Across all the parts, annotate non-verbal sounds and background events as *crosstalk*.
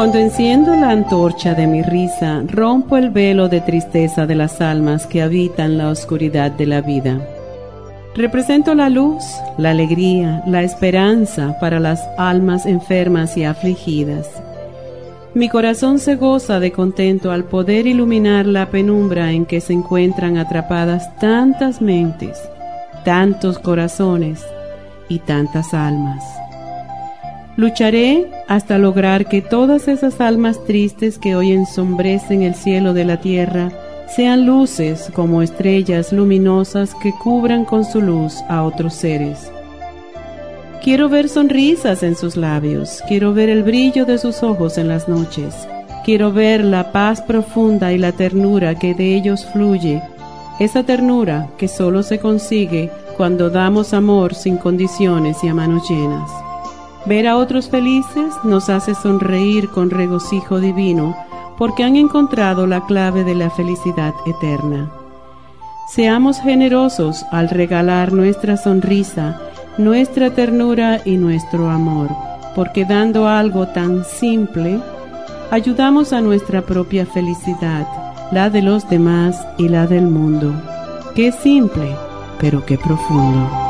Cuando enciendo la antorcha de mi risa, rompo el velo de tristeza de las almas que habitan la oscuridad de la vida. Represento la luz, la alegría, la esperanza para las almas enfermas y afligidas. Mi corazón se goza de contento al poder iluminar la penumbra en que se encuentran atrapadas tantas mentes, tantos corazones y tantas almas. Lucharé hasta lograr que todas esas almas tristes que hoy ensombrecen el cielo de la tierra sean luces como estrellas luminosas que cubran con su luz a otros seres. Quiero ver sonrisas en sus labios, quiero ver el brillo de sus ojos en las noches, quiero ver la paz profunda y la ternura que de ellos fluye, esa ternura que solo se consigue cuando damos amor sin condiciones y a manos llenas. Ver a otros felices nos hace sonreír con regocijo divino porque han encontrado la clave de la felicidad eterna. Seamos generosos al regalar nuestra sonrisa, nuestra ternura y nuestro amor, porque dando algo tan simple, ayudamos a nuestra propia felicidad, la de los demás y la del mundo. Qué simple, pero qué profundo.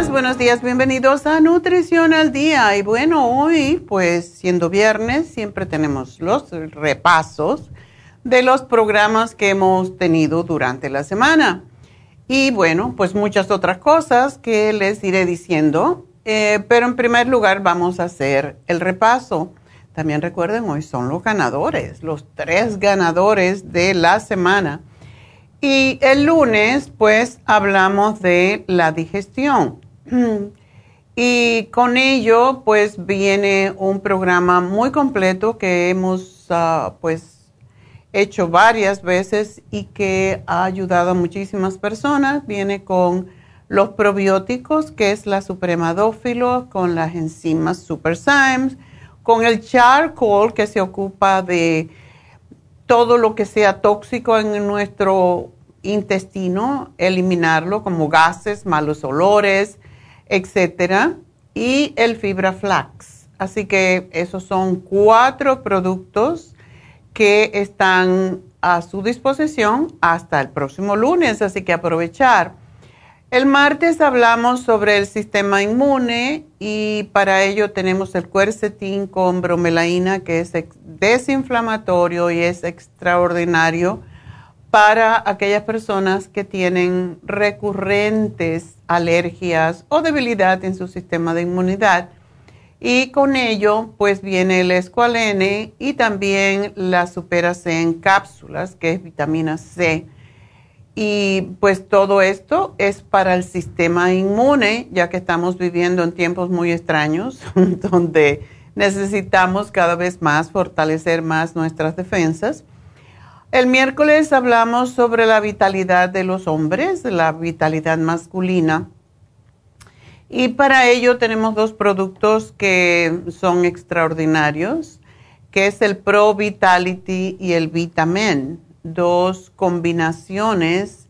Buenos días, bienvenidos a Nutrición al Día. Y bueno, hoy, pues siendo viernes, siempre tenemos los repasos de los programas que hemos tenido durante la semana. Y bueno, pues muchas otras cosas que les iré diciendo. Eh, pero en primer lugar vamos a hacer el repaso. También recuerden, hoy son los ganadores, los tres ganadores de la semana. Y el lunes, pues, hablamos de la digestión. *clears throat* Y con ello, pues, viene un programa muy completo que hemos, ah, pues, hecho varias veces y que ha ayudado a muchísimas personas. Viene con los probióticos, que es la supremadófilo, con las enzimas superzymes, con el charcoal, que se ocupa de todo lo que sea tóxico en nuestro intestino, eliminarlo como gases, malos olores, etcétera, y el fibra flax. Así que esos son cuatro productos que están a su disposición hasta el próximo lunes, así que aprovechar. El martes hablamos sobre el sistema inmune y para ello tenemos el cuercetín con bromelaína que es desinflamatorio y es extraordinario para aquellas personas que tienen recurrentes alergias o debilidad en su sistema de inmunidad. Y con ello, pues viene el escualene y también la supera C en cápsulas, que es vitamina C. Y pues todo esto es para el sistema inmune, ya que estamos viviendo en tiempos muy extraños, *laughs* donde necesitamos cada vez más fortalecer más nuestras defensas. El miércoles hablamos sobre la vitalidad de los hombres, la vitalidad masculina. Y para ello tenemos dos productos que son extraordinarios, que es el Pro Vitality y el Vitamin, dos combinaciones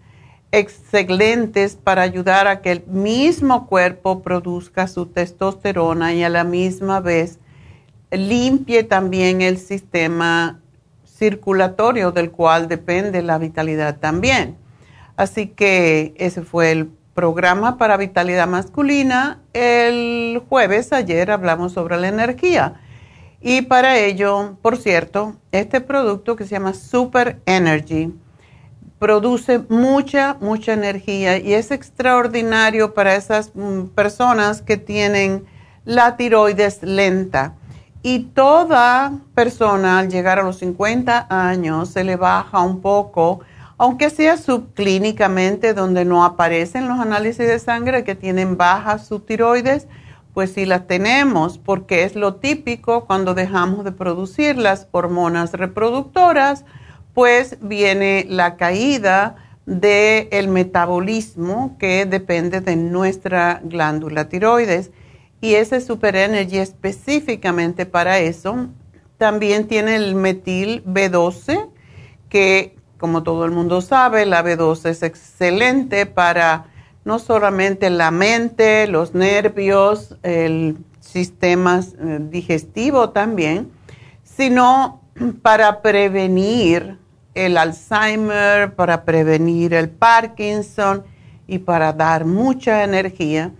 excelentes para ayudar a que el mismo cuerpo produzca su testosterona y a la misma vez limpie también el sistema circulatorio del cual depende la vitalidad también. Así que ese fue el programa para vitalidad masculina. El jueves, ayer, hablamos sobre la energía. Y para ello, por cierto, este producto que se llama Super Energy produce mucha, mucha energía y es extraordinario para esas mm, personas que tienen la tiroides lenta y toda persona al llegar a los 50 años se le baja un poco, aunque sea subclínicamente donde no aparecen los análisis de sangre que tienen bajas subtiroides, pues sí las tenemos, porque es lo típico cuando dejamos de producir las hormonas reproductoras, pues viene la caída del metabolismo que depende de nuestra glándula tiroides y ese Super Energy específicamente para eso. También tiene el metil B12, que como todo el mundo sabe, la B12 es excelente para no solamente la mente, los nervios, el sistema eh, digestivo también, sino para prevenir el Alzheimer, para prevenir el Parkinson y para dar mucha energía.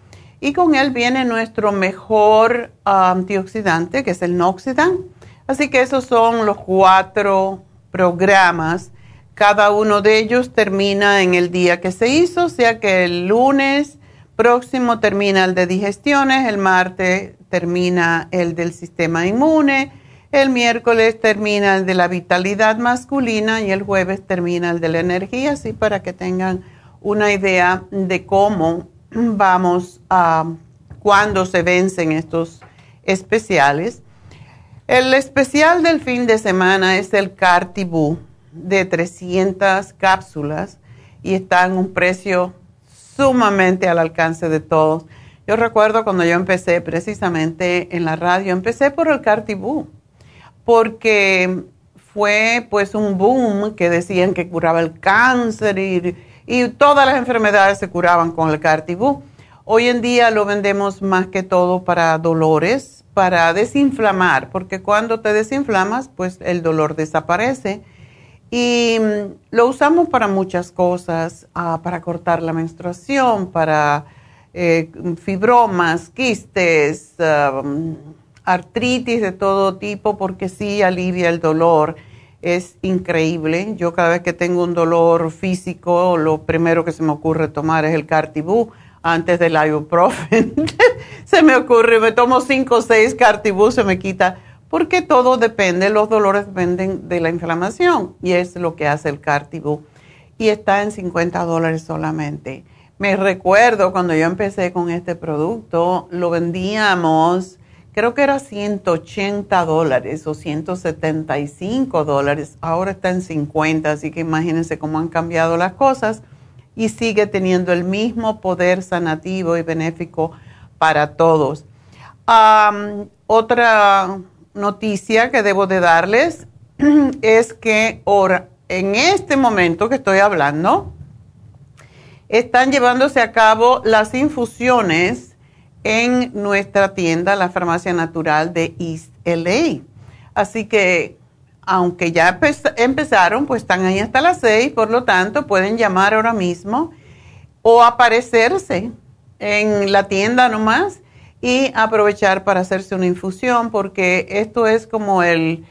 Y con él viene nuestro mejor ah, antioxidante, que es el Noxidan. Así que esos son los cuatro programas. Cada uno de ellos termina en el día que se hizo, o sea que el lunes próximo termina el de digestiones, el martes termina el del sistema inmune, el miércoles termina el de la vitalidad masculina y el jueves termina el de la energía, así para que tengan una idea de cómo vamos a cuando se vencen estos especiales. El especial del fin de semana es el Cartibú de 300 cápsulas y está en un precio sumamente al alcance de todos. Yo recuerdo cuando yo empecé precisamente en la radio, empecé por el Cartibú, porque fue pues un boom que decían que curaba el cáncer y y todas las enfermedades se curaban con el Cartibú. Hoy en día lo vendemos más que todo para dolores, para desinflamar, porque cuando te desinflamas, pues el dolor desaparece. Y mm, lo usamos para muchas cosas, ah, para cortar la menstruación, para eh, fibromas, quistes, ah, mm, artritis de todo tipo, porque sí alivia el dolor es increíble. Yo cada vez que tengo un dolor físico, lo primero que se me ocurre tomar es el Cartibú antes del ibuprofen. *laughs* se me ocurre, me tomo cinco o seis Cartibú, se me quita, porque todo depende, los dolores dependen de la inflamación y es lo que hace el Cartibú. Y está en 50 dólares solamente. Me recuerdo cuando yo empecé con este producto, lo vendíamos creo que era 180 dólares o 175 dólares, ahora está en 50, así que imagínense cómo han cambiado las cosas y sigue teniendo el mismo poder sanativo y benéfico para todos. otra noticia que debo de darles *clears throat* es que ahora, en este momento que estoy hablando, están llevándose a cabo las infusiones en nuestra tienda, la Farmacia Natural de East LA. Así que, aunque ya empezaron, pues están ahí hasta las seis, por lo tanto, pueden llamar ahora mismo o aparecerse en la tienda nomás y aprovechar para hacerse una infusión, porque esto es como el,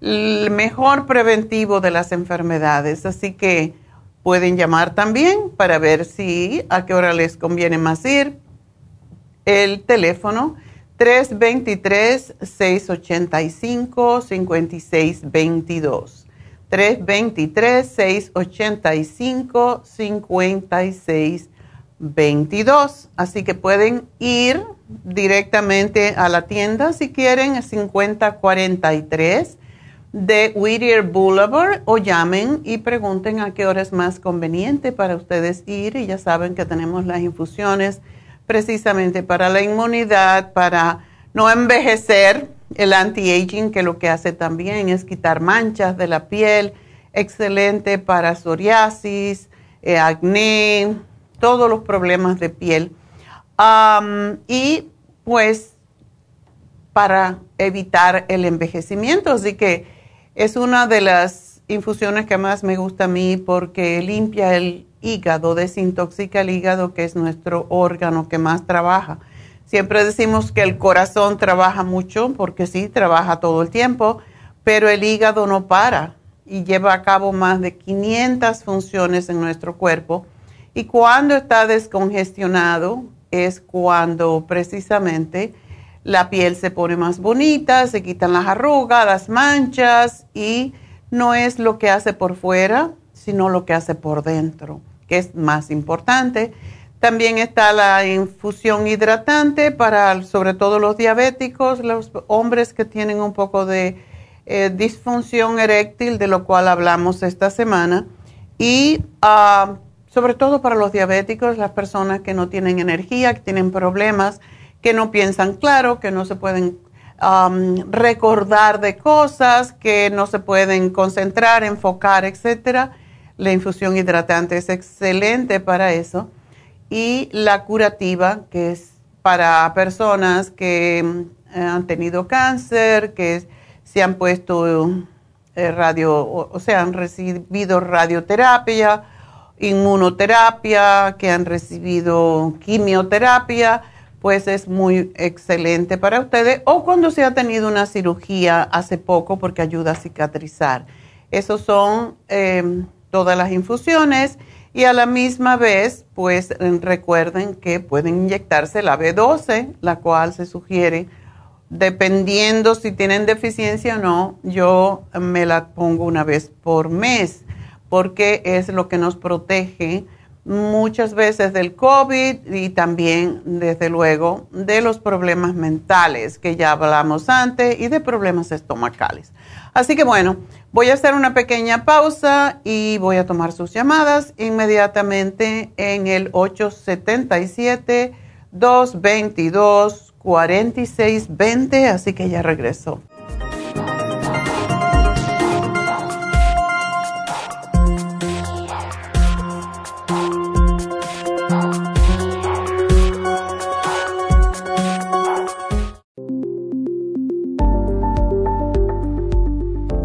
el mejor preventivo de las enfermedades. Así que pueden llamar también para ver si a qué hora les conviene más ir el teléfono 323-685-5622. 323-685-5622. Así que pueden ir directamente a la tienda si quieren, a 5043 de Whittier Boulevard o llamen y pregunten a qué hora es más conveniente para ustedes ir y ya saben que tenemos las infusiones precisamente para la inmunidad, para no envejecer, el anti-aging, que lo que hace también es quitar manchas de la piel, excelente para psoriasis, eh, acné, todos los problemas de piel. y pues para evitar el envejecimiento. Así que es una de las infusiones que más me gusta a mí porque limpia el hígado, desintoxica el hígado, que es nuestro órgano que más trabaja. Siempre decimos que el corazón trabaja mucho, porque sí, trabaja todo el tiempo, pero el hígado no para y lleva a cabo más de 500 funciones en nuestro cuerpo. Y cuando está descongestionado es cuando precisamente la piel se pone más bonita, se quitan las arrugas, las manchas y no es lo que hace por fuera, sino lo que hace por dentro que es más importante. También está la infusión hidratante para sobre todo los diabéticos, los hombres que tienen un poco de eh, disfunción eréctil, de lo cual hablamos esta semana. Y ah, sobre todo para los diabéticos, las personas que no tienen energía, que tienen problemas, que no piensan claro, que no se pueden recordar de cosas, que no se pueden concentrar, enfocar, etcétera la infusión hidratante es excelente para eso. Y la curativa, que es para personas que mm, han tenido cáncer, que se han puesto eh, radio, o, sea, han recibido radioterapia, inmunoterapia, que han recibido quimioterapia, pues es muy excelente para ustedes. O cuando se ha tenido una cirugía hace poco, porque ayuda a cicatrizar. Esos son em, todas las infusiones y a la misma vez, pues recuerden que pueden inyectarse la B12, la cual se sugiere, dependiendo si tienen deficiencia o no, yo me la pongo una vez por mes, porque es lo que nos protege muchas veces del COVID y también, desde luego, de los problemas mentales que ya hablamos antes y de problemas estomacales. Así que bueno, voy a hacer una pequeña pausa y voy a tomar sus llamadas inmediatamente en el 877-222-4620, así que ya regreso.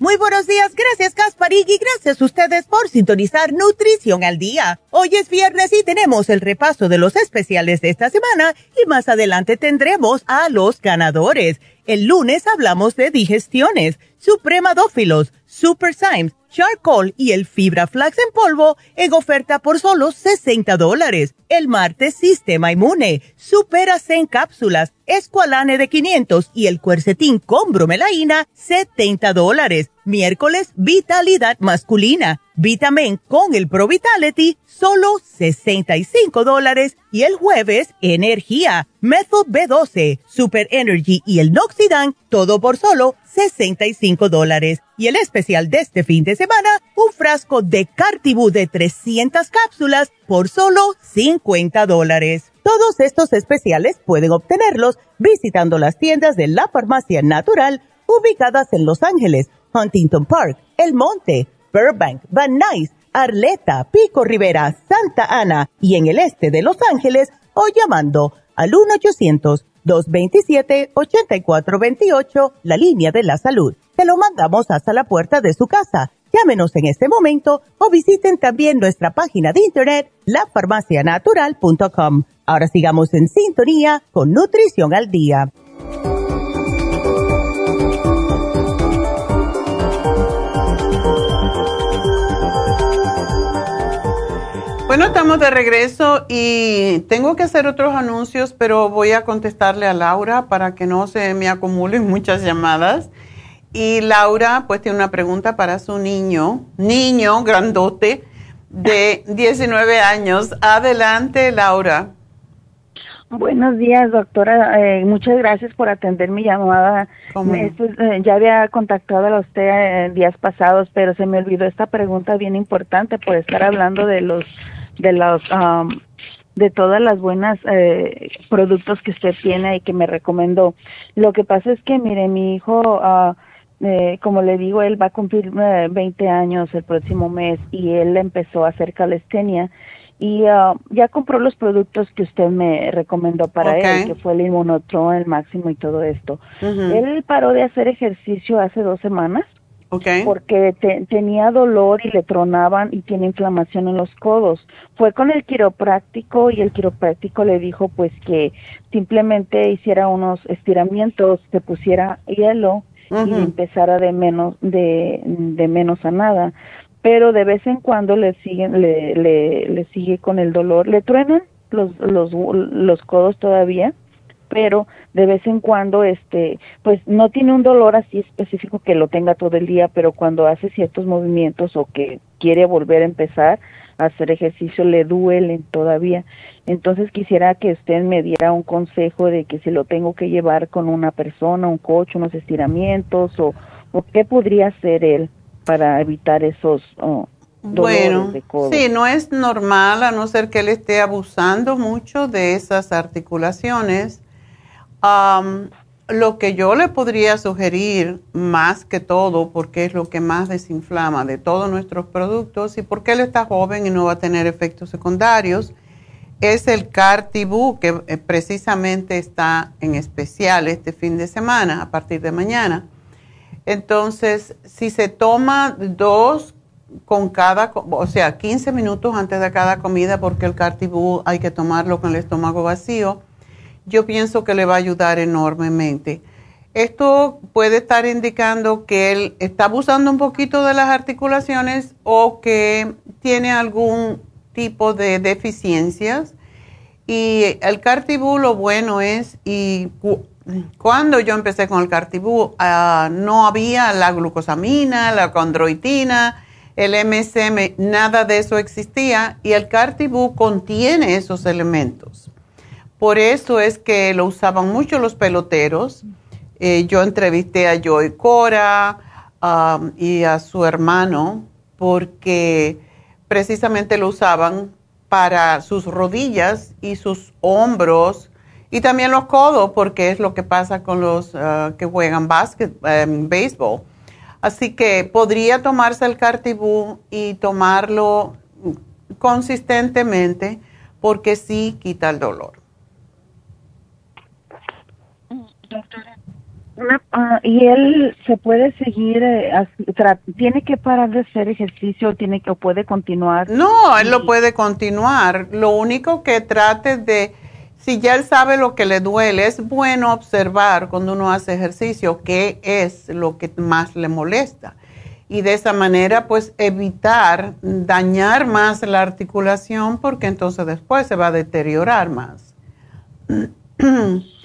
Muy buenos días, gracias Gasparig y gracias a ustedes por sintonizar Nutrición al Día. Hoy es viernes y tenemos el repaso de los especiales de esta semana y más adelante tendremos a los ganadores. El lunes hablamos de digestiones, supremadófilos, super Symes, charcoal y el fibra flax en polvo en oferta por solo 60 dólares. El martes, sistema inmune, superas en cápsulas, escualane de 500 y el cuercetín con bromelaína, 70 dólares. Miércoles, vitalidad masculina, vitamin con el Pro Vitality, solo 65 dólares. Y el jueves, energía, Method B12, Super Energy y el Noxidan, todo por solo 65 dólares. Y el especial de este fin de semana, un frasco de Cartibú de 300 cápsulas por solo 50 dólares. Todos estos especiales pueden obtenerlos visitando las tiendas de la farmacia natural ubicadas en Los Ángeles, Huntington Park, El Monte, Burbank, Van Nuys, Arleta, Pico Rivera, Santa Ana y en el este de Los Ángeles o llamando al 1-800-227-8428, la línea de la salud. Te lo mandamos hasta la puerta de su casa. Llámenos en este momento o visiten también nuestra página de internet, lafarmacianatural.com. Ahora sigamos en sintonía con Nutrición al Día. Bueno, estamos de regreso y tengo que hacer otros anuncios, pero voy a contestarle a Laura para que no se me acumulen *laughs* muchas llamadas. Y Laura, pues tiene una pregunta para su niño, niño grandote de *laughs* 19 años. Adelante, Laura. Buenos días, doctora. Eh, muchas gracias por atender mi llamada. Eh, ya había contactado a usted eh, días pasados, pero se me olvidó esta pregunta bien importante por estar hablando de los de los um, de todas las buenas eh, productos que usted tiene y que me recomendó. Lo que pasa es que, mire, mi hijo, uh, eh, como le digo, él va a cumplir 20 eh, años el próximo mes y él empezó a hacer calistenia y uh, ya compró los productos que usted me recomendó para él, que fue el inmunotron, el máximo y todo esto. Él paró de hacer ejercicio hace dos semanas porque tenía dolor y le tronaban y tiene inflamación en los codos. Fue con el quiropráctico y el quiropráctico le dijo pues que simplemente hiciera unos estiramientos, se pusiera hielo y empezara de menos de, de menos a nada. Pero de vez en cuando le siguen le, le, le sigue con el dolor, le truenan los los los codos todavía pero de vez en cuando este pues no tiene un dolor así específico que lo tenga todo el día pero cuando hace ciertos movimientos o que quiere volver a empezar hacer ejercicio le duelen todavía. Entonces quisiera que usted me diera un consejo de que si lo tengo que llevar con una persona un coche unos estiramientos o, o qué podría hacer él para evitar esos oh, bueno, sí, no es normal a no ser que él esté abusando mucho de esas articulaciones lo que yo le podría sugerir más que todo, porque es lo que más desinflama de todos nuestros productos y porque él está joven y no va a tener efectos secundarios, es el Cartibú, que eh, precisamente está en especial este fin de semana, a partir de mañana. Entonces, si se toma dos con cada, o sea, 15 minutos antes de cada comida, porque el Cartibú hay que tomarlo con el estómago vacío, yo pienso que le va a ayudar enormemente. Esto puede estar indicando que él está abusando un poquito de las articulaciones o que tiene algún tipo de deficiencias. Y el cartibú lo bueno es, y cuando yo empecé con el cartibú, ah, no había la glucosamina, la condroitina, el MSM, nada de eso existía y el cartibú contiene esos elementos. Por eso es que lo usaban mucho los peloteros. Eh, yo entrevisté a Joy Cora y a su hermano porque precisamente lo usaban para sus rodillas y sus hombros y también los codos porque es lo que pasa con los uh, que juegan básquet, um, béisbol. Así que podría tomarse el cartibú y tomarlo consistentemente porque sí quita el dolor. Ah, ¿Y él se puede seguir, eh, tiene que parar de hacer ejercicio tiene que, o puede continuar? No, él lo puede continuar. Lo único que trate de, si ya él sabe lo que le duele, es bueno observar cuando uno hace ejercicio qué es lo que más le molesta. Y de esa manera, pues evitar dañar más la articulación porque entonces después se va a deteriorar más. *clears throat*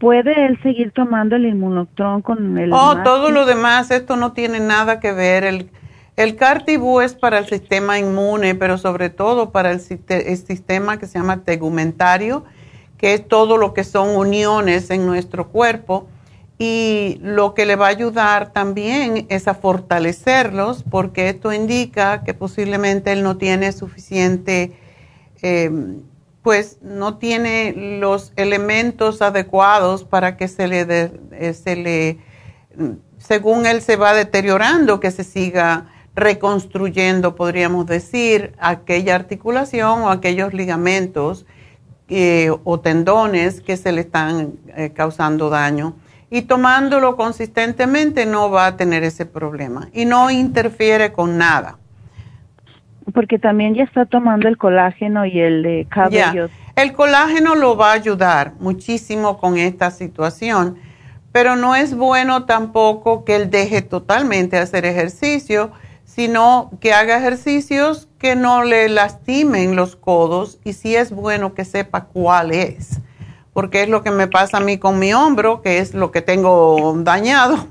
¿Puede él seguir tomando el inmunotron con el... Oh, todo lo demás, esto no tiene nada que ver. El, el Cartibú es para el sistema inmune, pero sobre todo para el, sistema que se llama tegumentario, que es todo lo que son uniones en nuestro cuerpo. Y lo que le va a ayudar también es a fortalecerlos, porque esto indica que posiblemente él no tiene suficiente... Eh, pues no tiene los elementos adecuados para que se le, eh, se le, según él se va deteriorando, que se siga reconstruyendo, podríamos decir, aquella articulación o aquellos ligamentos eh, o tendones que se le están eh, causando daño. Y tomándolo consistentemente no va a tener ese problema y no interfiere con nada porque también ya está tomando el colágeno y el de cabello. El colágeno lo va a ayudar muchísimo con esta situación, pero no es bueno tampoco que él deje totalmente hacer ejercicio, sino que haga ejercicios que no le lastimen los codos y sí es bueno que sepa cuál es, porque es lo que me pasa a mí con mi hombro, que es lo que tengo dañado.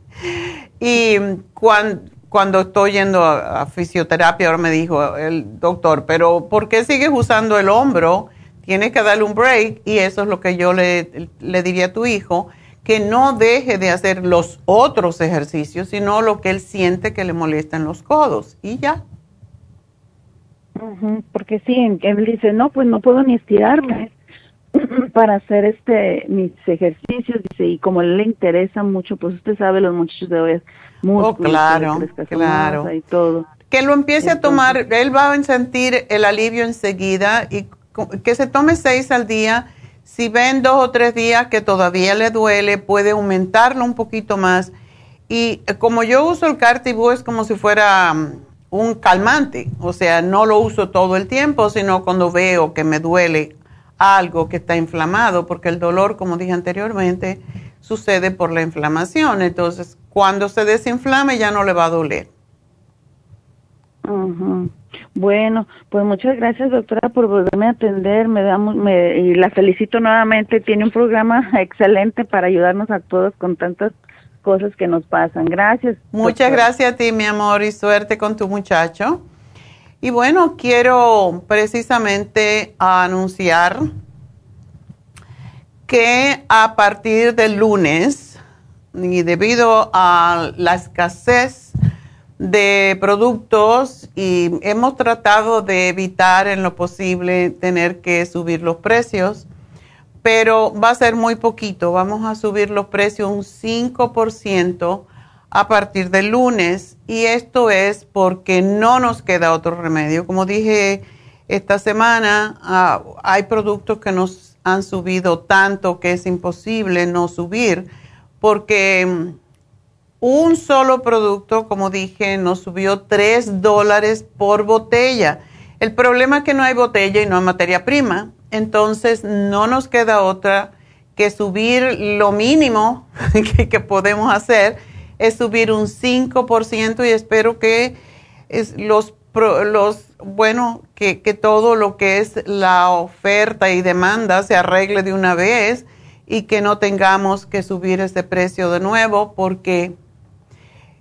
*laughs* y cuando cuando estoy yendo a, fisioterapia, ahora me dijo el doctor, pero ¿por qué sigues usando el hombro? Tienes que darle un break y eso es lo que yo le, le diría a tu hijo, que no deje de hacer los otros ejercicios, sino lo que él siente que le molesta en los codos y ya. porque sí, él dice, no, pues no puedo ni estirarme *clears throat* para hacer este mis ejercicios, dice, y como le interesa mucho, pues usted sabe, los muchachos de hoy oh, claro, claro. y todo. Que lo empiece a tomar, él va a sentir el alivio enseguida y que se tome seis al día. Si ven dos o tres días que todavía le duele, puede aumentarlo un poquito más. Y eh, como yo uso el Cartibú es como si fuera mm, un calmante, o sea, no lo uso todo el tiempo, sino cuando veo que me duele algo que está inflamado, porque el dolor, como dije anteriormente, sucede por la inflamación. Entonces, cuando se desinflame ya no le va a doler. Bueno, pues muchas gracias doctora por volverme a atender, me da me, y la felicito nuevamente, tiene un programa *laughs* excelente para ayudarnos a todos con tantas cosas que nos pasan. Gracias. Muchas gracias a ti, mi amor, y suerte con tu muchacho. Y bueno, quiero precisamente anunciar que a partir del lunes, y debido a la escasez de productos, y hemos tratado de evitar en lo posible tener que subir los precios, pero va a ser muy poquito, vamos a subir los precios un 5% a partir del lunes y esto es porque no nos queda otro remedio. Como dije esta semana ah, hay productos que nos han subido tanto que es imposible no subir porque mm, un solo producto, como dije, nos subió 3 dólares por botella. El problema es que no hay botella y no hay materia prima, entonces no nos queda otra que subir lo mínimo *laughs* que, podemos hacer, es subir un 5% y espero que los bueno, que, que todo lo que es la oferta y demanda se arregle de una vez y que no tengamos que subir ese precio de nuevo porque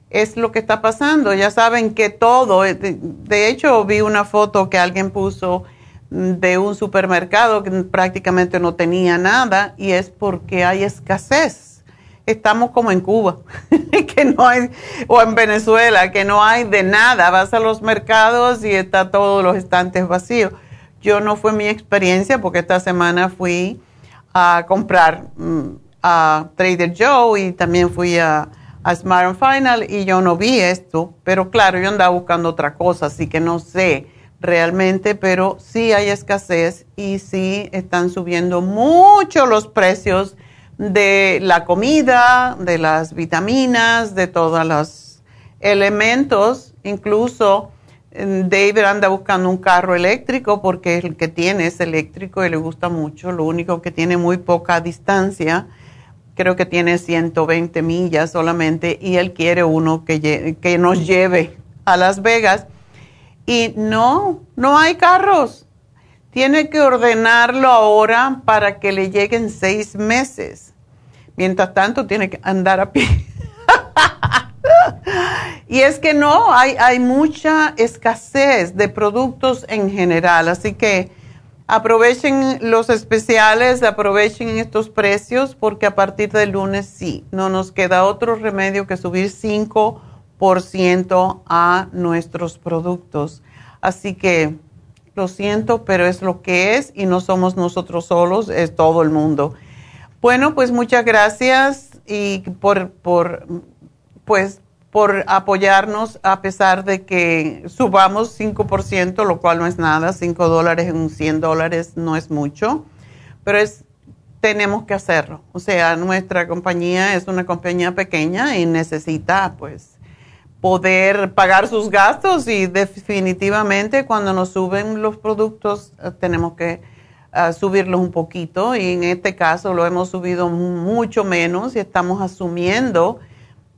es lo que está pasando. Ya saben que todo, eh, de, hecho vi una foto que alguien puso de un supermercado que prácticamente no tenía nada y es porque hay escasez. Estamos como en Cuba, *laughs* que no hay, o en Venezuela, que no hay de nada. Vas a los mercados y está todos los estantes vacíos. Yo no fue mi experiencia porque esta semana fui a comprar mm, a Trader Joe y también fui a, Smart Final y yo no vi esto, pero claro, yo andaba buscando otra cosa, así que no sé realmente, pero sí hay escasez y sí están subiendo mucho los precios de la comida, de las vitaminas, de todos los elementos, incluso David anda buscando un carro eléctrico porque el que tiene es eléctrico y le gusta mucho. Lo único que tiene muy poca distancia, creo que tiene 120 millas solamente y él quiere uno que, que nos lleve a Las Vegas. Y no, no hay carros. Tiene que ordenarlo ahora para que le lleguen seis meses. Mientras tanto, tiene que andar a pie. Y es que no, hay, hay mucha escasez de productos en general, así que aprovechen los especiales, aprovechen estos precios porque a partir del lunes sí, no nos queda otro remedio que subir 5% a nuestros productos. Así que lo siento, pero es lo que es y no somos nosotros solos, es todo el mundo. Bueno, pues muchas gracias y por, por pues por apoyarnos a pesar de que subamos 5%, lo cual no es nada, 5 dólares en 100 dólares no es mucho, pero es, tenemos que hacerlo. O sea, nuestra compañía es una compañía pequeña y necesita pues poder pagar sus gastos y definitivamente cuando nos suben los productos eh, tenemos que eh, subirlos un poquito y en este caso lo hemos subido mucho menos y estamos asumiendo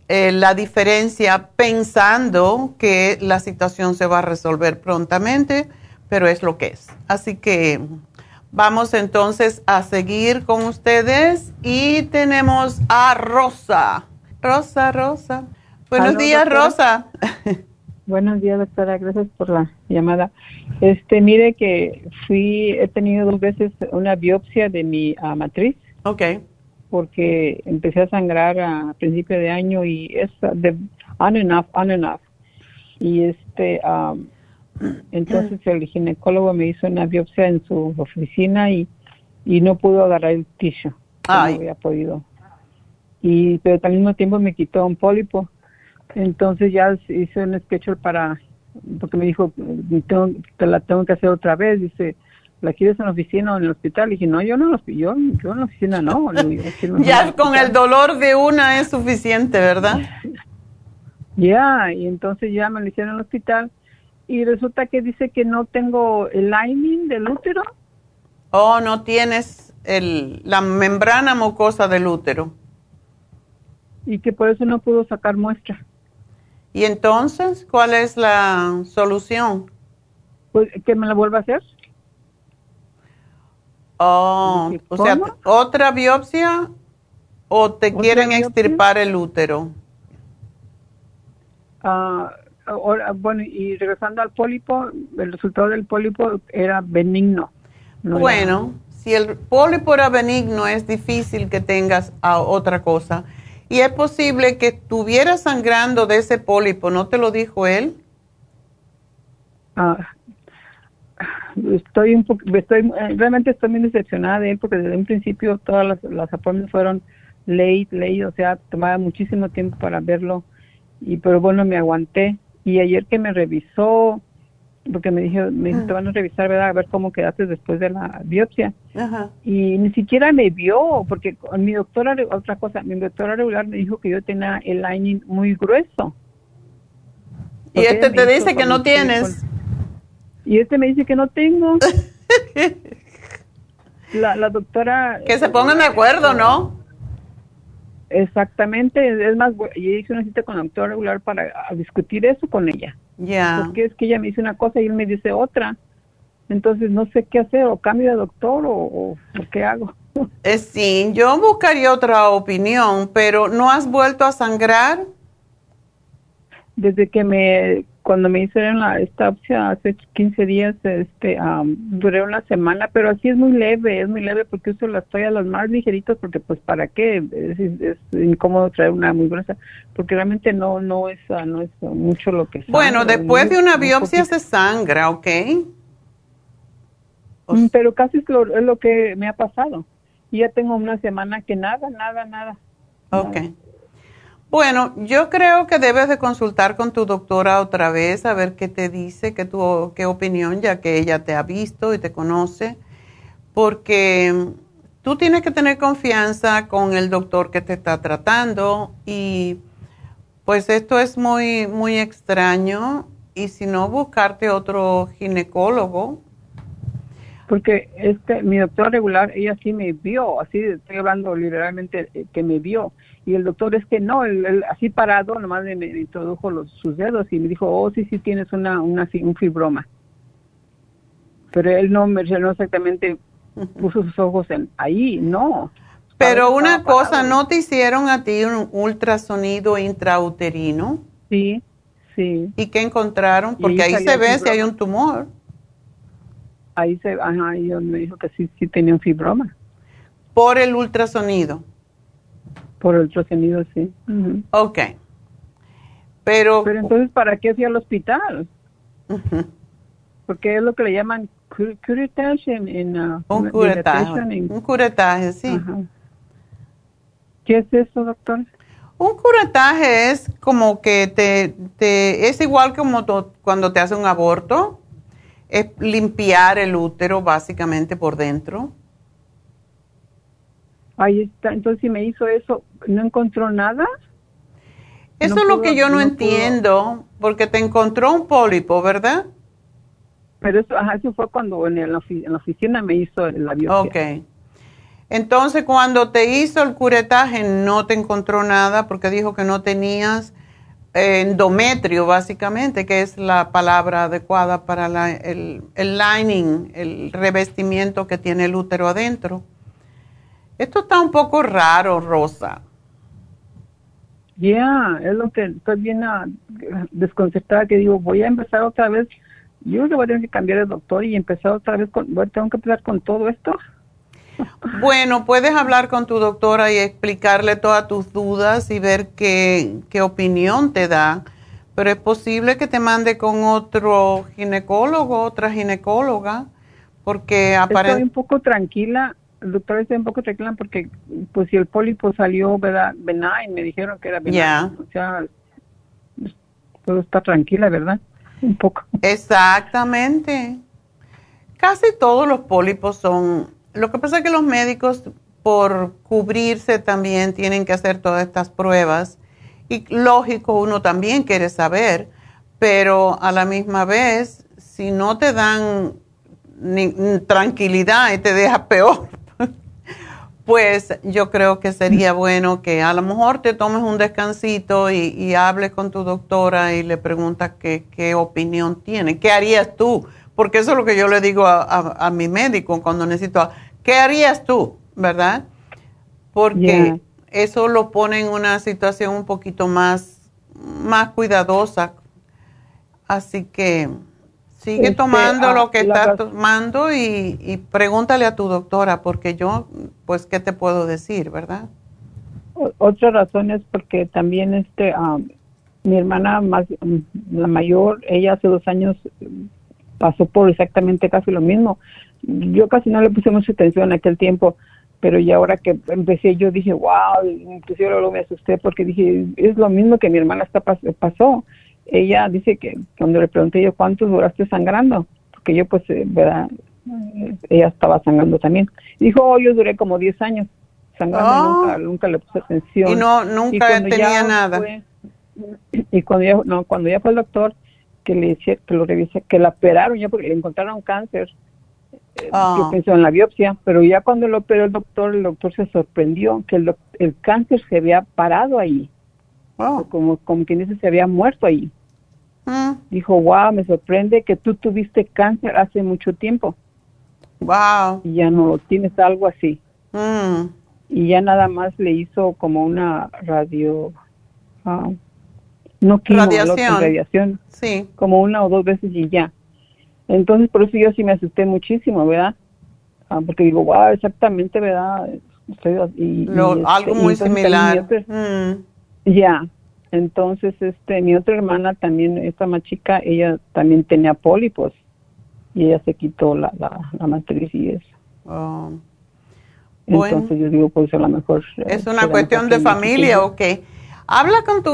eh, la diferencia pensando que la situación se va a resolver prontamente, pero es lo que es. Así que vamos entonces a seguir con ustedes y tenemos a Rosa. Rosa, Rosa. Buenos días, Rosa. *laughs* Buenos días, doctora. Gracias por la llamada. Este, mire que fui, he tenido dos veces una biopsia de mi ah, matriz. Okay porque empecé a sangrar a principio de año y es de on and off, on and off. Y este, um, entonces el ginecólogo me hizo una biopsia en su oficina y, y no pudo agarrar el tissue. No había podido. Y, pero al mismo tiempo me quitó un pólipo. Entonces ya hice un schedule para, porque me dijo, te la tengo que hacer otra vez. Dice, ¿la quieres en la oficina o en el hospital? Y dije, no, yo no, yo, yo en la oficina no. *laughs* ya con el dolor de una es suficiente, ¿verdad? Ya, y entonces ya me lo hicieron en el hospital y resulta que dice que no tengo el lining del útero. Oh, no tienes el, la membrana mucosa del útero. Y que por eso no pudo sacar muestra. ¿Y entonces cuál es la solución? Pues que me la vuelva a hacer. Oh, o sea, ¿otra biopsia o te quieren extirpar el útero? Ah, bueno, y regresando al pólipo, el resultado del pólipo era benigno. bueno, si el pólipo era benigno, es difícil que tengas otra cosa. Y es posible que estuviera sangrando de ese pólipo, ¿no te lo dijo él? Ah, estoy un estoy eh, realmente estoy muy decepcionada de él porque desde un principio todas las, las fueron late, late, o sea, tomaba muchísimo tiempo para verlo y pero bueno, me aguanté y ayer que me revisó porque me dije, me dijo, te van a revisar, ¿verdad? A ver cómo quedaste después de la biopsia. Ajá. Y ni siquiera me vio, porque mi doctora, otra cosa, mi doctora regular me dijo que yo tenía el lining muy grueso. Y este te dice que no tienes. Y este me dice que no tengo. *laughs* la, la doctora... Que se pongan de acuerdo, ¿no? Exactamente, es más, yo hice una cita con la doctora regular para discutir eso con ella. Ya. Porque es que ella me dice una cosa y él me dice otra. Entonces no sé qué hacer, o cambio de doctor o, o, qué hago. *laughs* Eh, sí, yo buscaría otra opinión, pero ¿no has vuelto a sangrar? Desde que me cuando me hicieron la esta opción hace 15 días, este, duré una semana, pero así es muy leve, es muy leve porque uso las toallas las más ligeritas porque pues para qué, es, incómodo traer una muy gruesa, porque realmente no no es ah, no es mucho lo que Bueno, después de una biopsia se sangra, ¿ok? Mm, pero casi es lo, es lo que me ha pasado. Y ya tengo una semana que nada, nada, nada. Ok. Bueno, yo creo que debes de consultar con tu doctora otra vez a ver qué te dice, qué, tu, qué opinión, ya que ella te ha visto y te conoce, porque tú tienes que tener confianza con el doctor que te está tratando y pues esto es muy, muy extraño y si no, buscarte otro ginecólogo. Porque este, mi doctora regular, ella sí me vio, así estoy hablando literalmente eh, que me vio y el doctor es que no, él, así parado, nomás me, introdujo los, sus dedos y me dijo, oh, sí, sí, tienes una, una, un fibroma. Pero él no me no exactamente puso sus ojos en ahí, no. Pero una cosa, ¿no te hicieron a ti un ultrasonido intrauterino? Sí, sí. ¿Y qué encontraron? Porque ahí, se ve si hay un tumor. Ahí se, ajá, y me dijo que sí, sí tenía un fibroma. Por el ultrasonido. Por ultrasonido, sí. Ok. Pero, Pero entonces, ¿para qué fui al hospital? Porque es lo que le llaman curetaje en... Uh, un curetaje. Un curetaje, sí. ¿Qué es eso, doctor? Un curetaje es como que te, te es igual como cuando te hace un aborto, es limpiar el útero básicamente por dentro Ahí está, entonces si me hizo eso, ¿no encontró nada? Eso es lo que yo no, entiendo, porque te encontró un pólipo, ¿verdad? Pero eso, ajá, eso fue cuando en, la oficina me hizo la biopsia. Ok. Entonces, cuando te hizo el curetaje, no te encontró nada porque dijo que no tenías endometrio, básicamente, que es la palabra adecuada para la, el, el lining, el revestimiento que tiene el útero adentro. Esto está un poco raro, Rosa. Ya, es lo que estoy bien ah, desconcertada, que digo, voy a empezar otra vez. Yo creo voy a tener que cambiar de doctor y empezar otra vez con, tengo que empezar con todo esto. Bueno, puedes hablar con tu doctora y explicarle todas tus dudas y ver qué, qué opinión te da, pero es posible que te mande con otro ginecólogo, otra ginecóloga, porque aparece... Estoy un poco tranquila el doctor está un poco reclama porque pues si el pólipo salió verdad benign me dijeron que era benign. O sea todo está tranquila verdad un poco. Exactamente. Casi todos los pólipos son lo que pasa es que los médicos por cubrirse también tienen que hacer todas estas pruebas. Y lógico uno también quiere saber pero a la misma vez si no te dan tranquilidad y te deja peor *laughs* pues yo creo que sería bueno que a lo mejor te tomes un descansito y, hables con tu doctora y le preguntas qué, opinión tiene, qué harías tú, porque eso es lo que yo le digo a, mi médico cuando necesito, ¿qué harías tú? ¿Verdad? Porque eso lo pone en una situación un poquito más, más cuidadosa. Así que Sigue este, tomando lo que estás tomando y, pregúntale a tu doctora, porque yo, pues, ¿qué te puedo decir, verdad? Otra razón es porque también este, mi hermana más, la mayor, ella hace dos años pasó por exactamente casi lo mismo. Yo casi no le puse mucha atención en aquel tiempo, pero ya ahora que empecé yo dije, wow, inclusive luego me asusté porque dije, es lo mismo que mi hermana está pasó ella dice que cuando le pregunté yo cuánto duraste sangrando, porque yo pues, eh, ¿verdad? Ella estaba sangrando también. Dijo, oh, yo duré como 10 años sangrando, oh. nunca, nunca le puse atención. Y no, nunca tenía nada. y cuando ya, no, cuando ya fue el doctor, que le que lo revisé, que la operaron ya porque le encontraron cáncer. Eh, yo pensé en la biopsia, pero ya cuando lo operó el doctor, el doctor se sorprendió que el, el cáncer se había parado ahí. Oh. Como, como quien dice, se había muerto ahí. Mm. Dijo, wow, me sorprende que tú tuviste cáncer hace mucho tiempo. Wow. Y ya no lo tienes, algo así. Mm. Y ya nada más le hizo como una radio, ah, no radiación. radiación. Sí. Como una o dos veces y ya. Entonces, por eso yo sí me asusté muchísimo, ¿verdad? Ah, porque digo, wow, exactamente, ¿verdad? y, algo este, muy similar. Mm. Ya, entonces este mi otra hermana también, esta más chica, ella también tenía pólipos y ella se quitó la, la, matriz y eso. Oh. Entonces yo digo, pues a lo mejor... Eh, es una cuestión de familia, ok. Habla con tu,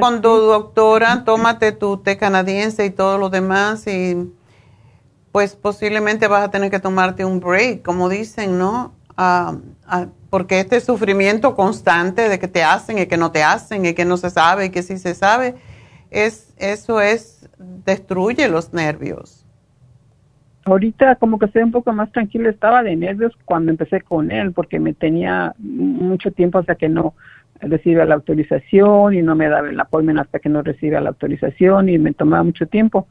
con tu doctora, tómate tu té canadiense y todo lo demás y pues posiblemente vas a tener que tomarte un break, como dicen, ¿no? Ah, ah, porque este sufrimiento constante de que te hacen y que no te hacen y que no se sabe y que sí se sabe, es, eso es, destruye los nervios. Ahorita como que estoy un poco más tranquila, estaba de nervios cuando empecé con él porque me tenía mucho tiempo hasta que no recibía la autorización y no me daba el apoyo hasta que no recibía la autorización y me tomaba mucho tiempo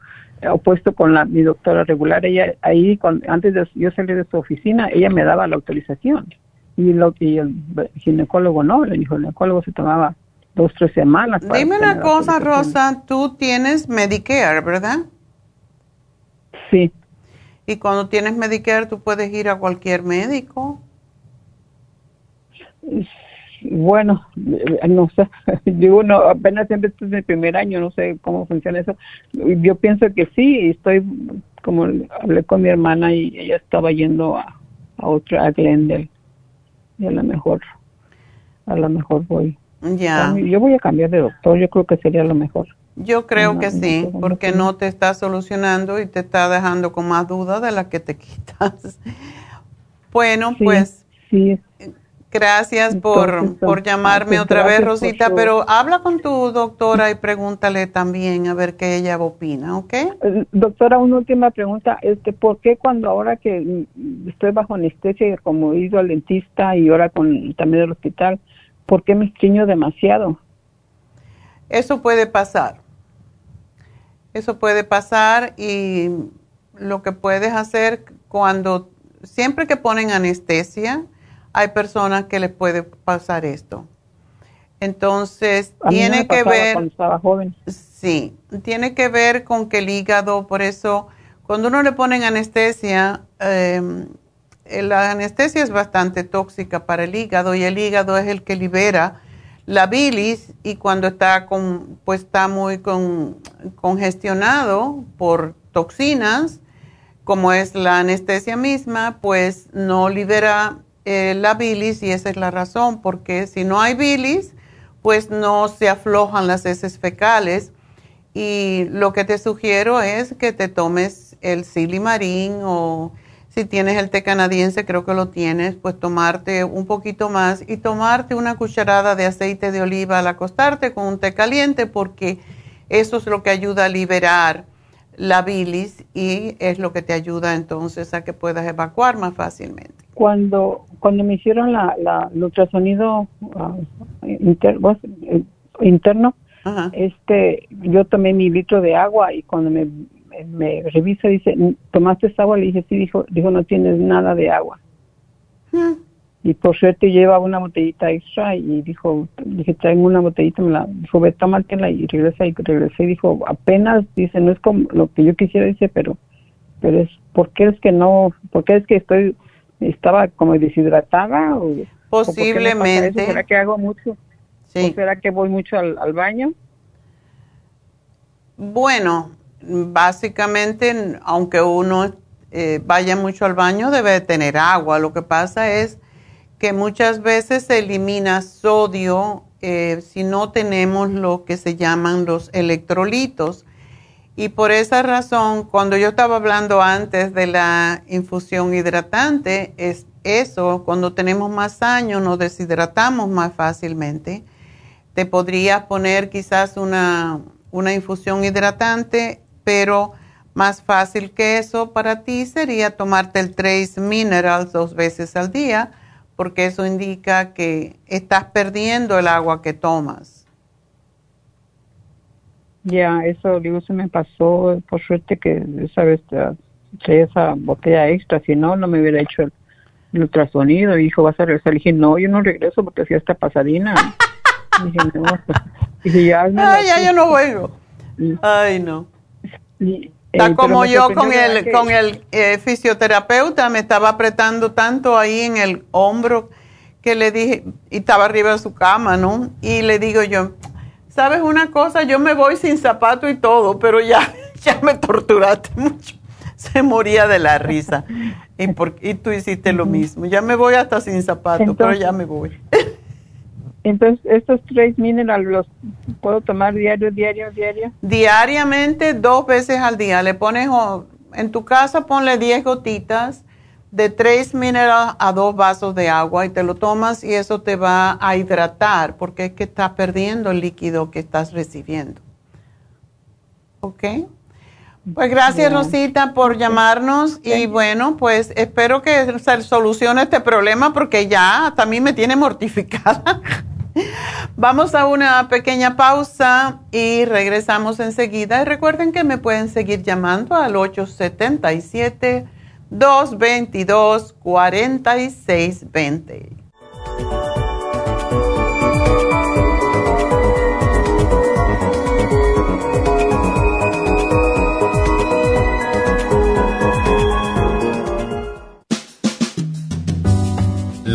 opuesto con la, mi doctora regular, ella ahí, antes de yo salir de su oficina, ella me daba la autorización. Y, lo, y el ginecólogo no, el ginecólogo se tomaba dos, tres semanas. Dime una cosa, Rosa, tú tienes Medicare, ¿verdad? Sí. Y cuando tienes Medicare, tú puedes ir a cualquier médico. Bueno, eh, no sé, *laughs* digo, no, apenas siempre este es mi primer año, no sé cómo funciona eso. Yo pienso que sí, estoy, como hablé con mi hermana y ella estaba yendo a, a otra, a Glendale, y a lo mejor, a lo mejor voy. Ya. Yo voy a cambiar de doctor, yo creo que sería lo mejor. Yo creo que sí, porque no te está solucionando y te está dejando con más dudas de las que te *laughs* quitas. Bueno, pues sí. Gracias por, por llamarme otra vez, Rosita, pero habla con tu doctora y pregúntale también a ver qué ella opina, ¿ok? Eh, doctora, una última pregunta, este, ¿por qué cuando ahora que estoy bajo anestesia, como he ido al dentista y ahora con también del hospital, ¿por qué me estreño demasiado? Eso puede pasar. Eso puede pasar y lo que puedes hacer cuando, siempre que ponen anestesia, hay personas que les puede pasar esto. Entonces, tiene que ver... Cuando estaba joven. Sí, tiene que ver con que el hígado, por eso, cuando uno le ponen anestesia, em, la anestesia es bastante tóxica para el hígado y el hígado es el que libera la bilis y cuando está, con, pues está muy con, congestionado por toxinas, como es la anestesia misma, pues no libera eh, la bilis y esa es la razón, porque si no hay bilis, pues no se aflojan las heces fecales. Y lo que te sugiero es que te tomes el silimarín o si tienes el té canadiense, creo que lo tienes, pues tomarte un poquito más y tomarte una cucharada de aceite de oliva al acostarte con un té caliente porque eso es lo que ayuda a liberar la bilis y es lo que te ayuda entonces a que puedas evacuar más fácilmente. Cuando, cuando me hicieron la, la el ultrasonido ah, eh, interno, este, yo tomé mi litro de agua y cuando me, me revisa dice, ¿tomaste agua? Le dije, sí, dijo, dijo no tienes nada de agua. Mm y por suerte lleva una botellita extra y dijo, dije, traigo una botellita, me la dijo, ve, tómatela y regresa y regresé y dijo, apenas, dice, no es como lo que yo quisiera, dice, pero, pero es, ¿por qué es que no, por qué es que estoy, estaba como deshidratada? O, Posiblemente. ¿Será que hago mucho? Sí. ¿O será que voy mucho al, al baño? Bueno, básicamente, aunque uno eh, vaya mucho al baño, debe tener agua. Lo que pasa es que muchas veces se elimina sodio eh, si no tenemos lo que se llaman los electrolitos. Y por esa razón, cuando yo estaba hablando antes de la infusión hidratante, es eso, cuando tenemos más años nos deshidratamos más fácilmente. Te podrías poner quizás una, una infusión hidratante, pero más fácil que eso para ti sería tomarte el Trace Minerals dos veces al día, porque eso indica que estás perdiendo el agua que tomas. Ya, eso digo, se me pasó, por suerte que esa vez esa botella extra, si no, no me hubiera hecho el, ultrasonido. Y dijo, ¿vas a regresar? Le dije, no, yo no regreso porque hacía esta pasadina. *laughs* dije, no, pues, dije, ya, Ay, ya, yo no vuelvo. Ay, no. Está eh, como yo con el, con el eh, fisioterapeuta, me estaba apretando tanto ahí en el hombro que le dije, y estaba arriba de su cama, ¿no? Y le digo yo, ¿sabes una cosa? Yo me voy sin zapato y todo, pero ya, *laughs* ya me torturaste mucho. Se moría de la risa. Y, por, y tú hiciste lo mismo. Ya me voy hasta sin zapato, pero ya me voy. Entonces, estos tres minerales los puedo tomar diario, diario, diario. Diariamente, dos veces al día. Le pones, en tu casa ponle 10 gotitas de tres minerales a dos vasos de agua y te lo tomas y eso te va a hidratar porque es que estás perdiendo el líquido que estás recibiendo. ¿Ok? Pues gracias Rosita por llamarnos y bueno, pues espero que se solucione este problema porque ya también me tiene mortificada. *laughs* *laughs* Vamos a una pequeña pausa y regresamos enseguida. Y recuerden que me pueden seguir llamando al 877 222 4620.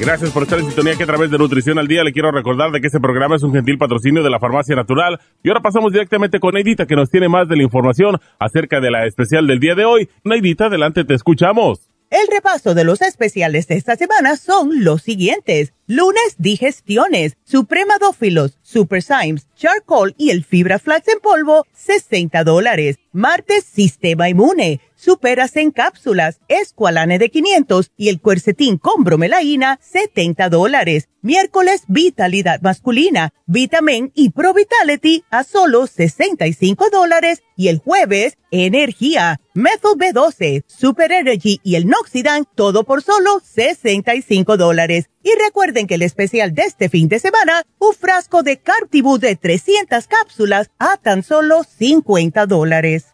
Gracias por estar en sintonía que a través de Nutrición al Día le quiero recordar de que este programa es un gentil patrocinio de la Farmacia Natural. Y ahora pasamos directamente con Neidita que nos tiene más de la información acerca de la especial del día de hoy. Neidita, adelante, te escuchamos. El repaso de los especiales de esta semana son los siguientes. Lunes, digestiones, supremadófilos, super Symes, charcoal y el fibra flax en polvo, 60 dólares. Martes, sistema inmune superas en cápsulas, escualane de 500 y el cuercetín con bromelaína, 70 dólares. Miércoles, vitalidad masculina, vitamin y pro vitality a solo 65 dólares. Y el jueves, energía, methyl B12, super energy y el noxidan, todo por solo 65 dólares. Y recuerden que el especial de este fin de semana, un frasco de Cartibú de 300 cápsulas a tan solo 50 dólares.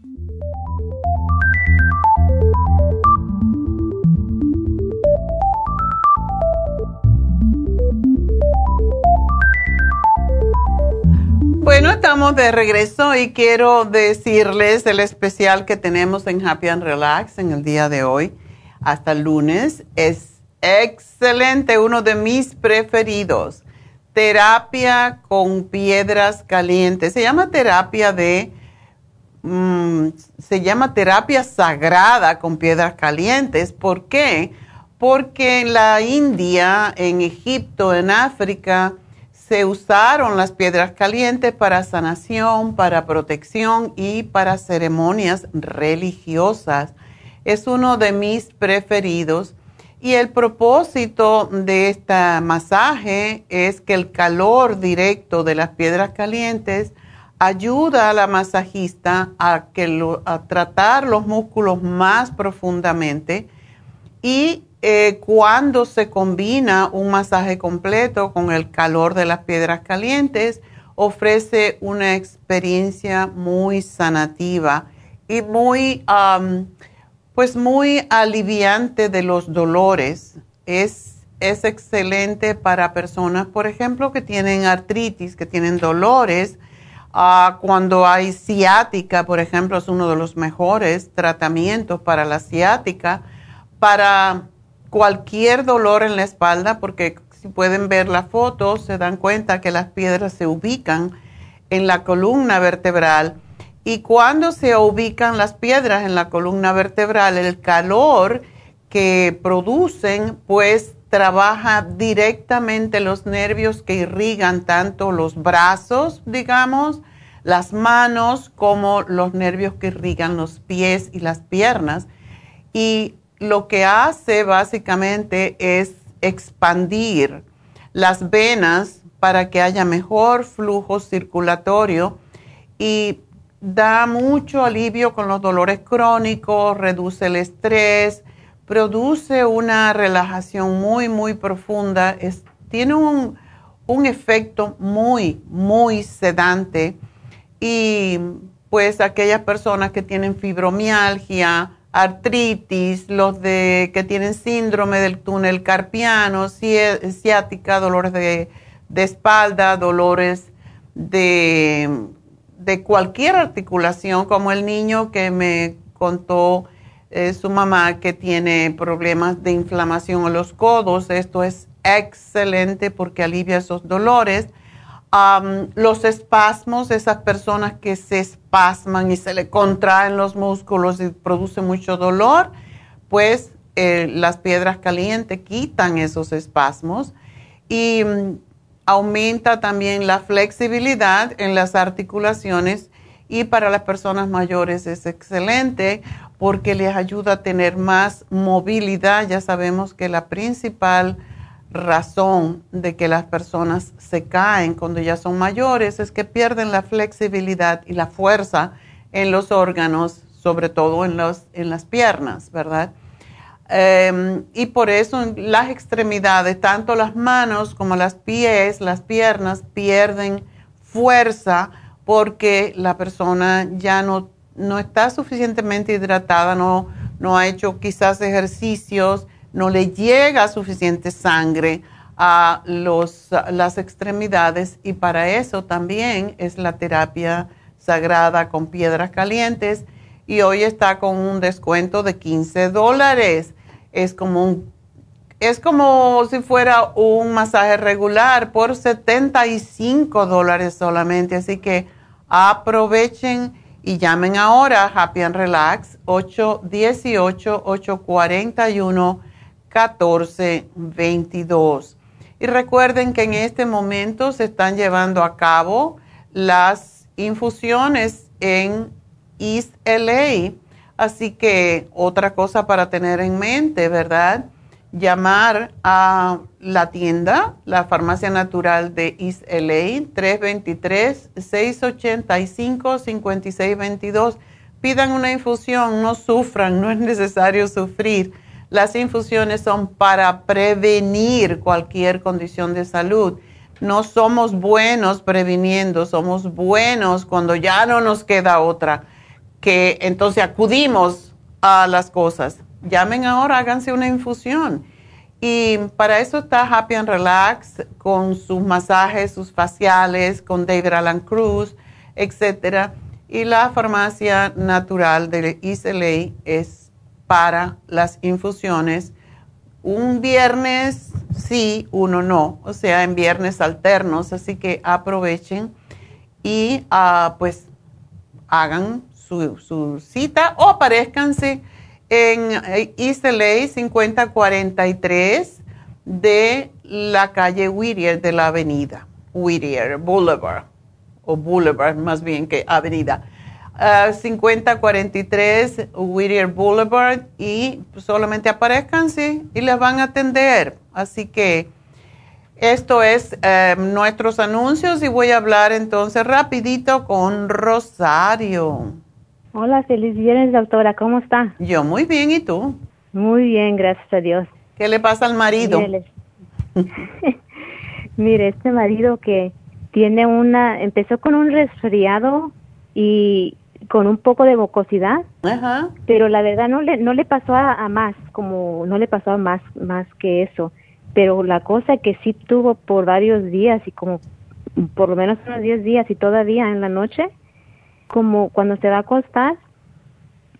Bueno, estamos de regreso y quiero decirles el especial que tenemos en Happy and Relax en el día de hoy hasta el lunes. Es excelente, uno de mis preferidos. Terapia con piedras calientes. Se llama terapia de... Mm, se llama terapia sagrada con piedras calientes. ¿Por qué? Porque en la India, en Egipto, en África, se usaron las piedras calientes para sanación, para protección y para ceremonias religiosas. Es uno de mis preferidos. Y el propósito de este masaje es que el calor directo de las piedras calientes ayuda a la masajista a, a tratar los músculos más profundamente y eh, cuando se combina un masaje completo con el calor de las piedras calientes, ofrece una experiencia muy sanativa y muy, pues muy aliviante de los dolores. Es, es excelente para personas, por ejemplo, que tienen artritis, que tienen dolores. Ah, cuando hay ciática, por ejemplo, es uno de los mejores tratamientos para la ciática. Para cualquier dolor en la espalda, porque si pueden ver la foto, se dan cuenta que las piedras se ubican en la columna vertebral. Y cuando se ubican las piedras en la columna vertebral, el calor que producen, pues trabaja directamente los nervios que irrigan tanto los brazos, digamos, las manos, como los nervios que irrigan los pies y las piernas. Y lo que hace básicamente es expandir las venas para que haya mejor flujo circulatorio y da mucho alivio con los dolores crónicos, reduce el estrés, produce una relajación muy, muy profunda, tiene un, un efecto muy, muy sedante. Y pues aquellas personas que tienen fibromialgia, artritis, los de que tienen síndrome del túnel carpiano, ciática, dolores de, espalda, dolores de, cualquier articulación, como el niño que me contó eh, su mamá que tiene problemas de inflamación en los codos. Esto es excelente porque alivia esos dolores los espasmos, esas personas que se espasman y se le contraen los músculos y produce mucho dolor, pues eh, las piedras calientes quitan esos espasmos y mm, aumenta también la flexibilidad en las articulaciones y para las personas mayores es excelente porque les ayuda a tener más movilidad. Ya sabemos que la principal razón de que las personas se caen cuando ya son mayores es que pierden la flexibilidad y la fuerza en los órganos, sobre todo en, los, en las piernas, ¿verdad? Em, y por eso las extremidades, tanto las manos como las pies, las piernas pierden fuerza porque la persona ya no, no está suficientemente hidratada, no, no ha hecho quizás ejercicios no le llega suficiente sangre a los, las extremidades y para eso también es la terapia sagrada con piedras calientes y hoy está con un descuento de 15 dólares. Es como es como si fuera un masaje regular por 75 dólares solamente. Así que aprovechen y llamen ahora a Happy and Relax 818 841 1422. Y recuerden que en este momento se están llevando a cabo las infusiones en East LA. Así que otra cosa para tener en mente, ¿verdad? Llamar a la tienda, la Farmacia Natural de East LA, 323-685-5622. Pidan una infusión, no sufran, no es necesario sufrir Las infusiones son para prevenir cualquier condición de salud. No somos buenos previniendo, somos buenos cuando ya no nos queda otra, que entonces acudimos a las cosas. Llamen ahora, háganse una infusión. Y para eso está Happy and Relax con sus masajes, sus faciales, con David Alan Cruz, etcétera. Y la farmacia natural de Islay es para las infusiones. Un viernes sí, uno no, o sea, en viernes alternos, así que aprovechen y uh, pues hagan su, cita o aparezcanse en East LA 5043 de la calle Whittier de la avenida Whittier Boulevard, o Boulevard más bien que avenida. 5043 uh, Whittier Boulevard y solamente aparezcanse y les van a atender. Así que esto es eh, nuestros anuncios y voy a hablar entonces rapidito con Rosario. Hola, feliz viernes, doctora. ¿Cómo está? Yo muy bien, ¿y tú? Muy bien, gracias a Dios. ¿Qué le pasa al marido? Mire, *laughs* este marido que tiene una, empezó con un resfriado y con un poco de mucosidad, Ajá. pero la verdad no le no le pasó a, más, como no le pasó a más más que eso, pero la cosa que sí tuvo por varios días y como por lo menos unos 10 días y todavía en la noche como cuando se va a acostar,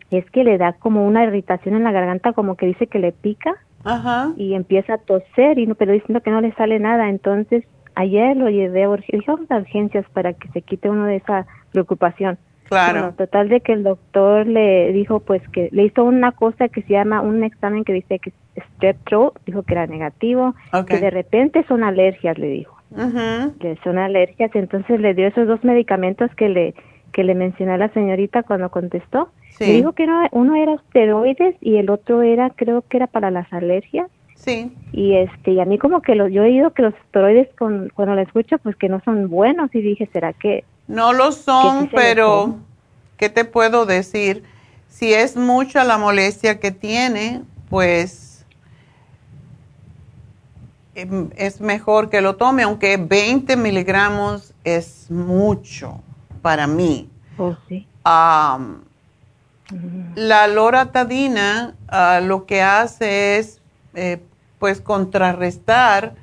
es que le da como una irritación en la garganta, como que dice que le pica Ajá. y empieza a toser, y no, pero diciendo que no le sale nada. Entonces, ayer lo llevé a urgencias para que se quite uno de esa preocupación. Claro. total de que el doctor le dijo pues que le hizo una cosa que se llama un examen que dice que es strep throat, dijo que era negativo, que de repente son alergias, le dijo. Que son alergias, entonces le dio esos dos medicamentos que le que le mencioné a la señorita cuando contestó. Sí. Me dijo que uno era esteroides y el otro era, creo que era para las alergias. Sí. Y este, y a mí como que lo, yo he oído que los esteroides con, cuando lo escucho, pues que no son buenos y dije, ¿será que? No lo son, pero ¿qué te puedo decir? Si es mucha la molestia que tiene, pues em, es mejor que lo tome, aunque 20 miligramos es mucho para mí. Oh, sí. La loratadina ah, lo que hace es, eh, pues, contrarrestar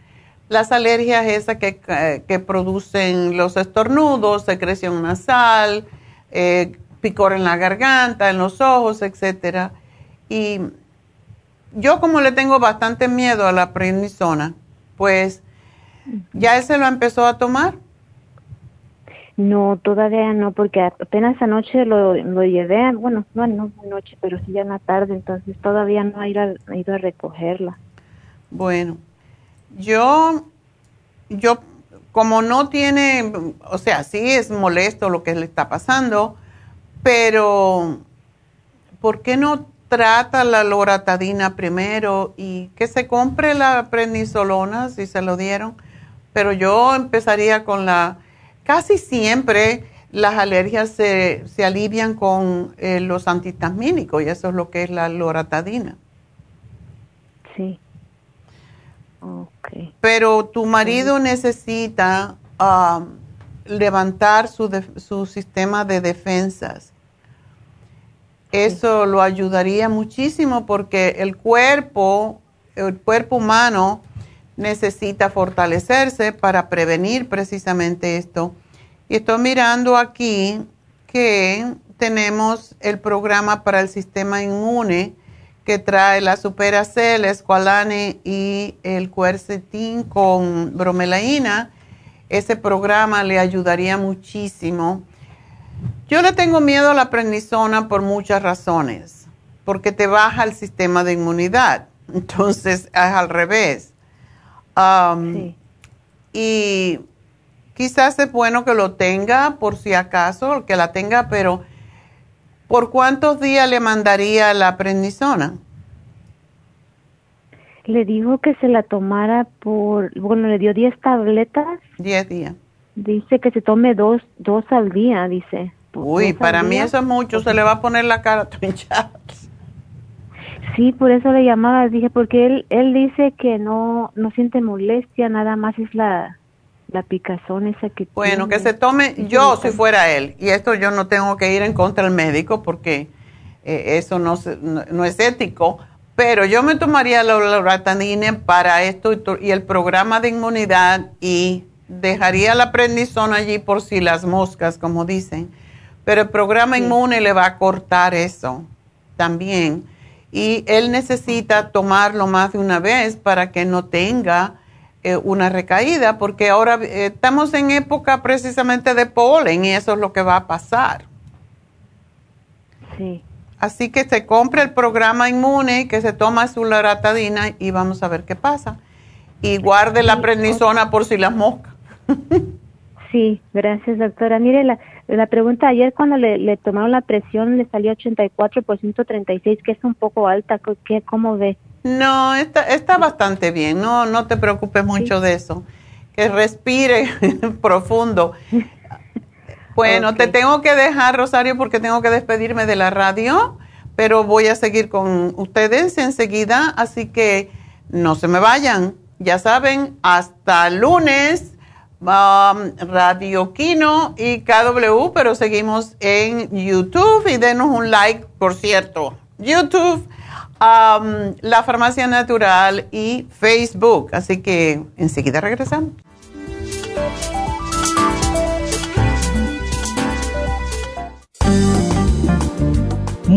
las alergias esas que, que, producen los estornudos, secreción nasal, eh, picor en la garganta, en los ojos, etcétera. Y yo como le tengo bastante miedo a la prednisona, pues ya él se lo empezó a tomar no, todavía no, porque apenas anoche lo, lo llevé, bueno, no, no anoche, pero sí ya en la tarde, entonces todavía no ha ido a, ido a recogerla. Bueno, yo, yo, como no tiene, o sea, sí es molesto lo que le está pasando, pero ¿por qué no trata la loratadina primero y que se compre la prednisolona si se lo dieron? Pero yo empezaría con la casi siempre las alergias se, se alivian con eh, los antihistamínicos y eso es lo que es la loratadina. Sí. Okay. Pero tu marido necesita um, levantar su, su, sistema de defensas. Eso lo ayudaría muchísimo porque el cuerpo, el cuerpo humano necesita fortalecerse para prevenir precisamente esto. Y estoy mirando aquí que tenemos el programa para el sistema inmune que trae la Superacel, Esqualane y el Quercetin con bromelaína. Ese programa le ayudaría muchísimo. Yo le tengo miedo a la prednisona por muchas razones, porque te baja el sistema de inmunidad. *laughs* Entonces es al revés. Um, y quizás es bueno que lo tenga por si acaso, que la tenga, pero ¿por cuántos días le mandaría la prednisona? Le dijo que se la tomara por, bueno, le dio 10 tabletas. 10 días. Dice que se tome dos, dos al día, dice. Uy, para mí eso es mucho, se le va a poner la cara hinchada. Sí, por eso le llamaba, dije, porque él, él dice que no, no siente molestia, nada más es la, la picazón esa que Bueno, que se tome, yo si fuera él, y esto yo no tengo que ir en contra del médico porque eh, eso no, no, es ético, pero yo me tomaría la loratadina para esto y, el programa de inmunidad y dejaría la prendizona allí por si las moscas, como dicen, pero el programa inmune le va a cortar eso también y él necesita tomarlo más de una vez para que no tenga eh, una recaída, porque ahora eh, estamos en época precisamente de polen y eso es lo que va a pasar. Sí. Así que se compre el programa inmune, que se toma su loratadina y vamos a ver qué pasa. Y guarde la prednisona por si las moscas. *laughs* sí, gracias doctora. Mire, la, la pregunta ayer cuando le, le tomaron la presión le salió 84 por 136, que es un poco alta. ¿Qué, ¿Cómo ve? No, está, está bastante bien, no, no te preocupes mucho de eso. Que respire *laughs* profundo. Bueno, te tengo que dejar, Rosario, porque tengo que despedirme de la radio, pero voy a seguir con ustedes enseguida, así que no se me vayan. Ya saben, hasta lunes, um, Radio Kino y KW, pero seguimos en YouTube y denos un like, por cierto. YouTube la Farmacia Natural y Facebook. Así que enseguida regresamos.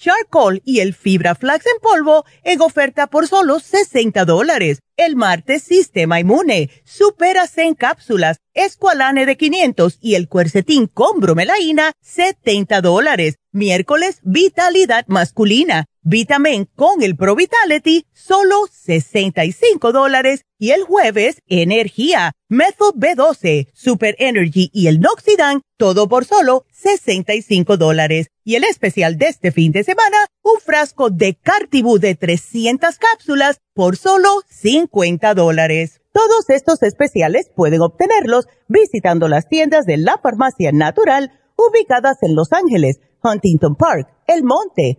charcoal y el fibra flax en polvo en oferta por solo 60 dólares. El martes, sistema inmune, superas en cápsulas, escualane de 500 y el cuercetín con bromelaína, 70 dólares. Miércoles, vitalidad masculina, vitamin con el Pro Vitality, solo 65 dólares. Y el jueves, energía, Method B12, Super Energy y el Noxidan, todo por solo 65 dólares. Y el especial de este fin de semana, un frasco de Cartibú de 300 cápsulas por solo 50 dólares. Todos estos especiales pueden obtenerlos visitando las tiendas de la farmacia natural ubicadas en Los Ángeles, Huntington Park, El Monte,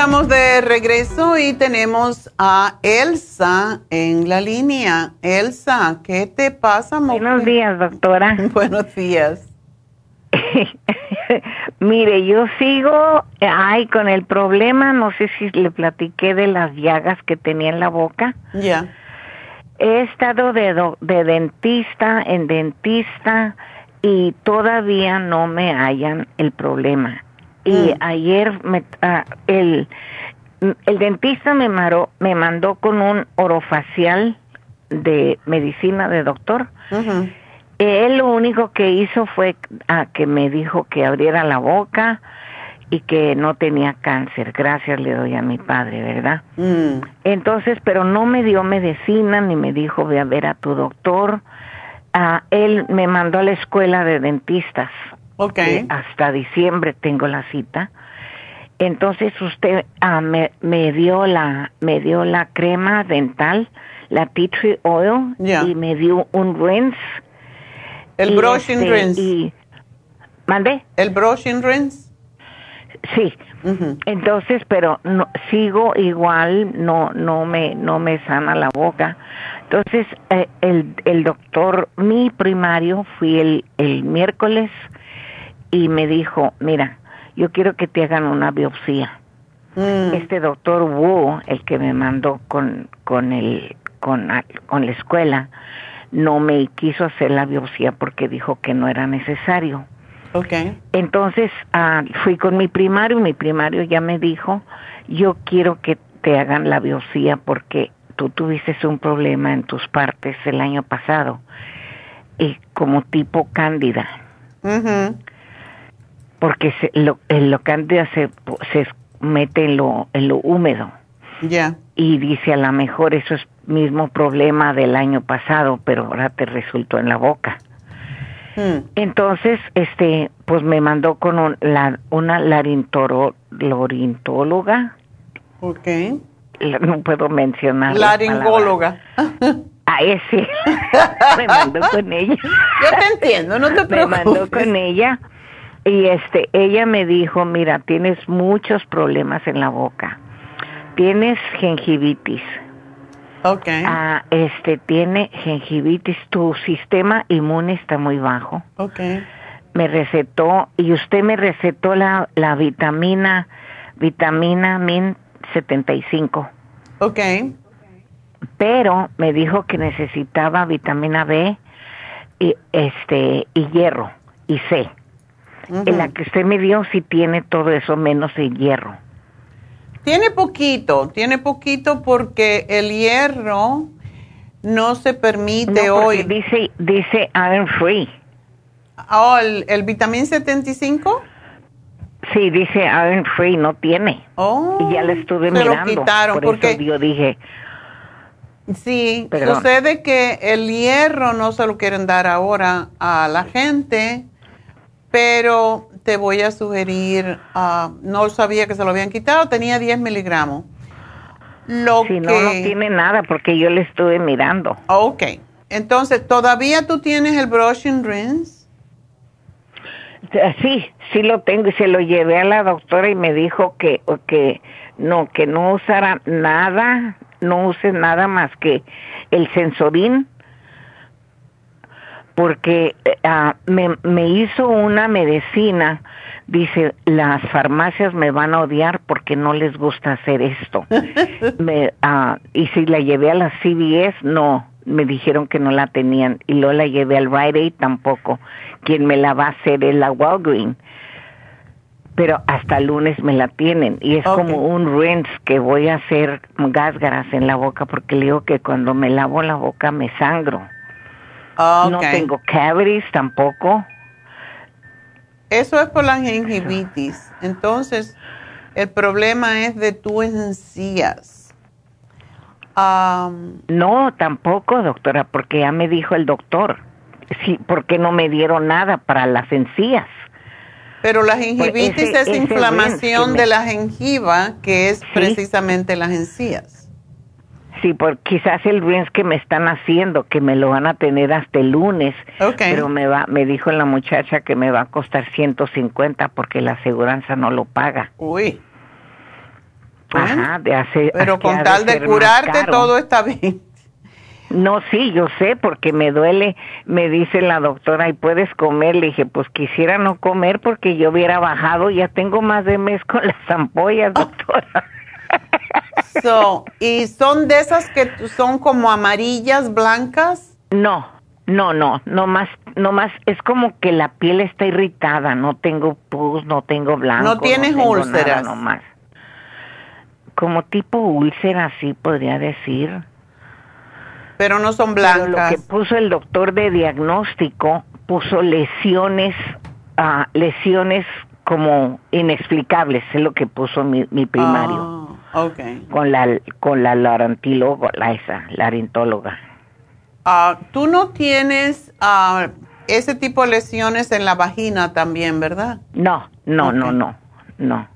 Estamos de regreso y tenemos a Elsa en la línea. Elsa, ¿qué te pasa? Buenos días, doctora. *laughs* Buenos días. *laughs* Mire, yo sigo, ay, con el problema, no sé si le platiqué de las llagas que tenía en la boca. Ya. He estado de, de dentista en dentista y todavía no me hallan el problema. Y mm. ayer me, ah, el, el dentista me, maró, me mandó con un orofacial de medicina de doctor. Él lo único que hizo fue ah, que me dijo que abriera la boca y que no tenía cáncer. Gracias le doy a mi padre, ¿verdad? Mm. Entonces, pero no me dio medicina ni me dijo ve a ver a tu doctor. Ah, él me mandó a la escuela de dentistas. Okay. hasta diciembre tengo la cita. Entonces usted ah, me, me dio la me dio la crema dental, la tea tree oil y me dio un rinse. El brushing este, rinse. Y, ¿Mande? El brushing rinse. Sí. Entonces, pero no, sigo igual, no no me no me sana la boca. Entonces, eh, el, el doctor, mi primario, fui el, el miércoles y me dijo, mira, yo quiero que te hagan una biopsia. Mm. Este doctor Wu, el que me mandó con, con, el, con, con la escuela, no me quiso hacer la biopsia porque dijo que no era necesario. Okay. Entonces ah, fui con mi primario y mi primario ya me dijo, yo quiero que te hagan la biopsia porque tú tuviste un problema en tus partes el año pasado, y como tipo cándida porque se, lo, lo cándida se, se mete en lo, en lo húmedo. Ya. Y dice, a lo mejor eso es mismo problema del año pasado, pero ahora te resultó en la boca. Hmm. Entonces, este, pues me mandó con un, la, una larintóloga. Ok. no puedo mencionar. Laringóloga. Ah, ese. *laughs* me mandó con ella. *laughs* Yo te entiendo, no te preocupes. Me mandó con ella y este ella me dijo mira tienes muchos problemas en la boca. Tienes gingivitis okay ah este tiene gingivitis. Tu sistema inmune está muy bajo. Okay me recetó y usted me recetó la la vitamina vitamina min 75 okay pero me dijo que necesitaba vitamina B y este y hierro y C en la que usted me dio si tiene todo eso menos el hierro. Tiene poquito, tiene poquito porque el hierro no se permite no, hoy. Dice, dice iron free. Oh, el, el vitamín 75? Sí, dice iron free, no tiene. Oh, y ya le estuve mirando. Lo quitaron por porque eso yo dije. Sí, sucede que el hierro no se lo quieren dar ahora a la gente pero te voy a sugerir, uh, no sabía que se lo habían quitado, tenía 10 miligramos. Lo si no, no tiene nada porque yo le estuve mirando. Ok, entonces, ¿todavía tú tienes el brushing rinse? Sí, sí lo tengo y se lo llevé a la doctora y me dijo que, que no, que no usara nada, no use nada más que el sensorín porque uh, me, me hizo una medicina, dice, las farmacias me van a odiar porque no les gusta hacer esto. *laughs* me, uh, y si la llevé a la CVS, no, me dijeron que no la tenían. Y luego la llevé al Rite Aid, tampoco. Quien me la va a hacer es la Walgreen. Pero hasta el lunes me la tienen. Y es como un rinse que voy a hacer gásgaras en la boca porque le digo que cuando me lavo la boca me sangro. No tengo cavities tampoco. Eso es por la gingivitis. Entonces, el problema es de tus encías. no, tampoco, doctora, porque ya me dijo el doctor. Sí, porque no me dieron nada para las encías. Pero la pues gingivitis es inflamación de la gengiva, que es precisamente las encías. Sí, por quizás el rinse que me están haciendo, que me lo van a tener hasta el lunes, pero me va, me dijo la muchacha que me va a costar 150 porque la aseguranza no lo paga. Uy. Ajá, de hacer. Pero con tal de curarte todo está bien. No, sí, yo sé, porque me duele, me dice la doctora, ¿y puedes comer? Le dije, pues quisiera no comer porque yo hubiera bajado, ya tengo más de mes con las ampollas, doctora. So, ¿Y son de esas que son como amarillas, blancas? No, no, no, no más, no más, es como que la piel está irritada, no tengo pus, no tengo blanco. No tienes no úlceras. no más. Como tipo úlcera, sí podría decir. Pero no son blancas. Pero lo que puso el doctor de diagnóstico puso lesiones, uh, lesiones como inexplicables, es lo que puso mi, mi primario. Ah, okay. Con la con la larentóloga, la esa, larentóloga. Uh, Tú no tienes uh, ese tipo de lesiones en la vagina también, ¿verdad? No, no, no, no, no.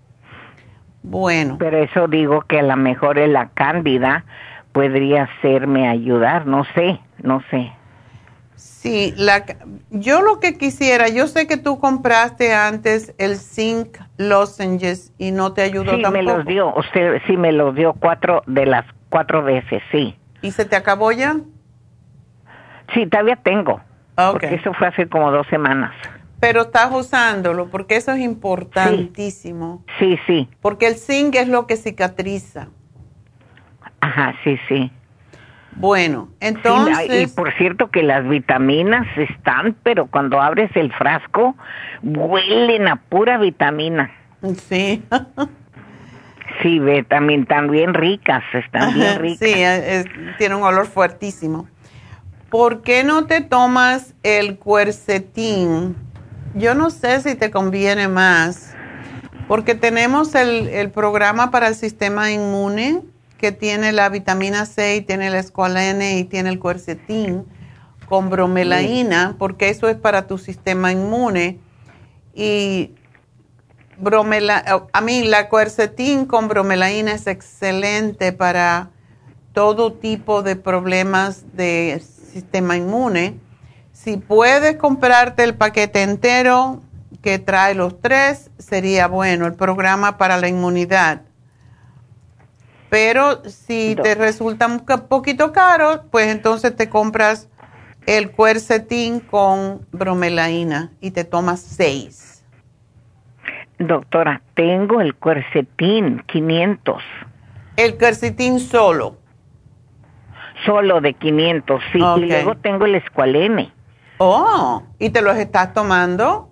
Bueno. Pero eso digo que a lo mejor es la cándida podría hacerme ayudar, no sé, no sé. Sí, la, yo lo que quisiera, yo sé que tú compraste antes el zinc lozenges y no te ayudó sí, tampoco. me los dio, usted sí me los dio cuatro de las cuatro veces, sí. ¿Y se te acabó ya? Sí, todavía tengo. Okay. Porque eso fue hace como dos semanas. Pero estás usándolo, porque eso es importantísimo. Sí, sí. Porque el zinc es lo que cicatriza. Ajá, sí, sí. Bueno, entonces... Sí, y por cierto que las vitaminas están, pero cuando abres el frasco, huelen a pura vitamina. Sí. *laughs* sí, ve, también, también ricas, están bien *laughs* ricas. Sí, es, tiene un olor fuertísimo. ¿Por qué no te tomas el cuercetín? Yo no sé si te conviene más, porque tenemos el, el programa para el sistema inmune que tiene la vitamina C y tiene el escualene y tiene el cuercetín con bromelaína, porque eso es para tu sistema inmune. Y bromela, a mí la cuercetín con bromelaína es excelente para todo tipo de problemas de sistema inmune. Si puedes comprarte el paquete entero que trae los tres, sería bueno, el programa para la inmunidad. Pero si te resulta un poquito caro, pues entonces te compras el cuercetín con bromelaína y te tomas seis. Doctora, tengo el cuercetín 500. El cuercetín solo. Solo de 500, sí. Okay. Y luego tengo el escualene. Oh, ¿y te los estás tomando?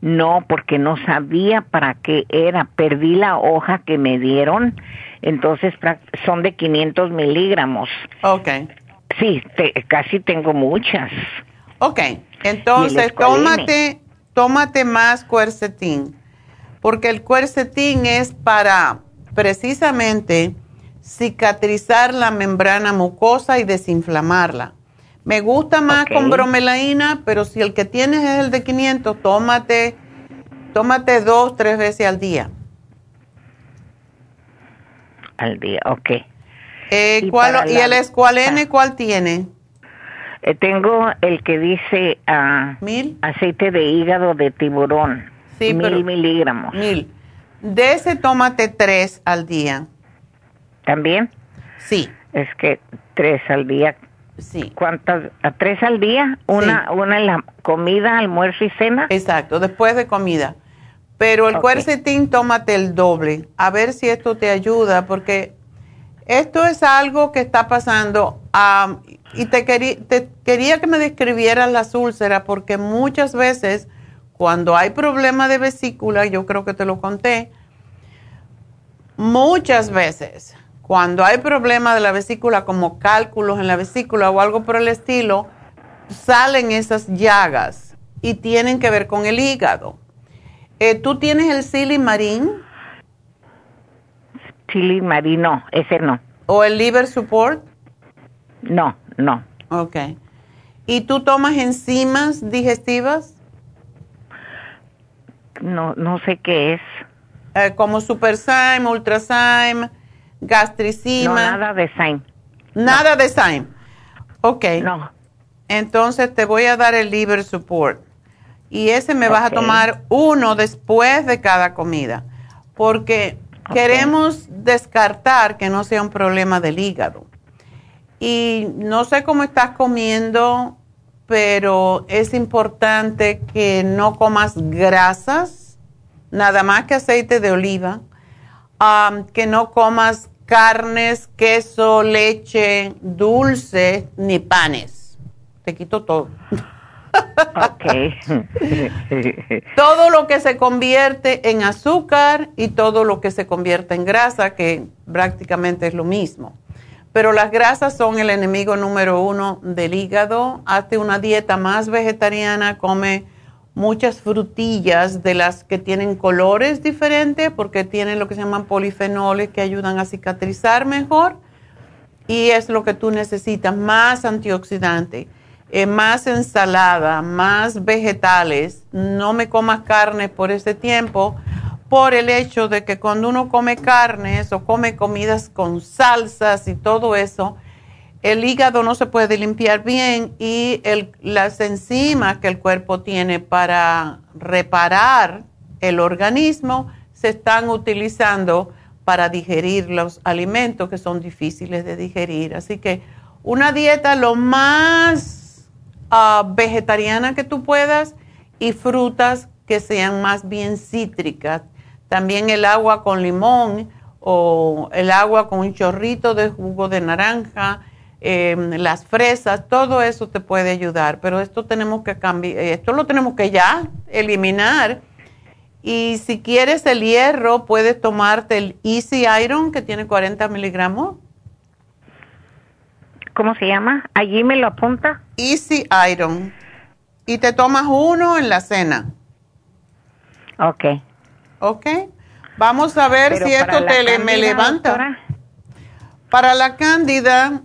No, porque no sabía para qué era. Perdí la hoja que me dieron, entonces son de 500 miligramos. Ok. Sí, te, casi tengo muchas. Ok, entonces tómate, tómate más cuercetín, porque el cuercetín es para precisamente cicatrizar la membrana mucosa y desinflamarla. Me gusta más Okay. con bromelaína, pero si el que tienes es el de 500, tómate, tómate dos, tres veces al día. Al día, ok. Eh, Y ¿cuál- ¿Y la- el escualene cuál tiene? Eh, tengo el que dice ah, ¿Mil? aceite de hígado de tiburón. Sí, mil pero- miligramos. Mil. De ese tómate tres al día. ¿También? Sí. Es que tres al día. Sí. ¿Cuántas? ¿A tres al día? Una, una en la comida, almuerzo y cena. Exacto, después de comida. Pero el Ok. cuercetín, tómate el doble. A ver si esto te ayuda, porque esto es algo que está pasando. am, y te, te quería que me describieras las úlceras, porque muchas veces cuando hay problema de vesícula, yo creo que te lo conté, muchas veces cuando hay problema de la vesícula, como cálculos en la vesícula o algo por el estilo, salen esas llagas y tienen que ver con el hígado. Eh, ¿Tú tienes el silimarín Chili marino, ese no. o el liver support? No, no. Ok. ¿Y tú tomas enzimas digestivas No, no sé qué es. eh, como Superzyme, Ultrazyme, Gastricima? No, nada de Sain. Nada de Zyme. Ok. No. Entonces te voy a dar el liver support. Y ese me vas a tomar uno después de cada comida. Porque queremos descartar que no sea un problema del hígado. Y no sé cómo estás comiendo, pero es importante que no comas grasas, nada más que aceite de oliva, que no comas carnes, queso, leche, dulce, ni panes. Te quito todo. *laughs* Ok. *laughs* todo lo que se convierte en azúcar y todo lo que se convierte en grasa, que prácticamente es lo mismo. Pero las grasas son el enemigo número uno del hígado. Hazte una dieta más vegetariana, come muchas frutillas de las que tienen colores diferentes porque tienen lo que se llaman polifenoles que ayudan a cicatrizar mejor y es lo que tú necesitas, más antioxidante, eh, más ensalada, más vegetales. No me comas carne por ese tiempo por el hecho de que cuando uno come carnes o come comidas con salsas y todo eso, el hígado no se puede limpiar bien y las enzimas que el cuerpo tiene para reparar el organismo se están utilizando para digerir los alimentos que son difíciles de digerir. Así que una dieta lo más ah, vegetariana que tú puedas y frutas que sean más bien cítricas también el agua con limón o el agua con un chorrito de jugo de naranja, em, las fresas, todo eso te puede ayudar, pero esto tenemos que cambiar, esto lo tenemos que ya eliminar. Y si quieres el hierro, puedes tomarte el Easy Iron que tiene 40 miligramos. ¿Cómo se llama? Allí me lo apunta. Easy Iron. Y te tomas uno en la cena. Ok. ¿Ok? Vamos a ver si esto te me levanta. Para la cándida,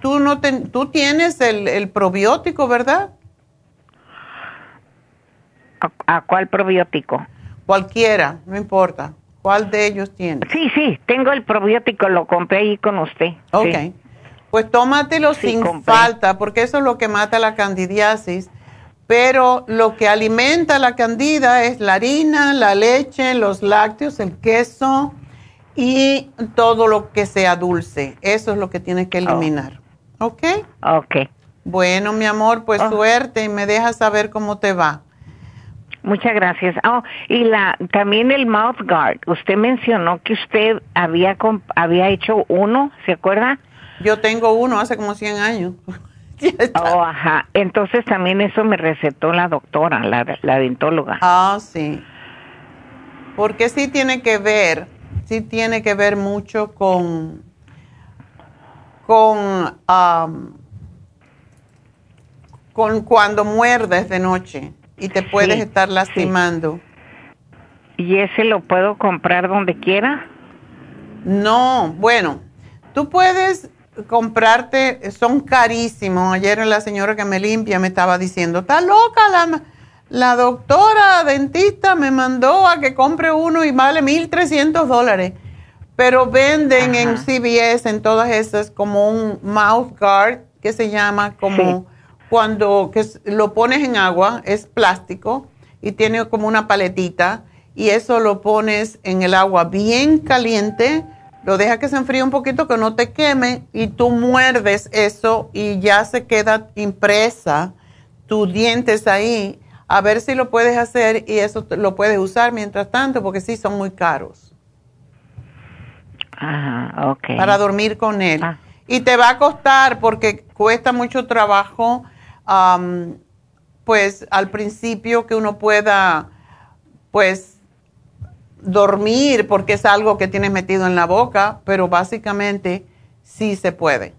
tú, no tú tienes el, probiótico, ¿verdad? ¿A, cuál probiótico? Cualquiera, no importa. ¿Cuál de ellos tienes? Sí, sí, tengo el probiótico, lo compré ahí con usted. Ok. Pues tómatelo sin falta, porque eso es lo que mata la candidiasis pero lo que alimenta la candida es la harina, la leche, los lácteos, el queso y todo lo que sea dulce. Eso es lo que tienes que eliminar. ¿Ok? Ok. Bueno, mi amor, pues oh. suerte y me dejas saber cómo te va. Muchas gracias. Oh, y la también el mouth guard. Usted mencionó que usted había había hecho uno, ¿se acuerda? Yo tengo uno hace como 100 años. *laughs* oh, ajá. Entonces también eso me recetó la doctora, la, la dentóloga. Ah, sí. Porque sí tiene que ver, sí tiene que ver mucho con, con, con cuando muerdes de noche y te puedes estar lastimando. ¿Y ese lo puedo comprar donde quiera? No, bueno, tú puedes comprarte, son carísimos. Ayer la señora que me limpia me estaba diciendo, está loca la, la doctora dentista me mandó a que compre uno y vale 1.300 dólares. Pero venden en CVS, en todas esas, como un mouth guard que se llama como cuando que lo pones en agua, es plástico y tiene como una paletita y eso lo pones en el agua bien caliente lo deja que se enfríe un poquito, que no te queme y tú muerdes eso y ya se queda impresa tus dientes ahí. A ver si lo puedes hacer y eso lo puedes usar mientras tanto, porque sí son muy caros. Ajá, ok. Para dormir con él. Ah. Y te va a costar porque cuesta mucho trabajo, pues al principio que uno pueda, pues dormir porque es algo que tienes metido en la boca, pero básicamente sí se puede.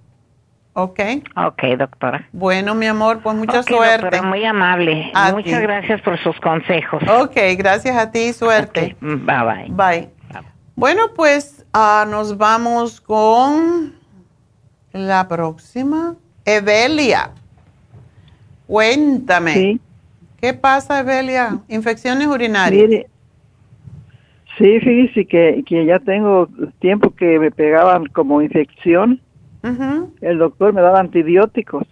¿Ok? Ok, doctora. Bueno, mi amor, pues mucha suerte. Doctora, muy amable. Muchas gracias por sus consejos. Ok, gracias a ti, suerte. Bye bye. Bye. Bueno, pues ah, nos vamos con la próxima. Evelia. Cuéntame. ¿Qué pasa, Evelia? Infecciones urinarias. Sí, fíjese que, que ya tengo tiempo que me pegaban como infección. El doctor me daba antibióticos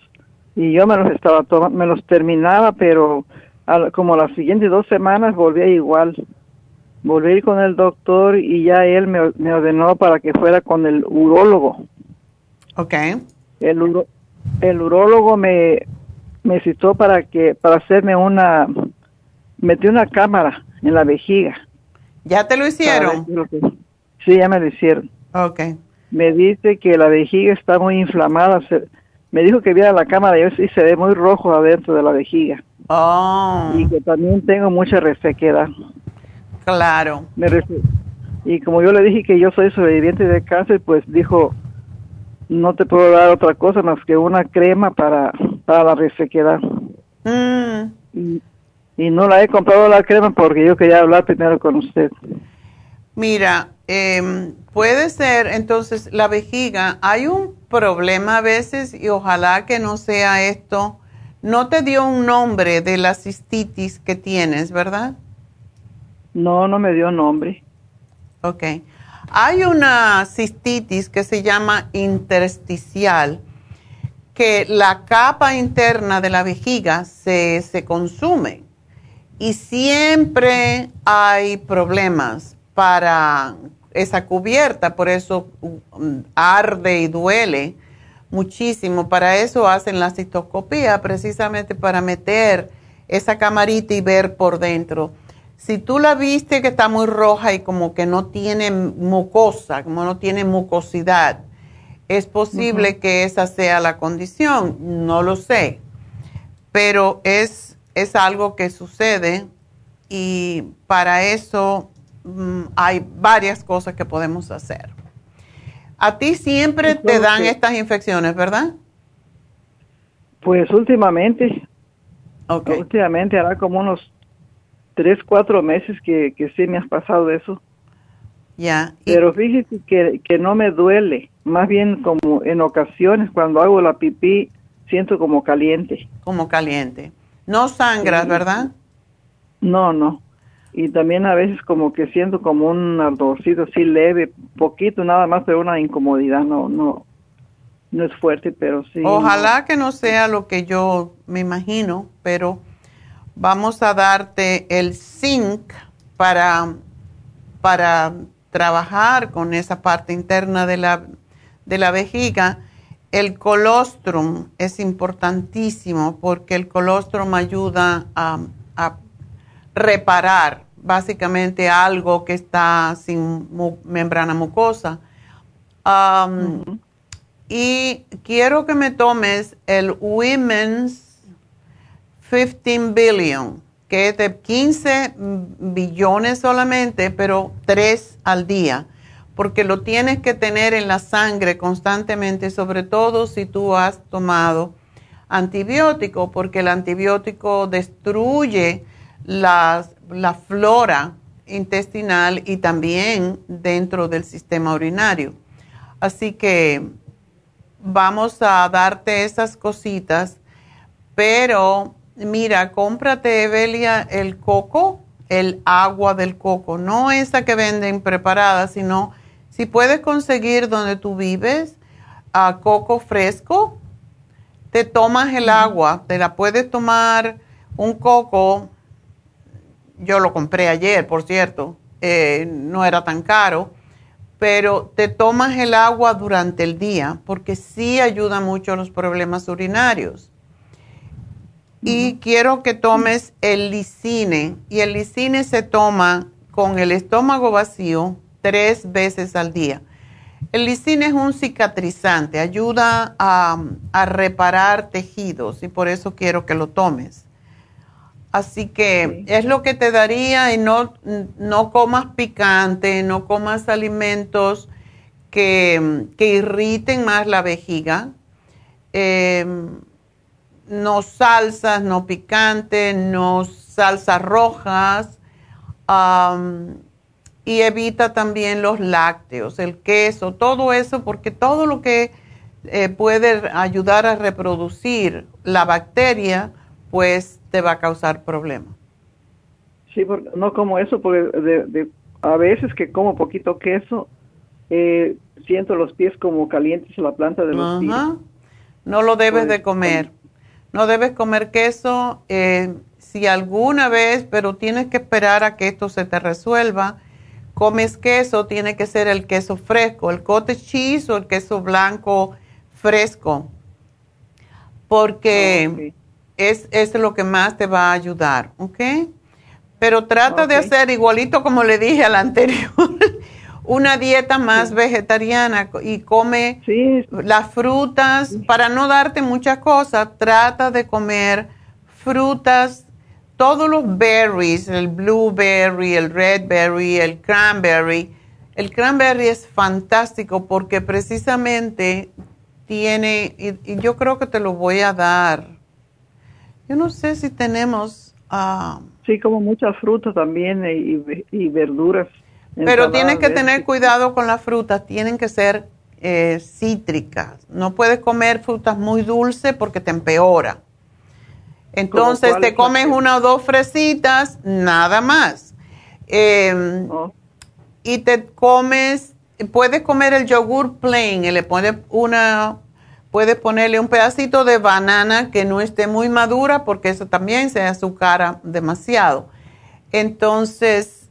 y yo me los estaba tomando, me los terminaba, pero como las siguientes dos semanas volvía igual. Volví a ir con el doctor y ya él me, me ordenó para que fuera con el urólogo. Ok. El, el urólogo me, me citó para que para hacerme una metí una cámara en la vejiga. ¿Ya te lo hicieron? sí, ya me lo hicieron. Ok. Me dice que la vejiga está muy inflamada. me dijo que viera la cámara y sí se ve muy rojo adentro de la vejiga. Oh. Y que también tengo mucha resequedad. Claro. y como yo le dije que yo soy sobreviviente de cáncer, pues dijo, no te puedo dar otra cosa más que una crema para, para la resequedad. Mm. Y, y no la he comprado la crema porque yo quería hablar primero con usted. Mira, eh, puede ser entonces la vejiga, hay un problema a veces y ojalá que no sea esto. No te dio un nombre de la cistitis que tienes, ¿verdad? No, no me dio nombre. Ok. Hay una cistitis que se llama intersticial, que la capa interna de la vejiga se, se consume y siempre hay problemas para esa cubierta, por eso um, arde y duele muchísimo. Para eso hacen la citoscopía, precisamente para meter esa camarita y ver por dentro. Si tú la viste que está muy roja y como que no tiene mucosa, como no tiene mucosidad, es posible que esa sea la condición, no lo sé, pero es es algo que sucede y para eso mm, hay varias cosas que podemos hacer. A ti siempre te dan estas infecciones, ¿verdad? Pues últimamente. Últimamente, hará como unos tres, cuatro meses que, que sí me has pasado eso. Ya. Pero fíjese que, que no me duele. Más bien como en ocasiones cuando hago la pipí siento como caliente. Como caliente. No sangras, ¿verdad? No, no. Y también a veces como que siento como un ardorcito así leve, poquito nada más, pero una incomodidad, no, no, no es fuerte, pero sí. Ojalá que no sea lo que yo me imagino, pero vamos a darte el zinc para, para trabajar con esa parte interna de la, de la vejiga el colostrum es importantísimo porque el colostrum ayuda a, reparar básicamente algo que está sin membrana mucosa. Y quiero que me tomes el Women's 15 Billion, que es de 15 billones solamente, pero 3 al día porque lo tienes que tener en la sangre constantemente, sobre todo si tú has tomado antibiótico, porque el antibiótico destruye la flora intestinal y también dentro del sistema urinario. Así que vamos a darte esas cositas, pero mira, cómprate, Evelia, el coco, el agua del coco, no esa que venden preparada, sino si puedes conseguir donde tú vives a coco fresco, te tomas el agua, te la puedes tomar un coco, yo lo compré ayer, por cierto, eh, no era tan caro, pero te tomas el agua durante el día porque sí ayuda mucho a los problemas urinarios. Y quiero que tomes el licine, y el licine se toma con el estómago vacío tres veces al día. El lisine es un cicatrizante, ayuda a, reparar tejidos y por eso quiero que lo tomes. Así que es lo que te daría y no, no comas picante, no comas alimentos que, irriten más la vejiga. Em, no salsas, no picante, no salsas rojas y evita también los lácteos, el queso, todo eso, porque todo lo que eh, puede ayudar a reproducir la bacteria, pues te va a causar problemas. Sí, no como eso, porque de, a veces que como poquito queso, eh, siento los pies como calientes en la planta de los pies. No lo debes de comer. No debes comer queso eh, si alguna vez, pero tienes que esperar a que esto se te resuelva comes queso, tiene que ser el queso fresco, el cottage cheese o el queso blanco fresco, porque es, es lo que más te va a ayudar, ¿ok? Pero trata de hacer igualito como le dije al anterior, *laughs* una dieta más vegetariana y come las frutas, para no darte muchas cosas, trata de comer frutas, todos los berries, el blueberry, el redberry, el cranberry. El cranberry es fantástico porque precisamente tiene, y, yo creo que te lo voy a dar. Yo no sé si tenemos... Uh, sí, como muchas frutas también y verduras. Pero tienes que tener cuidado con las frutas, tienen que ser eh, cítricas. No puedes comer frutas muy dulces porque te empeora. Entonces te comes una o dos fresitas, nada más. Em, oh. Y te comes, puedes comer el yogur plain y le pones una, puedes ponerle un pedacito de banana que no esté muy madura porque eso también se azucara demasiado. Entonces,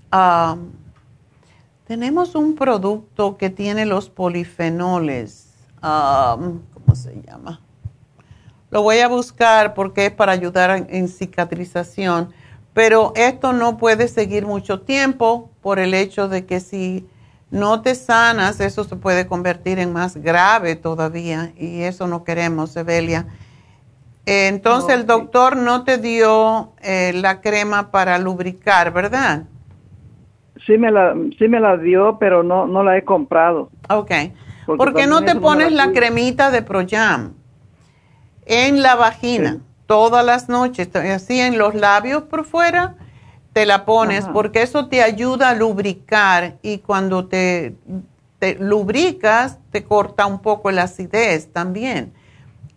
tenemos un producto que tiene los polifenoles. ¿Cómo se llama? Lo voy a buscar porque es para ayudar en, cicatrización. Pero esto no puede seguir mucho tiempo por el hecho de que si no te sanas, eso se puede convertir en más grave todavía. Y eso no queremos, Evelia. Entonces el doctor no te dio eh, la crema para lubricar, ¿verdad? sí me la, sí me la dio, pero no, no la he comprado. Ok. ¿Por qué no te pones la, cremita de Proyam en la vagina todas las noches, así en los labios por fuera? Te la pones porque eso te ayuda a lubricar y cuando te, te lubricas te corta un poco la acidez también.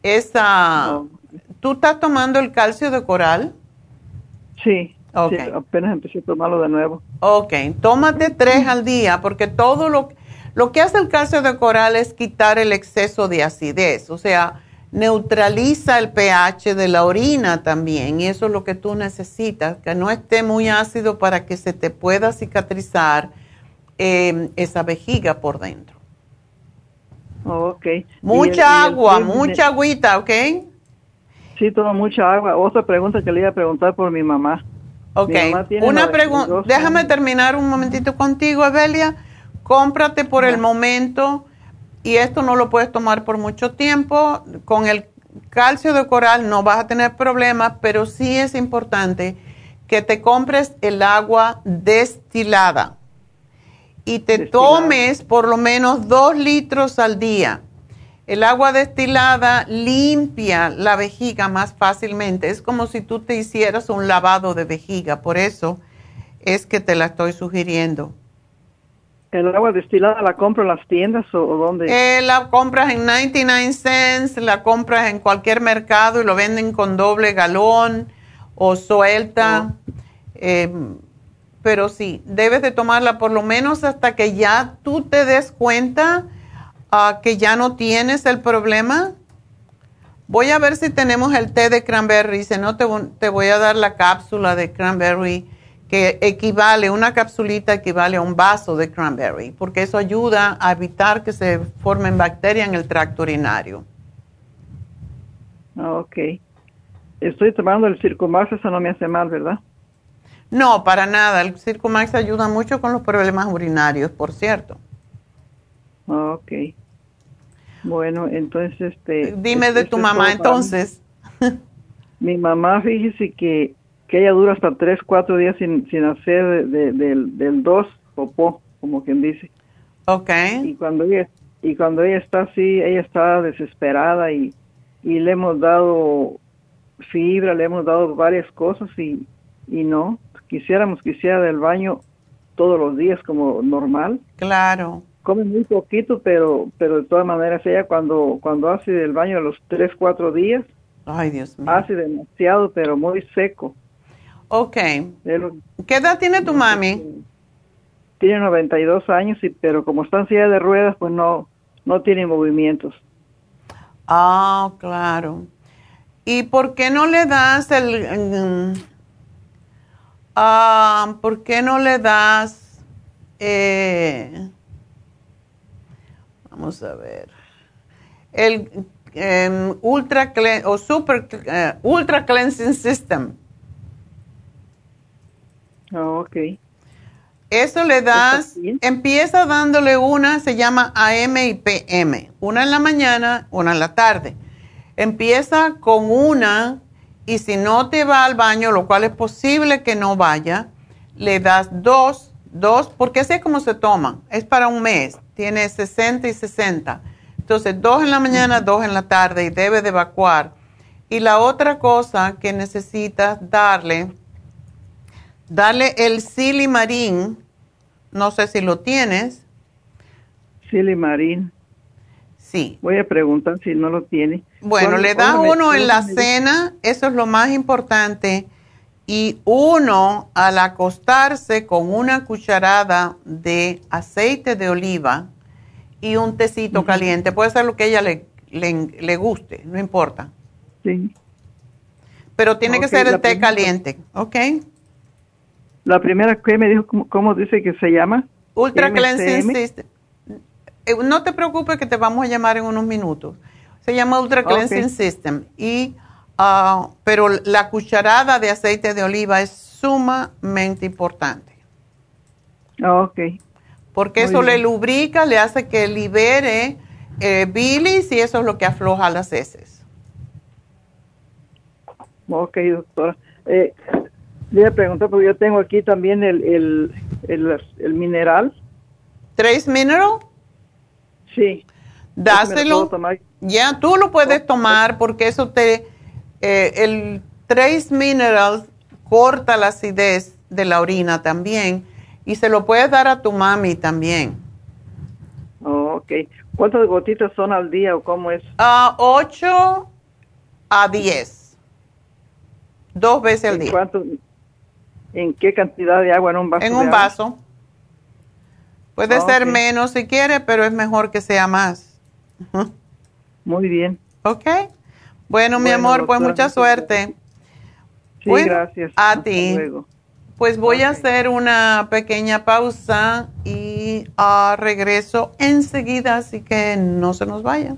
Esa, ¿Tú estás tomando el calcio de coral? Sí. Okay. apenas empecé a tomarlo de nuevo. Ok, tómate tres al día porque todo lo, lo que hace el calcio de coral es quitar el exceso de acidez, o sea, neutraliza el pH de la orina también y eso es lo que tú necesitas, que no esté muy ácido para que se te pueda cicatrizar em, esa vejiga por dentro. ok. Mucha agua, mucha agüita, ¿ok? Sí, tomo mucha agua. Otra pregunta que le iba a preguntar por mi mamá. Ok, una pregunta, déjame terminar un momentito contigo, Evelia. Cómprate por el momento, y esto no lo puedes tomar por mucho tiempo, con el calcio de coral no vas a tener problemas, pero sí es importante que te compres el agua destilada y te tomes por lo menos dos litros al día. El agua destilada limpia la vejiga más fácilmente. Es como si tú te hicieras un lavado de vejiga. Por eso es que te la estoy sugiriendo. ¿El agua destilada la compro en las tiendas o, dónde? Eh, la compras en 99 cents, la compras en cualquier mercado y lo venden con doble galón o suelta. Oh. Em, pero sí, debes de tomarla por lo menos hasta que ya tú te des cuenta que ya no tienes el problema. Voy a ver si tenemos el té de cranberry. Si no, te, te voy a dar la cápsula de cranberry que equivale, una capsulita equivale a un vaso de cranberry, porque eso ayuda a evitar que se formen bacterias en el tracto urinario. Ah, ok. Estoy tomando el Circumax, eso no me hace mal, ¿verdad? No, para nada. El Circumax ayuda mucho con los problemas urinarios, por cierto. Ok. Bueno, entonces, este... Dime de tu mamá entonces. *laughs* Mi mamá, fíjese que, que ella dura hasta tres, cuatro días sin, sin hacer del, del dos popó, como quien dice. Ok. Y cuando ella, y cuando ella está así, ella está desesperada y, y le hemos dado fibra, le hemos dado varias cosas y, y no, quisiéramos que hiciera del baño todos los días como normal. Claro come muy poquito, pero pero de todas maneras ella cuando cuando hace el baño a los 3, 4 días, Ay, Dios mío. hace demasiado, pero muy seco. Ok. ¿Qué edad tiene tu mami? Tiene 92 años, y, pero como está en silla de ruedas, pues no, no tiene movimientos. Ah, claro. ¿Y por qué no le das el... ah, ¿Por qué no le das... Eh, Vamos a ver. el em, Ultra o Super eh, Ultra Cleansing System. Oh, ok. Eso le das, empieza dándole una, se llama AM y PM, una en la mañana, una en la tarde. Empieza con una y si no te va al baño, lo cual es posible que no vaya, le das dos, dos, porque así es como se toman, es para un mes, tiene 60 y 60. Entonces, dos en la mañana, dos en la tarde y debe de evacuar. Y la otra cosa que necesitas darle Dale el silimarín, no sé si lo tienes. Silimarín. Sí. Voy a preguntar si no lo tiene. Bueno, le da uno en la cena, eso es lo más importante, y uno al acostarse con una cucharada de aceite de oliva y un tecito caliente. Puede ser lo que a ella le, le, guste, no importa. Sí. Pero tiene que ser el té caliente, ¿ok? La primera que me dijo, ¿cómo, dice que se llama? Ultra Cleansing System. Eh, no te preocupes que te vamos a llamar en unos minutos. Se llama Ultra Cleansing System. Y, ah, pero la cucharada de aceite de oliva es sumamente importante. Ok. Porque eso le lubrica, le hace que libere eh, bilis y eso es lo que afloja las heces. Ok, doctora. Eh, le preguntar porque yo tengo aquí también el, el, el, el mineral. ¿Trace Mineral? Sí. Dáselo. Ya, tú lo puedes tomar porque eso te... Eh, el Trace Mineral corta la acidez de la orina también y se lo puedes dar a tu mami también. Oh, ok. ¿Cuántas gotitas son al día o cómo es? A 8 a 10. Dos veces al día. ¿Cuánto, en qué cantidad de agua en un vaso. En un vaso. Puede ser menos si quiere, pero es mejor que sea más. Muy bien. Ok. Bueno, mi amor, pues mucha suerte. Sí, gracias. A ti. Pues voy a hacer una pequeña pausa y uh, regreso enseguida, así que no se nos vayan.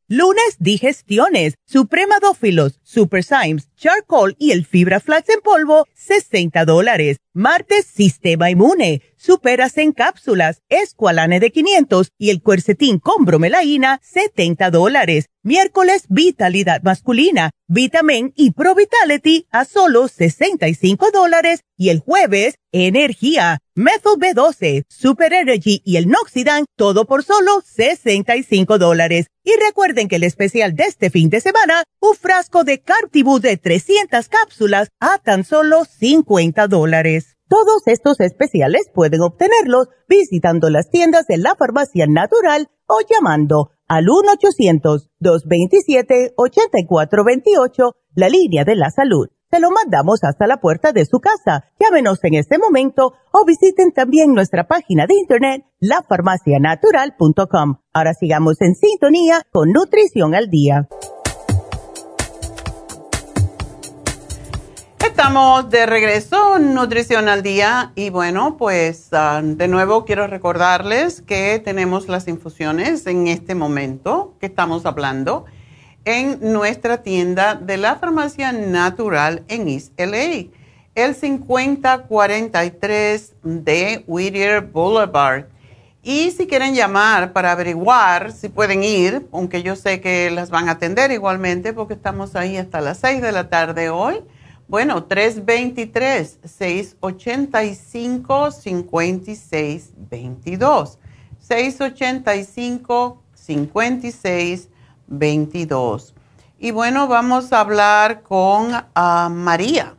Lunes, digestiones, supremadófilos, super Symes, charcoal y el fibra flax en polvo, 60 dólares. Martes, sistema inmune, superas en cápsulas, escualane de 500 y el cuercetín con bromelaína, 70 dólares. Miércoles, vitalidad masculina, vitamin y pro vitality a solo 65 dólares. Y el jueves, energía, Methyl B12, Super Energy y el Noxidan, todo por solo 65 dólares. Y recuerden que el especial de este fin de semana, un frasco de Cartibu de 300 cápsulas a tan solo 50 dólares. Todos estos especiales pueden obtenerlos visitando las tiendas de la farmacia natural o llamando al 1-800-227-8428, la línea de la salud. Se lo mandamos hasta la puerta de su casa. Llámenos en este momento o visiten también nuestra página de internet, lafarmacianatural.com. Ahora sigamos en sintonía con Nutrición al Día. Estamos de regreso Nutrición al Día y bueno, pues ah, de nuevo quiero recordarles que tenemos las infusiones en este momento que estamos hablando en nuestra tienda de la farmacia natural en East LA, el 5043 de Whittier Boulevard. Y si quieren llamar para averiguar si pueden ir, aunque yo sé que las van a atender igualmente porque estamos ahí hasta las 6 de la tarde hoy. Bueno, 323-685-5622. 685-5622. 22. Y bueno, vamos a hablar con ah, María.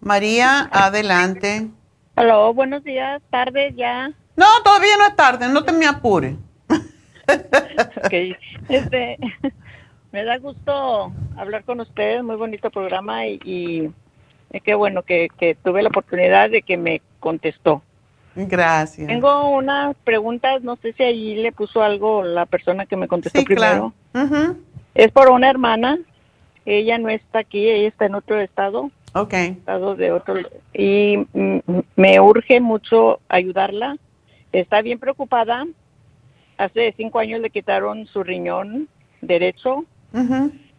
María, adelante. Hola, buenos días, tarde ya. No, todavía no es tarde, no te me apures. *laughs* ok, este, *laughs* me da gusto hablar con ustedes, muy bonito programa y, y qué bueno que, que tuve la oportunidad de que me contestó. Gracias. Tengo unas preguntas, no sé si ahí le puso algo la persona que me contestó primero. Es por una hermana, ella no está aquí, ella está en otro estado. Ok. Estado de otro. Y me urge mucho ayudarla. Está bien preocupada. Hace cinco años le quitaron su riñón derecho.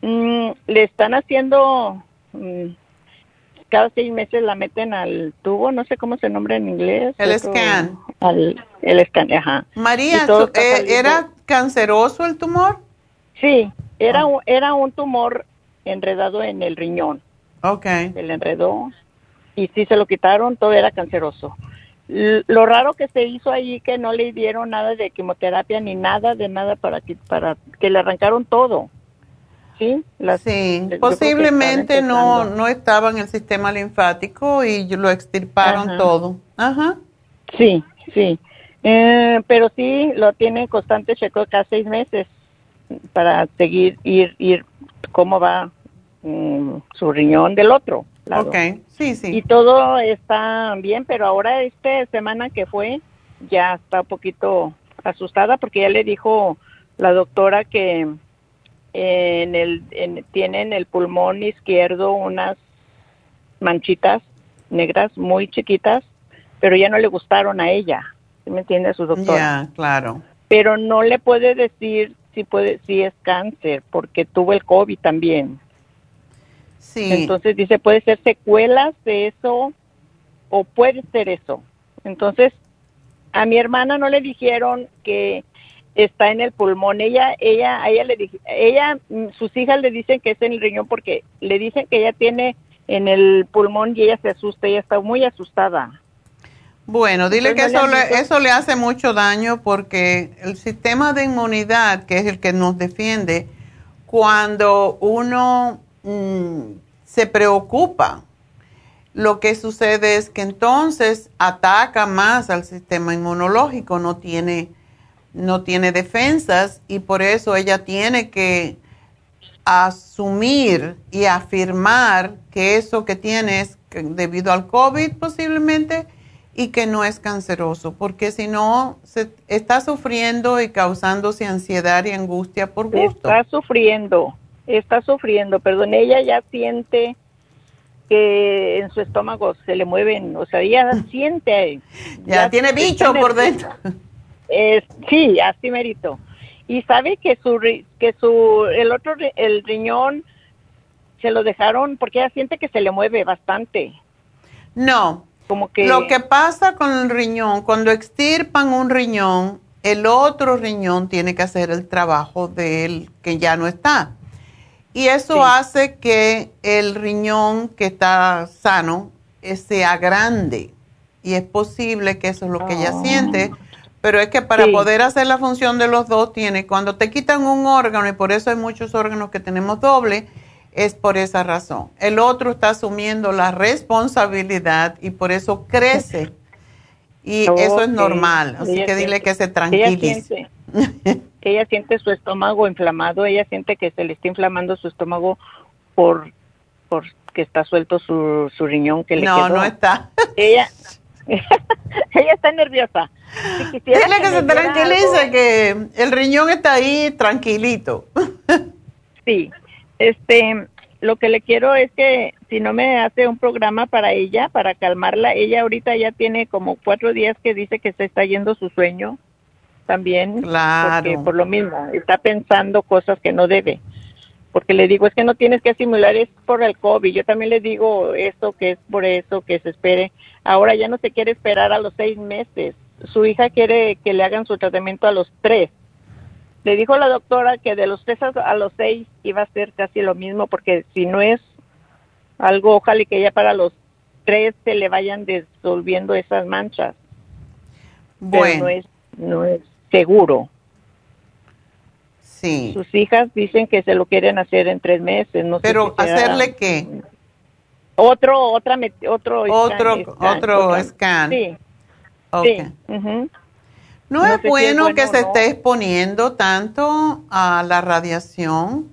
Mm, le están haciendo mm, cada seis meses la meten al tubo, no sé cómo se nombra en inglés. El scan. Al, el scan, ajá. María, eh, ¿era canceroso el tumor? Sí, era, oh. era un tumor enredado en el riñón. Ok. Se le enredó y sí se lo quitaron, todo era canceroso. lo raro que se hizo ahí que no le dieron nada de quimioterapia ni nada de nada para que para que le arrancaron todo. Sí, sí posiblemente no, no estaba en el sistema linfático y lo extirparon todo. Ajá. Sí, sí. Eh, pero sí lo tiene constante checo cada seis meses para seguir, ir, ir cómo va mm, su riñón del otro lado. Ok, sí, sí. Y todo está bien, pero ahora esta semana que fue ya está un poquito asustada porque ya le dijo la doctora que en el, tiene en el pulmón izquierdo unas manchitas negras muy chiquitas, pero ya no le gustaron a ella. ¿Sí me entiende su doctor? Ya, claro. Pero no le puede decir si puede si es cáncer porque tuvo el COVID también. Sí. Entonces dice, puede ser secuelas de eso o puede ser eso. Entonces, a mi hermana no le dijeron que está en el pulmón. Ella, ella, ella le dije, ella, mm, sus hijas le dicen que es en el riñón porque le dicen que ella tiene en el pulmón y ella se asusta, ella está muy asustada. Bueno, dile que eso le, eso le hace mucho daño porque el sistema de inmunidad, que es el que nos defiende, cuando uno mm, se preocupa, lo que sucede es que entonces ataca más al sistema inmunológico, no tiene no tiene defensas y por eso ella tiene que asumir y afirmar que eso que tiene es debido al COVID posiblemente y que no es canceroso, porque si no, se está sufriendo y causándose ansiedad y angustia por gusto. Está sufriendo, está sufriendo, perdón, ella ya siente que en su estómago se le mueven, o sea, ella siente. ya, ya tiene bicho por dentro. Eh, sí, así merito. Y sabe que su que su el otro el riñón se lo dejaron porque ella siente que se le mueve bastante. No. Como que Lo que pasa con el riñón, cuando extirpan un riñón, el otro riñón tiene que hacer el trabajo del que ya no está. Y eso hace que el riñón que está sano eh, sea grande. Y es posible que eso es lo que ella siente ah. Pero es que para poder hacer la función de los dos tiene, cuando te quitan un órgano, y por eso hay muchos órganos que tenemos doble, es por esa razón. El otro está asumiendo la responsabilidad y por eso crece. *laughs* Y eso es normal, así que dile que se tranquilice. *laughs* Ella siente, su estómago inflamado, ella siente que se le está inflamando su estómago por, por que está suelto su, su riñón que le no, No, no está. Ella, *laughs* ella está nerviosa. Dile que, se tranquilice, que el riñón está ahí tranquilito. *laughs* sí, este, lo que le quiero es que si no me hace un programa para ella, para calmarla, ella ahorita ya tiene como cuatro días que dice que se está yendo su sueño también. Claro. Porque por lo mismo, está pensando cosas que no debe. Porque le digo, es que no tienes que asimilar, es por el COVID. Yo también le digo esto, que es por eso, que se espere. Ahora ya no se quiere esperar a los seis meses. Su hija quiere que le hagan su tratamiento a los tres le dijo la doctora que de los tres a los seis iba a ser casi lo mismo, porque si no es algo, ojalá que ya para los tres se le vayan disolviendo esas manchas. Bueno. no es, no es seguro. Sí. Sus hijas dicen que se lo quieren hacer en tres meses. No Pero hacerle qué? Otro, otra, otro, otro, scan, otro scan. Sí. Okay. Sí. No, es bueno, que se esté exponiendo tanto a la radiación.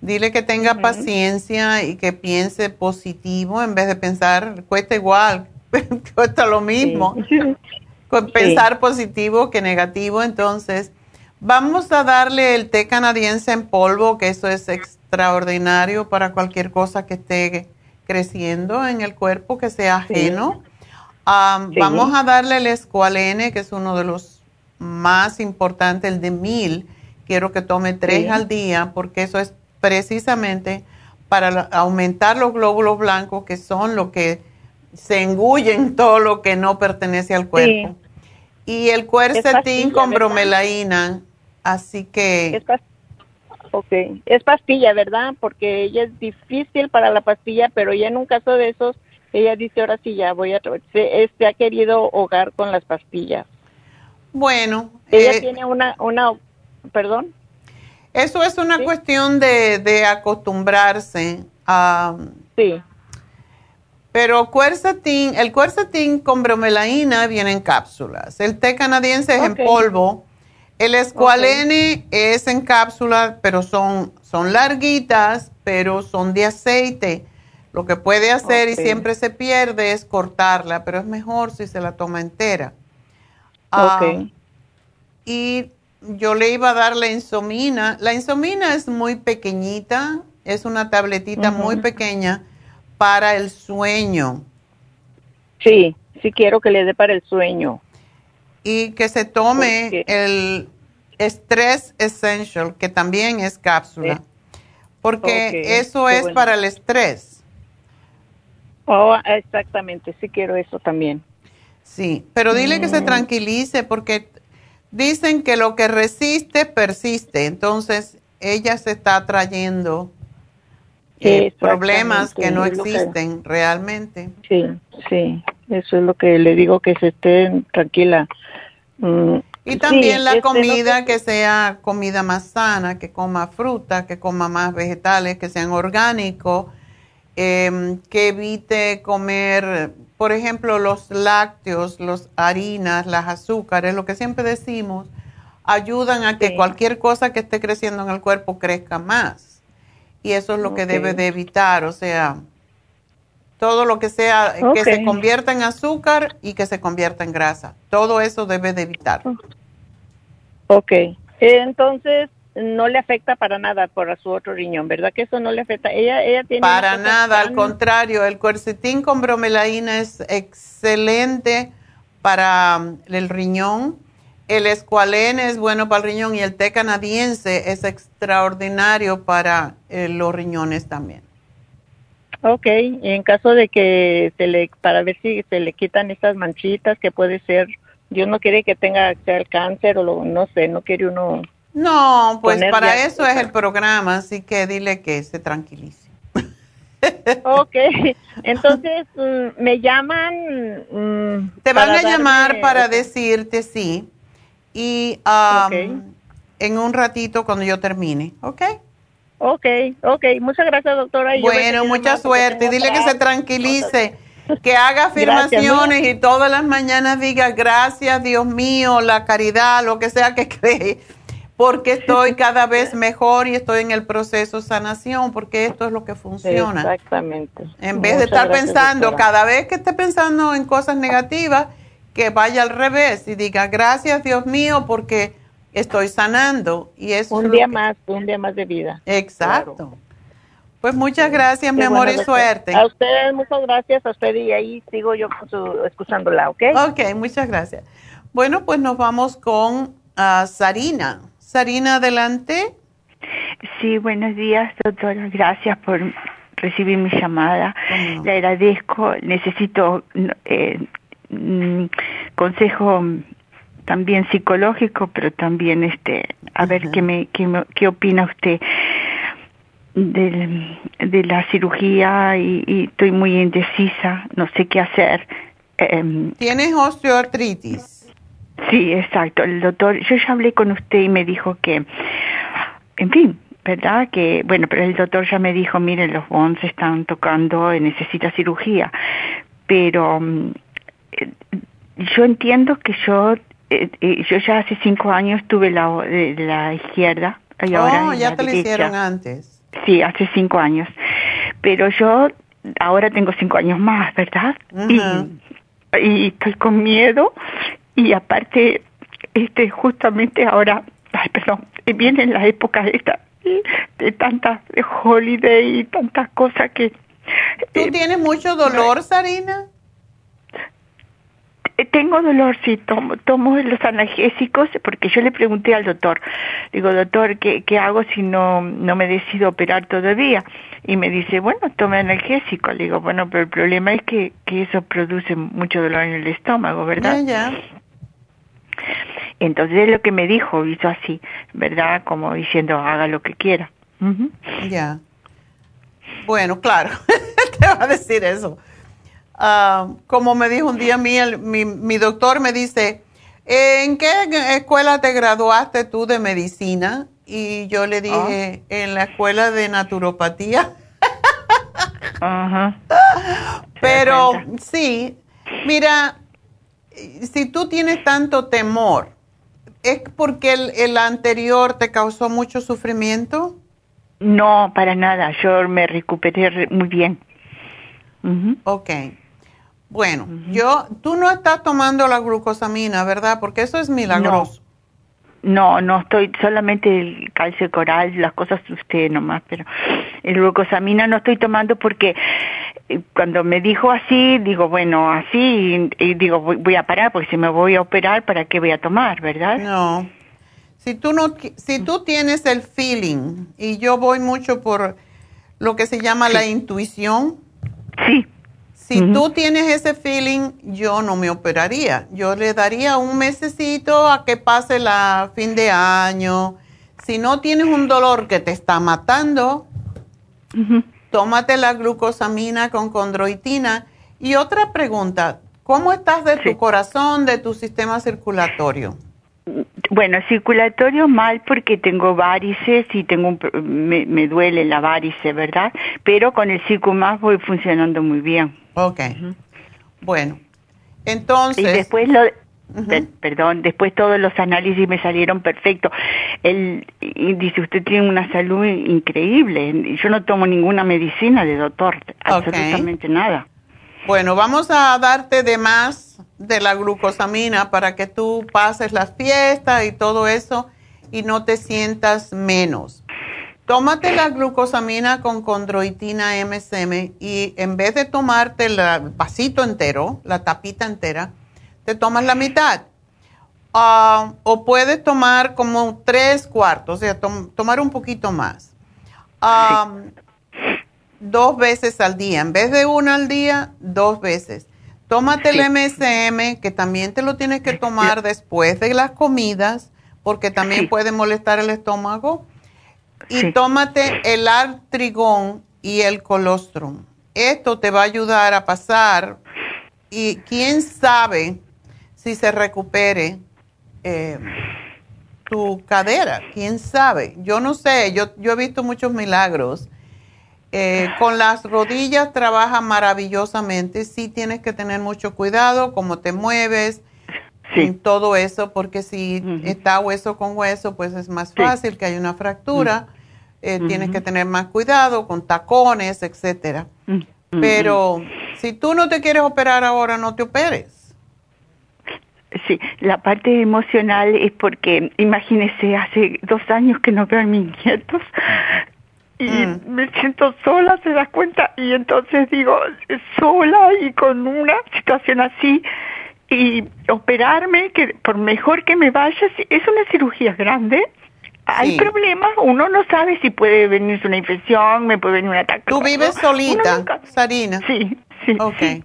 Dile que tenga paciencia y que piense positivo en vez de pensar, cuesta igual, *laughs* cuesta lo mismo. Pensar positivo que negativo. Entonces, vamos a darle el té canadiense en polvo, que eso es extraordinario para cualquier cosa que esté creciendo en el cuerpo, que sea ajeno. Vamos a darle el escualene, que es uno de los más importante, el de mil. Quiero que tome tres al día porque eso es precisamente para aumentar los glóbulos blancos que son lo que se engullen *laughs* todo lo que no pertenece al cuerpo. Y el cuercetín con bromelaína, así que... Es ok, es pastilla, ¿verdad? Porque ella es difícil para la pastilla, pero ya en un caso de esos, ella dice, ahora sí ya voy a... Se, se ha querido hogar con las pastillas. Bueno. Ella eh, tiene una, una, perdón. Eso es una cuestión de, de acostumbrarse a... Sí. Pero cuercetín, el cuercetín con bromelaína viene en cápsulas. El té canadiense es en polvo. El escualene es en cápsulas, pero son, son larguitas, pero son de aceite. Lo que puede hacer y siempre se pierde es cortarla, pero es mejor si se la toma entera. Ah, y yo le iba a dar la insomina. La insomina es muy pequeñita, es una tabletita muy pequeña para el sueño. Sí, sí quiero que le dé para el sueño. Y que se tome el Stress Essential, que también es cápsula, porque eso es para el estrés. Oh, exactamente, sí quiero eso también. Sí, pero dile que se mm. tranquilice porque dicen que lo que resiste persiste, entonces ella se está trayendo eh, problemas que no existen realmente. Sí, sí, eso es lo que le digo, que se esté tranquila. Mm, y también la comida, que... sea comida más sana, que coma fruta, que coma más vegetales, que sean orgánicos, em, que evite comer por ejemplo, los lácteos, las harinas, las azúcares, lo que siempre decimos, ayudan a que cualquier cosa que esté creciendo en el cuerpo crezca más. Y eso es lo que debe de evitar, o sea, todo lo que sea que se convierta en azúcar y que se convierta en grasa. Todo eso debe de evitar. Ok. Entonces, no le afecta para nada por su otro riñón, ¿verdad? Que eso no le afecta. Ella, ella tiene para nada, al contrario, el cuercetín con bromelaína es excelente para um, el riñón. El escualene es bueno para el riñón y el té canadiense es extraordinario para eh, los riñones también. Ok, y en caso de que se le, para ver si se le quitan estas manchitas que puede ser, Dios no quiere que tenga sea el cáncer o lo, no sé, no quiere uno no, pues para eso es el programa, así que dile que se tranquilice. ok, *laughs* entonces mm, me llaman. Mm, Te van a llamar para decirte sí. Y en un ratito cuando yo termine, ¿ok? Ok, ok. Muchas gracias, doctora. bueno, mucha suerte. Dile que se tranquilice, que haga afirmaciones y todas las mañanas diga gracias, Dios mío, la caridad, lo que sea que *laughs* cree, porque estoy cada vez mejor y estoy en el proceso sanación, porque esto es lo que funciona. Exactamente. En vez de estar pensando, cada vez que esté pensando en cosas negativas, que vaya al revés y diga gracias, Dios mío, porque estoy sanando. Y es un día más, un día más de vida. Exacto. Pues muchas gracias, mi amor, y suerte. A ustedes, muchas gracias a usted y ahí sigo yo escuchándola, ¿ok? Ok, muchas gracias. Bueno, pues nos vamos con uh, Sarina. Sarina, adelante. Sí, buenos días, doctora. Gracias por recibir mi llamada. Le agradezco. Necesito eh, mm, consejo también psicológico, pero también este, a ver qué me, qué qué opina usted de, de la cirugía y, estoy muy indecisa, no sé qué hacer. Em, ¿Tienes osteoartritis? Sí, exacto. El doctor, yo ya hablé con usted y me dijo que, en fin, ¿verdad? Que, bueno, pero el doctor ya me dijo, mire, los bones están tocando, necesita cirugía. Pero mm, eh, yo entiendo que yo eh, eh, yo ya hace cinco años tuve la, de la izquierda. Y ahora oh, ya te lo hicieron antes. Sí, hace cinco años. Pero yo ahora tengo cinco años más, ¿verdad? y, y estoy con miedo y aparte, este, justamente ahora, ay, perdón, viene la época esta de tantas holiday y tantas cosas que... ¿Tú eh, tienes mucho dolor, Sarina? Eh, tengo dolor, sí, tomo, tomo los analgésicos, porque yo le pregunté al doctor, digo, doctor, ¿qué, qué hago si no, no me decido operar todavía? Y me dice, bueno, tome analgésico. Le digo, bueno, pero el problema es que, que eso produce mucho dolor en el estómago, ¿verdad? Ya, ya. Entonces lo que me dijo, hizo así, ¿verdad? Como diciendo, haga lo que quiera. Ya. Bueno, claro, *laughs* te va a decir eso. Ah, como me dijo un día mi, mi, mi, doctor, me dice, ¿en qué escuela te graduaste tú de medicina? Y yo le dije, ah. en la escuela de naturopatía. *laughs* Ajá. *laughs* Pero sí, mira, si tú tienes tanto temor, ¿es porque el, el anterior te causó mucho sufrimiento? No, para nada. Yo me recuperé muy bien. Ok. Bueno, yo, tú no estás tomando la glucosamina, ¿verdad? Porque eso es milagroso. No, no, estoy solamente el calcio coral, las cosas usted nomás, pero el glucosamina no estoy tomando porque eh, cuando me dijo así, digo, bueno, así, y, digo, voy, a parar porque si me voy a operar, ¿para qué voy a tomar, verdad? No. Si tú no, si tú tienes el feeling, y yo voy mucho por lo que se llama la intuición. Sí. Si tú tienes ese feeling, yo no me operaría. Yo le daría un mesecito a que pase la fin de año. Si no tienes un dolor que te está matando, tómate la glucosamina con condroitina. Y otra pregunta, ¿cómo estás de tu corazón, de tu sistema circulatorio? Bueno, circulatorio mal porque tengo varices y tengo me, me, duele la varice, ¿verdad? Pero con el más voy funcionando muy bien. Ok. Bueno, entonces... Y después lo... Perdón, después todos los análisis me salieron perfectos. Él dice, usted tiene una salud increíble. Yo no tomo ninguna medicina de doctor, absolutamente nada. Bueno, vamos a darte de más de la glucosamina para que tú pases las fiestas y todo eso y no te sientas menos. Tómate la glucosamina con condroitina MSM y en vez de tomarte el vasito entero, la tapita entera, te tomas la mitad. Ah, o puedes tomar como tres cuartos, o sea, tomar un poquito más. Dos veces al día. En vez de una al día, dos veces. Tómate el MSM, que también te lo tienes que tomar después de las comidas, porque también puede molestar el estómago. Y tómate el artrigón y el colostrum. Esto te va a ayudar a pasar y quién sabe si se recupere eh, tu cadera, quién sabe. Yo no sé, yo, yo he visto muchos milagros. Eh, con las rodillas trabaja maravillosamente. Sí tienes que tener mucho cuidado, cómo te mueves, sí. todo eso, porque si está hueso con hueso, pues es más fácil que haya una fractura. Eh, tienes que tener más cuidado con tacones, etcétera. Pero si tú no te quieres operar ahora, no te operes. Sí, la parte emocional es porque, imagínese, hace dos años que no veo a mis nietos y mm. me siento sola, se da cuenta, y entonces digo, sola y con una situación así, y operarme, que por mejor que me vaya, es una cirugía grande, hay problemas, uno no sabe si puede venirse una infección, me puede venir un ataque. ¿Tú vives solita, Sarina? Sí, sí. Ok.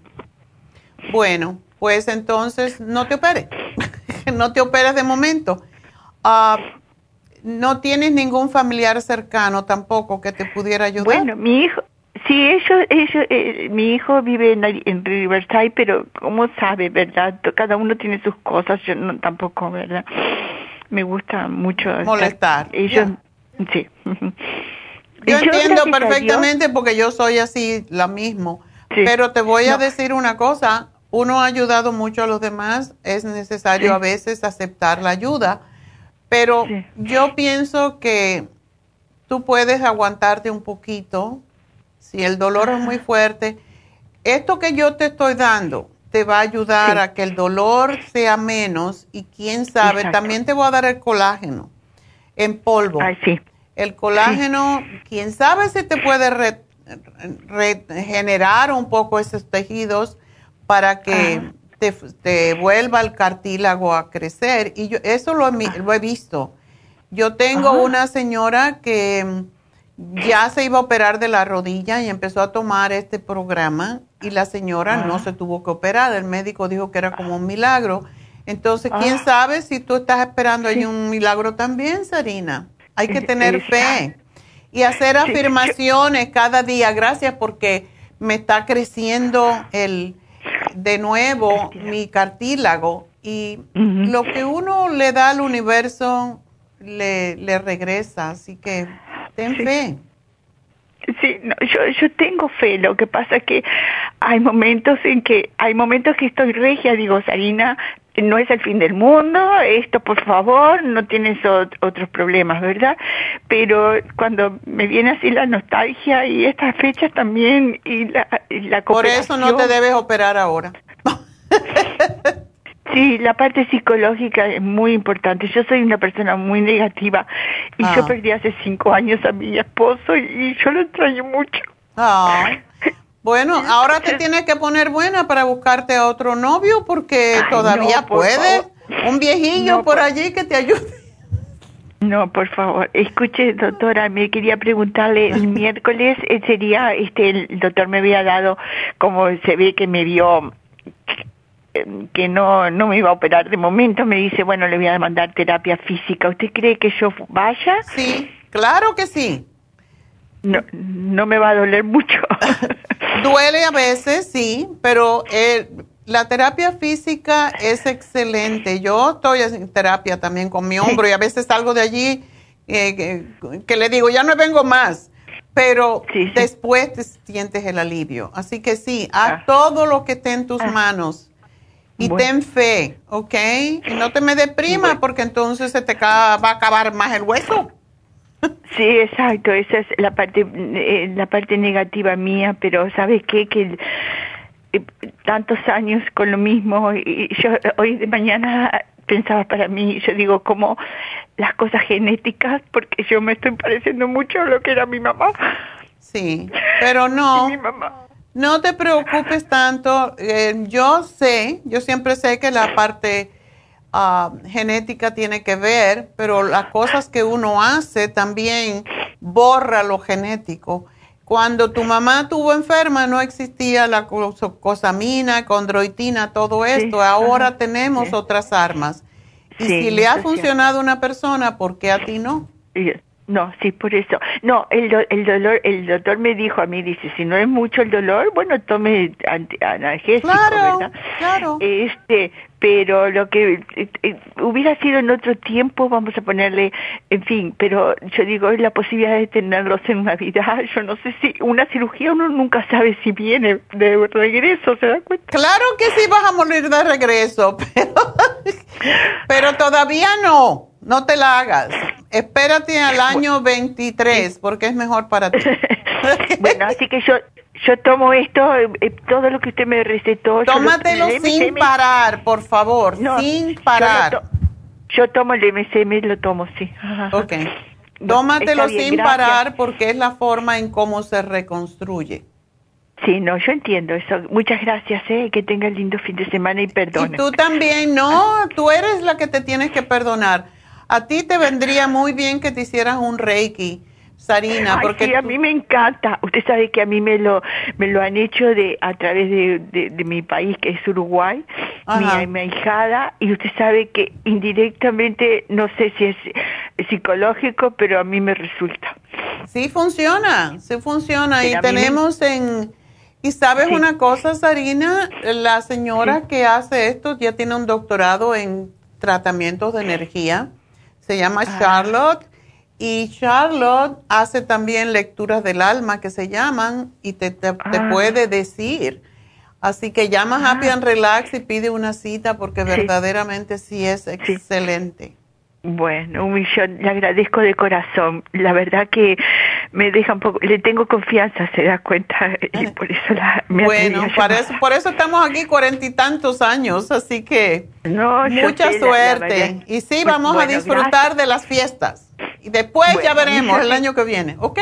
Bueno, pues entonces no te operes. *laughs* no te operes de momento. Ah, no tienes ningún familiar cercano tampoco que te pudiera ayudar. Bueno, mi hijo, sí, ellos, ellos, eh, mi hijo vive en, Riverside, pero ¿cómo sabe, verdad? Cada uno tiene sus cosas, yo no, tampoco, ¿verdad? Me gusta mucho molestar. Ellos, sí. Yo, entiendo perfectamente porque yo soy así, la mismo. Pero te voy a decir una cosa, uno ha ayudado mucho a los demás, es necesario a veces aceptar la ayuda, pero yo pienso que tú puedes aguantarte un poquito. Si el dolor es muy fuerte. Esto que yo te estoy dando te va a ayudar a que el dolor sea menos y quién sabe, también te voy a dar el colágeno en polvo. El colágeno, quién sabe si te puede regenerar un poco esos tejidos para que te, vuelva el cartílago a crecer. Y yo eso lo, he visto. Yo tengo una señora que mm, ya se iba a operar de la rodilla y empezó a tomar este programa y la señora no se tuvo que operar. El médico dijo que era como un milagro. Entonces, ¿quién sabe si tú estás esperando ahí un milagro también, Sarina? Hay que tener fe y hacer afirmaciones cada día. Gracias porque me está creciendo el, de nuevo mi cartílago y lo que uno le da al universo le, le regresa, así que ten fe. Sí, yo, yo tengo fe, lo que pasa es que hay momentos en que, hay momentos que estoy regia, digo, Sarina, no es el fin del mundo, esto por favor, no tienes otros problemas, ¿verdad? Pero cuando me viene así la nostalgia y estas fechas también y la, y Por eso no te debes operar ahora. *laughs* Sí, la parte psicológica es muy importante. Yo soy una persona muy negativa y yo ah. perdí hace cinco años a mi esposo y, yo lo extraño mucho. Bueno, ahora te tienes que poner buena para buscarte a otro novio porque todavía puedes. Un viejillo por, allí que te ayude. No, por favor. Escuche, doctora, me quería preguntarle, el *laughs* miércoles eh, sería, este, el doctor me había dado, como se ve que me vio que no, no me iba a operar de momento, me dice, bueno, le voy a mandar terapia física. ¿Usted cree que yo vaya? Sí, claro que sí. No, no me va a doler mucho. *laughs* Duele a veces, sí, pero eh, la terapia física es excelente. Yo estoy en terapia también con mi hombro y a veces salgo de allí eh, que, le digo, ya no vengo más, pero después te sientes el alivio. Así que sí, haz ah. todo lo que esté en tus ah. manos y ten fe, ¿ok? Y no te me deprimas porque entonces se te va a acabar más el hueso. *laughs* Sí, exacto, esa es la parte eh, la parte negativa mía, pero ¿sabes qué? Que eh, tantos años con lo mismo y yo hoy de mañana pensaba para mí, yo digo como las cosas genéticas porque yo me estoy pareciendo mucho a lo que era mi mamá. Sí, pero *laughs* no. No te preocupes tanto. Eh, yo sé, yo siempre sé que la parte Ah, genética tiene que ver, pero las cosas que uno hace también borra lo genético. Cuando tu mamá tuvo enferma no existía la cosamina, condroitina, todo esto. Ahora tenemos otras armas. Y si le ha funcionado a una persona, ¿por qué a ti no? No, sí, por eso. No, el, el dolor, el doctor me dijo a mí, dice, si no es mucho el dolor, bueno, tome analgésico, claro, ¿verdad? Claro. Este, pero lo que eh, eh, hubiera sido en otro tiempo, vamos a ponerle, en fin, pero yo digo, es la posibilidad de tenerlos en Navidad, *laughs* yo no sé si una cirugía uno nunca sabe si viene de regreso, ¿se da cuenta? Claro que sí vas a morir de regreso, *laughs* pero, pero todavía no. No te la hagas. Espérate al año 23 porque es mejor para ti. *laughs* bueno, así que yo yo tomo esto, eh, eh, todo lo que usted me recetó. Tómatelo sin parar, por favor, sin parar. Yo, tomo el MCM, lo tomo, sí. *laughs* Ok. Tómatelo sin parar porque es la forma en cómo se reconstruye. Sí, no, yo entiendo eso. Muchas gracias, eh, que tenga el lindo fin de semana y perdone. Y tú también, no, *laughs* tú eres la que te tienes que perdonar. A ti te vendría muy bien que te hicieras un Reiki, Sarina, porque sí, a mí me encanta. Usted sabe que a mí me lo me lo han hecho de a través de, de, mi país que es Uruguay, mi, mi hijada y usted sabe que indirectamente no sé si es psicológico, pero a mí me resulta. Sí funciona, sí funciona y tenemos en y sabes una cosa, Sarina, la señora que hace esto ya tiene un doctorado en tratamientos de energía se llama ah. Charlotte. Y Charlotte hace también lecturas del alma que se llaman y te, te, ah. puede decir. Así que llama ah. Happy and Relax y pide una cita porque verdaderamente sí es excelente. Bueno, un millón, le agradezco de corazón. La verdad que me deja un poco, le tengo confianza, se da cuenta, *laughs* y por eso la, me Bueno, por eso, por eso estamos aquí cuarenta y tantos años, así que mucha suerte. y sí, vamos a disfrutar de las fiestas. Y después ya veremos el año que viene, ¿ok?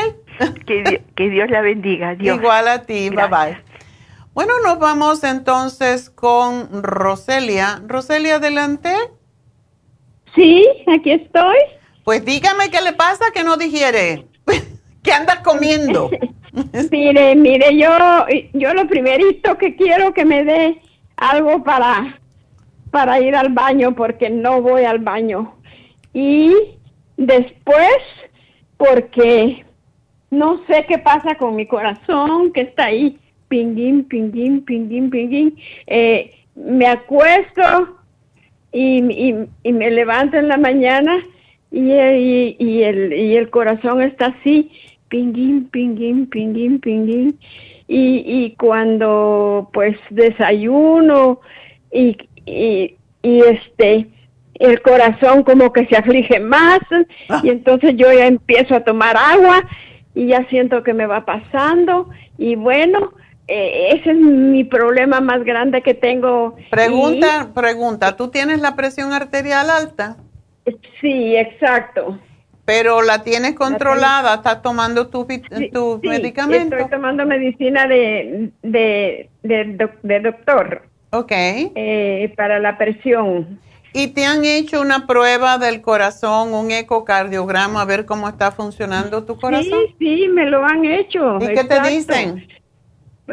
Que, que Dios la bendiga, Dios. Igual a ti, bye bye. Bueno, nos vamos entonces con Roselia. Roselia, adelante. Sí, aquí estoy. Pues dígame qué le pasa que no digiere. *laughs* ¿Qué andas comiendo? *laughs* mire, mire, yo, yo lo primerito que quiero que me dé algo para, para ir al baño porque no voy al baño. Y después, porque no sé qué pasa con mi corazón, que está ahí, pinguín, pinguín, pinguín, pinguín. Eh, me acuesto y, y, me levanto en la mañana y, y, el, y el corazón está así, pinguín, pinguín, pinguín, pinguín. Y, y cuando pues desayuno y, y, y este, el corazón como que se aflige más y entonces yo ya empiezo a tomar agua y ya siento que me va pasando y bueno, eh, ese es mi problema más grande que tengo. Pregunta, pregunta, ¿tú tienes la presión arterial alta? Sí, exacto. Pero la tienes controlada, estás tomando tu, tu medicamento. Estoy tomando medicina de, de, de, doctor. Ok. Eh, para la presión. ¿Y te han hecho una prueba del corazón, un ecocardiograma, a ver cómo está funcionando tu corazón? Sí, sí, me lo han hecho. ¿Y qué te dicen?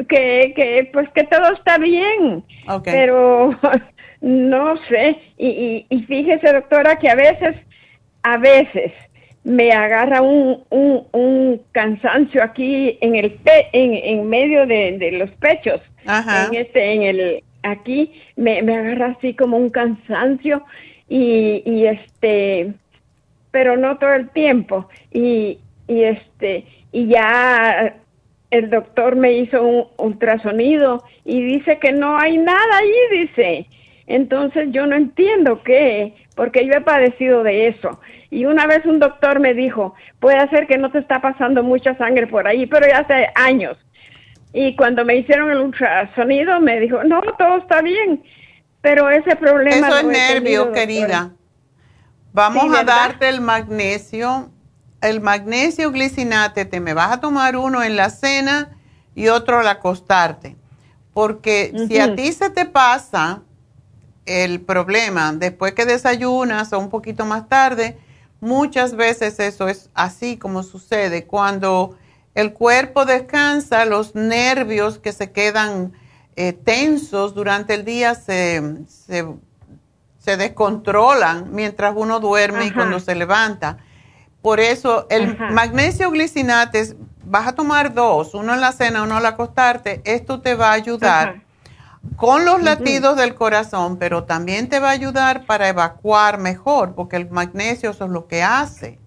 que, que pues que todo está bien, pero *laughs* no sé, y, y, fíjese doctora que a veces, a veces me agarra un, un, un cansancio aquí en el pe en, en medio de, de los pechos, en este, en el, aquí me, me agarra así como un cansancio y, y este, pero no todo el tiempo y, y este, y ya el doctor me hizo un ultrasonido y dice que no hay nada ahí, dice. Entonces yo no entiendo qué, porque yo he padecido de eso. Y una vez un doctor me dijo, puede ser que no te está pasando mucha sangre por ahí, pero ya hace años. Y cuando me hicieron el ultrasonido me dijo, no, todo está bien, pero ese problema... Eso es nervio, querida. Vamos a darte el magnesio el magnesio glicinate te me vas a tomar uno en la cena y otro al acostarte. Porque si a ti se te pasa el problema después que desayunas o un poquito más tarde, muchas veces eso es así como sucede. Cuando el cuerpo descansa, los nervios que se quedan eh, tensos durante el día se, se, descontrolan mientras uno duerme y cuando se levanta. Por eso el magnesio glicinate, vas a tomar dos, uno en la cena, uno al acostarte, esto te va a ayudar con los latidos del corazón, pero también te va a ayudar para evacuar mejor, porque el magnesio eso es lo que hace.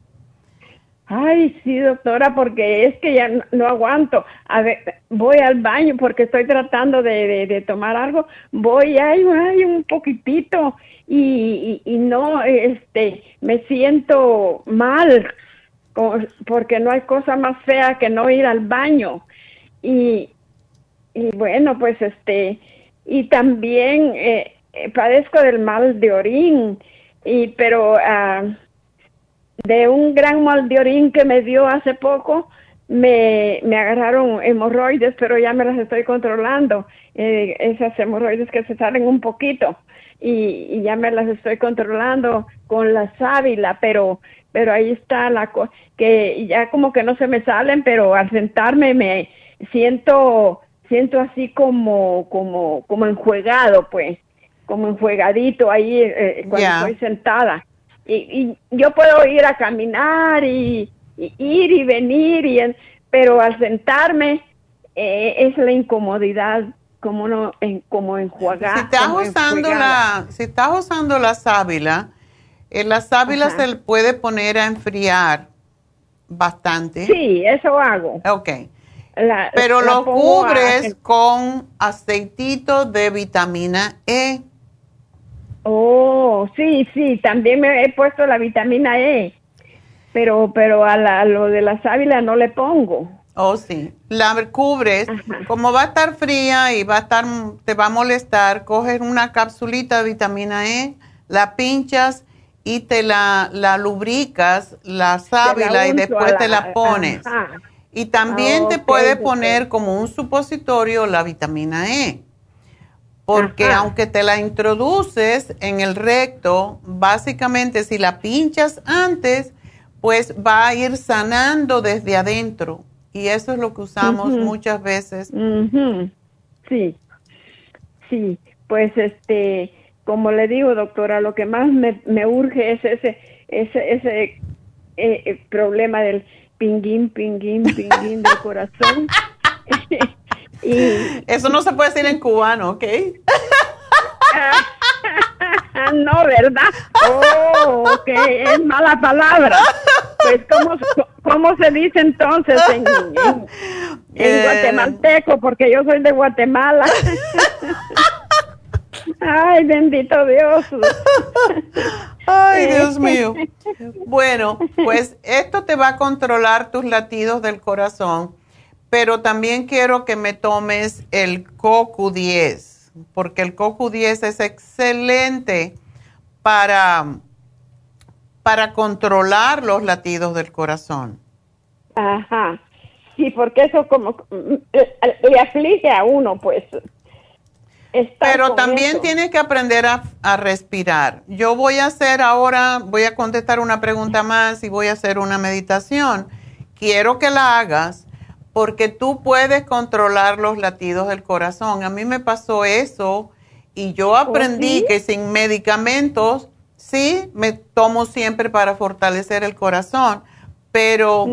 Ay, sí, doctora, porque es que ya no, aguanto. A ver, voy al baño porque estoy tratando de, tomar algo. Voy, ay, ay, un poquitito y, y, no, este, me siento mal porque no hay cosa más fea que no ir al baño. Y, y bueno, pues este, y también eh, eh, padezco del mal de orín, y pero ah, de un gran mal de orín que me dio hace poco, me, me agarraron hemorroides, pero ya me las estoy controlando, eh, esas hemorroides que se salen un poquito, y, y, ya me las estoy controlando con la sábila, pero pero ahí está la cosa, que ya como que no se me salen, pero al sentarme me siento siento así como, como, como enjuegado, pues, como enjuegadito ahí eh, cuando estoy sentada. Y, y, yo puedo ir a caminar y, ir y venir, y, pero al sentarme eh, es la incomodidad como no en, como enjuagar. Si estás usando la, si estás usando la sábila, en la sábila se le puede poner a enfriar bastante. Sí, eso hago. Ok. Pero lo cubres con aceitito de vitamina E. Oh, sí, sí, también me he puesto la vitamina E, pero pero a, lo de la sábila no le pongo. Oh, sí, la cubres, como va a estar fría y va a estar, te va a molestar, coges una capsulita de vitamina E, la pinchas y te la, la lubricas, la sábila y después te la pones. Y también te puede poner como un supositorio la vitamina E. Porque aunque te la introduces en el recto, básicamente si la pinchas antes, pues va a ir sanando desde adentro. Y eso es lo que usamos muchas veces. Sí, sí, pues este, como le digo, doctora, lo que más me, me urge es ese, ese, ese eh, eh, problema del pinguín, pinguín, pinguín del corazón. *laughs* *laughs* y, *laughs* Eso no se puede decir en cubano, ¿ok? *laughs* no, ¿verdad? Oh, ok, es mala palabra. Pues, ¿cómo, cómo se dice entonces en, en, eh, guatemalteco? Porque yo soy de Guatemala. Ay, bendito Dios. Ay, Dios mío. Bueno, pues esto te va a controlar tus latidos del corazón, pero también quiero que me tomes el CoQ10, porque el CoQ10 es excelente para, para controlar los latidos del corazón. Ajá. Sí, porque eso como mm, le aflige a uno, pues. Pero también tienes que aprender a, respirar. Yo voy a hacer ahora, voy a contestar una pregunta más y voy a hacer una meditación. Quiero que la hagas porque tú puedes controlar los latidos del corazón. A mí me pasó eso y yo ¿Oh, aprendí que sin medicamentos, sí, me tomo siempre para fortalecer el corazón, pero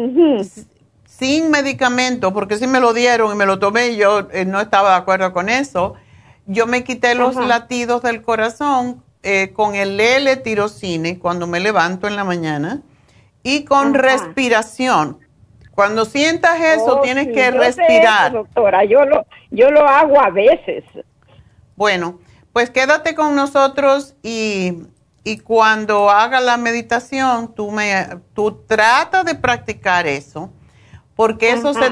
sin medicamento, porque si me lo dieron y me lo tomé y yo eh, no estaba de acuerdo con eso yo me quité los latidos del corazón eh, con el L-tirocine cuando me levanto en la mañana y con respiración. Cuando sientas eso, oh, tienes que respirar. doctora, yo lo, yo lo hago a veces. Bueno, pues quédate con nosotros y, y cuando haga la meditación, tú, me, tú trata de practicar eso, porque eso se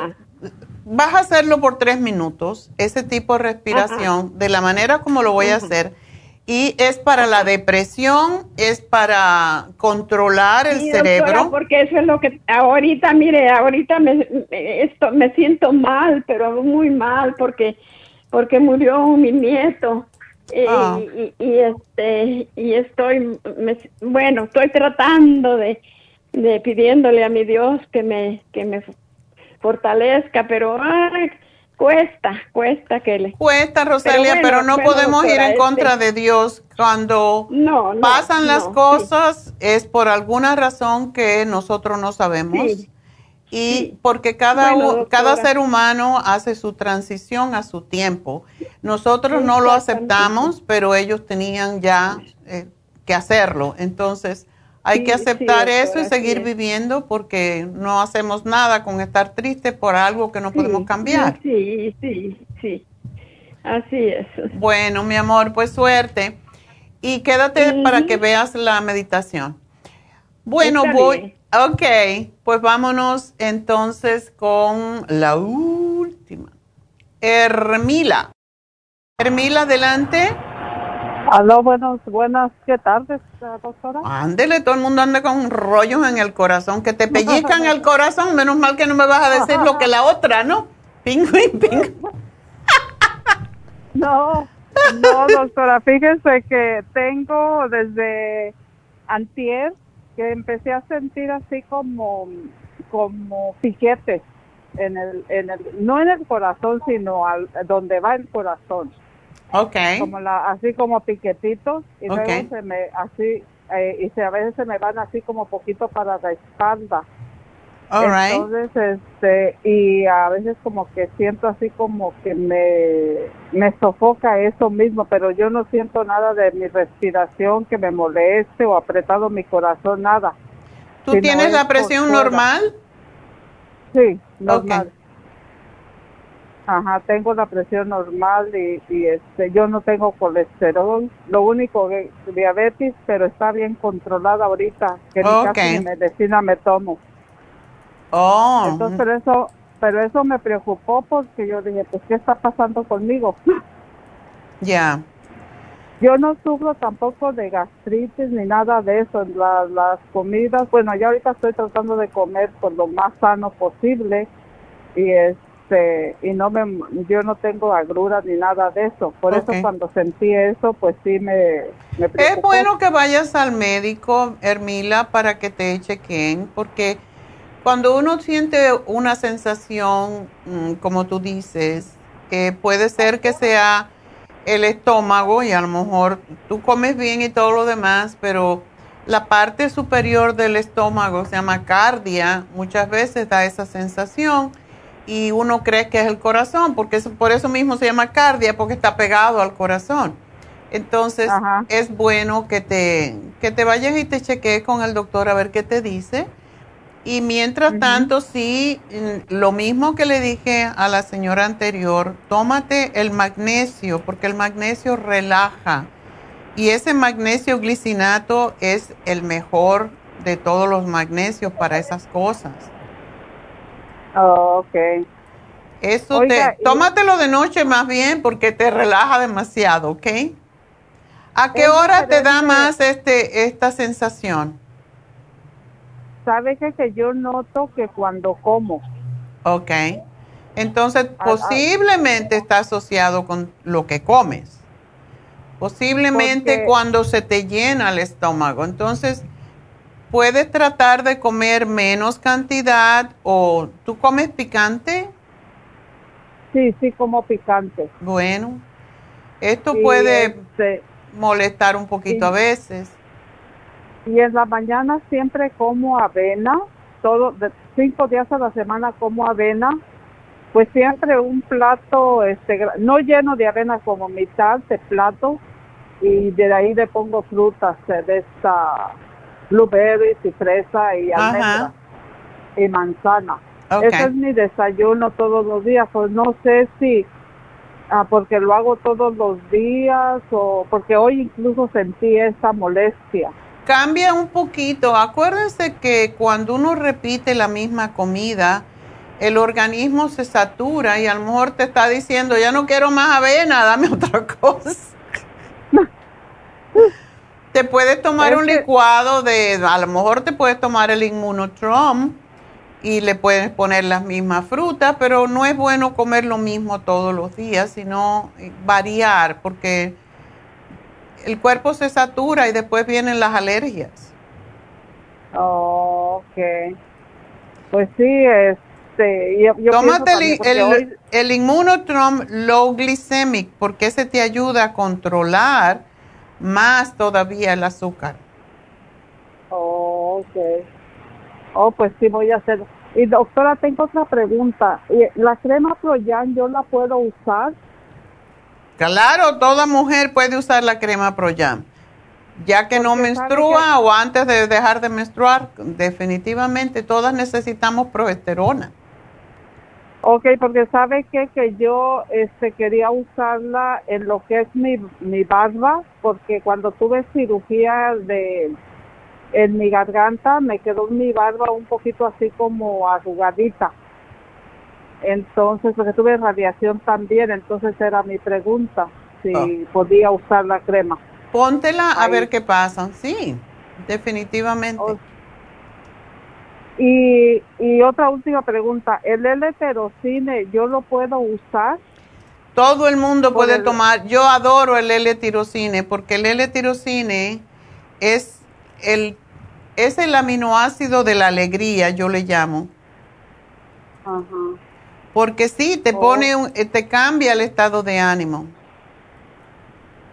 vas a hacerlo por tres minutos, ese tipo de respiración, de la manera como lo voy a hacer. Y es para la depresión, es para controlar el cerebro. porque eso es lo que ahorita, mire, ahorita me, esto, me siento mal, pero muy mal, porque, porque murió mi nieto. Ah. Y, este y estoy bueno estoy tratando de, de pidiéndole a mi Dios que me que me fortalezca, pero Cuesta, cuesta que le. Cuesta, Rosalia, pero, no podemos ir en contra este de Dios. Cuando pasan las cosas es por alguna razón que nosotros no sabemos. y porque cada, cada ser humano hace su transición a su tiempo. Nosotros no lo aceptamos, pero ellos tenían ya eh, que hacerlo. Entonces, hay que aceptar eso y seguir viviendo porque no hacemos nada con estar triste por algo que no podemos cambiar. Sí, sí, sí. Así es. Bueno, mi amor, pues suerte. Y quédate para que veas la meditación. Bueno, voy. Ok, pues vámonos entonces con la última. Hermila. Hermila, adelante. Aló, buenos, buenas, ¿qué tardes, doctora? Ándele, todo el mundo anda con rollos en el corazón, que te pellizcan el corazón, menos mal que no me vas a decir lo que la otra, ¿no? Pingüín, ping. *laughs* no, no, doctora, fíjese que tengo desde antier que empecé a sentir así como, como piquetes en el, en el, no en el corazón, sino al, donde va el corazón. Okay. Como la, así como piquetitos y luego se me así eh, y se, a veces se me van así como poquito para la espalda. Entonces, este, y a veces como que siento así como que me, me sofoca eso mismo, pero yo no siento nada de mi respiración que me moleste o apretado mi corazón, nada. ¿Tú tienes la presión normal? Sí, normal. Ajá, tengo la presión normal y, este, yo no tengo colesterol. Lo único que diabetes, pero está bien controlada ahorita, que ni medicina me tomo. Oh. Entonces, pero eso, pero eso me preocupó porque yo dije, pues, ¿qué está pasando conmigo? *laughs* Ya. Yo no sufro tampoco de gastritis ni nada de eso. las comidas, bueno, ya ahorita estoy tratando de comer por lo más sano posible y es este, y no me yo no tengo agruras ni nada de eso. Por eso cuando sentí eso pues sí me, me es bueno que vayas al médico Hermila para que te chequen porque cuando uno siente una sensación mm, como tú dices que puede ser que sea el estómago y a lo mejor tú comes bien y todo lo demás pero la parte superior del estómago se llama cardia muchas veces da esa sensación y uno cree que es el corazón, porque por eso mismo se llama cardia, porque está pegado al corazón. Entonces, es bueno que te, que te vayas y te chequees con el doctor a ver qué te dice. Y mientras tanto, sí, lo mismo que le dije a la señora anterior, tómate el magnesio, porque el magnesio relaja. Y ese magnesio glicinato es el mejor de todos los magnesios para esas cosas. Oh, ok. Eso te, tómatelo de noche más bien porque te relaja demasiado, ¿ok? ¿A qué hora te da más este esta sensación? Sabe que, que yo noto que cuando como. Ok. Entonces, ah, ah. posiblemente está asociado con lo que comes. Posiblemente cuando se te llena el estómago. Entonces, puedes tratar de comer menos cantidad o tú comes picante. Sí, sí, como picante. Bueno, esto puede este, molestar un poquito a veces. Y en la mañana siempre como avena, todo, cinco días a la semana como avena, pues siempre un plato, este, no lleno de avena como mitad de plato, y de ahí le pongo frutas de esta blueberries y fresa y almendra y manzana. Ese es mi desayuno todos los días. Pues no sé si ah, porque lo hago todos los días o porque hoy incluso sentí esa molestia. Cambia un poquito. Acuérdense que cuando uno repite la misma comida, el organismo se satura y a lo mejor te está diciendo, ya no quiero más avena, dame otra cosa. *laughs* Te puedes tomar un licuado de, a lo mejor te puedes tomar el inmunotrom y le puedes poner las mismas frutas, pero no es bueno comer lo mismo todos los días, sino variar, porque el cuerpo se satura y después vienen las alergias. ok. Pues sí, es, este, yo, Tómate el, el, Immunotrom Low Glycemic porque ese te ayuda a controlar más todavía el azúcar. Oh, ok. Oh, pues sí, voy a hacer. Y doctora, tengo otra pregunta. ¿La crema Proyan yo la puedo usar? Claro, toda mujer puede usar la crema Proyan. Ya que no menstrua o antes de dejar de menstruar, definitivamente todas necesitamos progesterona. Ok, porque sabe que que yo este quería usarla en lo que es mi, mi barba, porque cuando tuve cirugía de en mi garganta me quedó mi barba un poquito así como arrugadita. Entonces, porque tuve radiación también, entonces era mi pregunta si ah. podía usar la crema. Póntela a ver qué pasa. Sí, definitivamente. Y, y otra última pregunta, ¿el L-tirocine yo lo puedo usar? Todo el mundo puede tomar. Yo adoro el L-tirocine porque el L-tirocine es el, es el aminoácido de la alegría, yo le llamo. Ajá. Porque sí, te pone, oh. te cambia el estado de ánimo.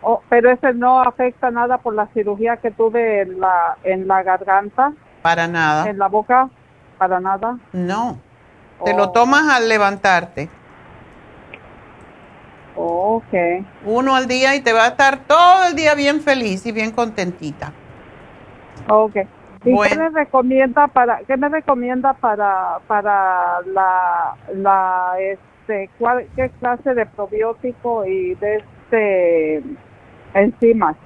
Oh, pero ese no afecta nada por la cirugía que tuve en la, en la garganta. Para nada. En la boca, para nada. No. Te lo oh. tomas al levantarte. ok. Uno al día y te va a estar todo el día bien feliz y bien contentita. Ok. ¿Y qué me recomienda para qué me recomienda para para la la este qué clase de probiótico y de este enzimas?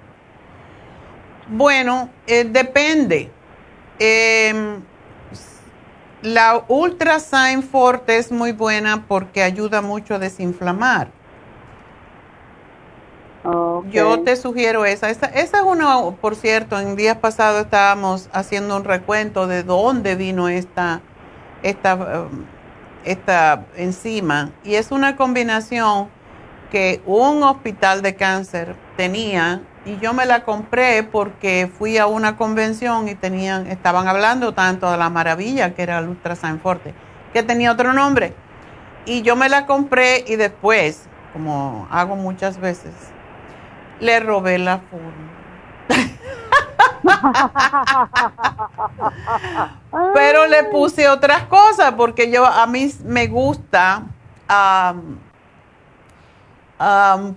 Bueno, eh, depende. Eh, la Ultrasign Forte es muy buena porque ayuda mucho a desinflamar. Yo te sugiero esa. esa. Esa es una, por cierto, en días pasados estábamos haciendo un recuento de dónde vino esta, esta, um, esta enzima. Y es una combinación que un hospital de cáncer tenía y yo me la compré porque fui a una convención y tenían, estaban hablando tanto de la maravilla que era el Ultrasign Forte, que tenía otro nombre. Y yo me la compré y después, como hago muchas veces, le robé la forma. *laughs* Pero le puse otras cosas porque yo a mí me gusta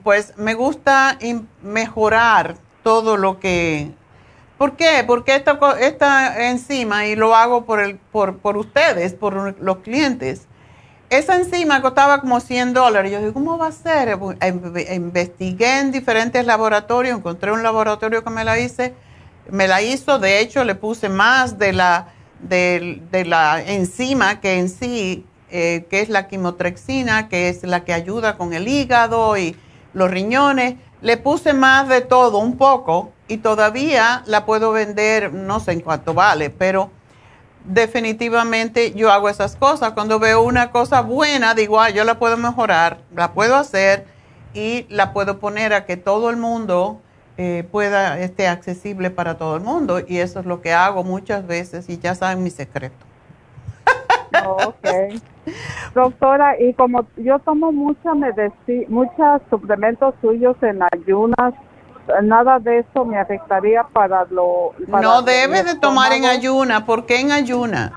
pues me gusta mejorar todo lo que... ¿Por qué? Porque esta, esta enzima, y lo hago por, el, por, por ustedes, por los clientes, esa enzima costaba como 100 dólares. Yo dije, ¿cómo va a ser? Investigué en diferentes laboratorios, encontré un laboratorio que me la hice, me la hizo, de hecho le puse más de la, de, de la enzima que en sí eh, que es la quimotrexina, que es la que ayuda con el hígado y los riñones. Le puse más de todo, un poco, y todavía la puedo vender, no sé en cuánto vale, pero definitivamente yo hago esas cosas. Cuando veo una cosa buena, digo, ah, yo la puedo mejorar, la puedo hacer y la puedo poner a que todo el mundo eh, pueda, esté accesible para todo el mundo. Y eso es lo que hago muchas veces y ya saben mi secreto. Ok. Doctora, y como yo tomo mucha muchos suplementos suyos en ayunas, nada de eso me afectaría para lo... no debe de tomar en ayuna. ¿Por qué en ayuna?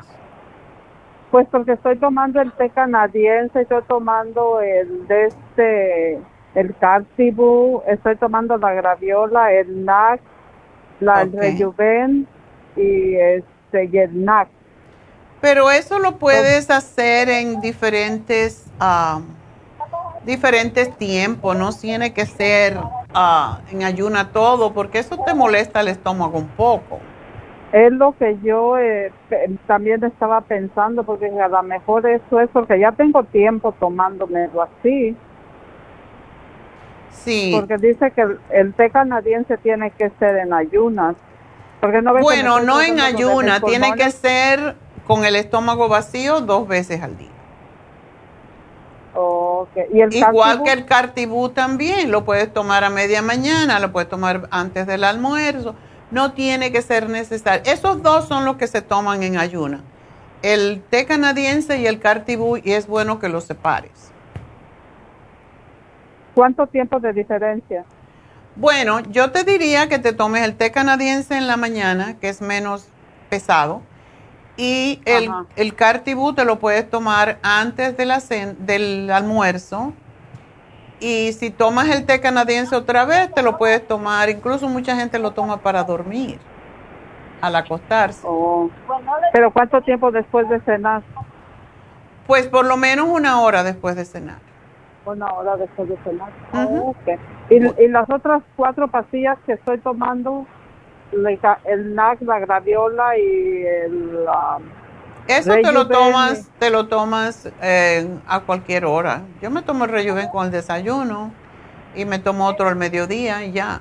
Pues porque estoy tomando el té canadiense, estoy tomando el de este, el Cartibu, estoy tomando la graviola, el NAC, la el Rejuven y este y el NAC. Pero eso lo puedes hacer en diferentes, ah, diferentes tiempos, no tiene que ser uh, en ayuna todo, porque eso te molesta el estómago un poco. Es lo que yo eh, también estaba pensando, porque a lo mejor eso es porque ya tengo tiempo tomándomelo así. Sí. Porque dice que el, té canadiense tiene que ser en ayunas. Porque no bueno, no en ayuna, tiene que ser con el estómago vacío dos veces al día. ¿Y el Igual que el cartibú también, lo puedes tomar a media mañana, lo puedes tomar antes del almuerzo, no tiene que ser necesario. Esos dos son los que se toman en ayuna. el té canadiense y el cartibú y es bueno que los separes. ¿Cuánto tiempo de diferencia? Bueno, yo te diría que te tomes el té canadiense en la mañana, que es menos pesado, y el, el cartibú te lo puedes tomar antes de la del almuerzo. Y si tomas el té canadiense otra vez, te lo puedes tomar. Incluso mucha gente lo toma para dormir, al acostarse. Oh. ¿Pero cuánto tiempo después de cenar? Pues por lo menos una hora después de cenar. Una hora después de cenar. Oh, ¿Y, las otras cuatro pastillas que estoy tomando, el NAC, la graviola y el... Um, eso te lo tomas, te lo tomas eh, a cualquier hora. Yo me tomo el rejuven con el desayuno y me tomo otro al mediodía y ya.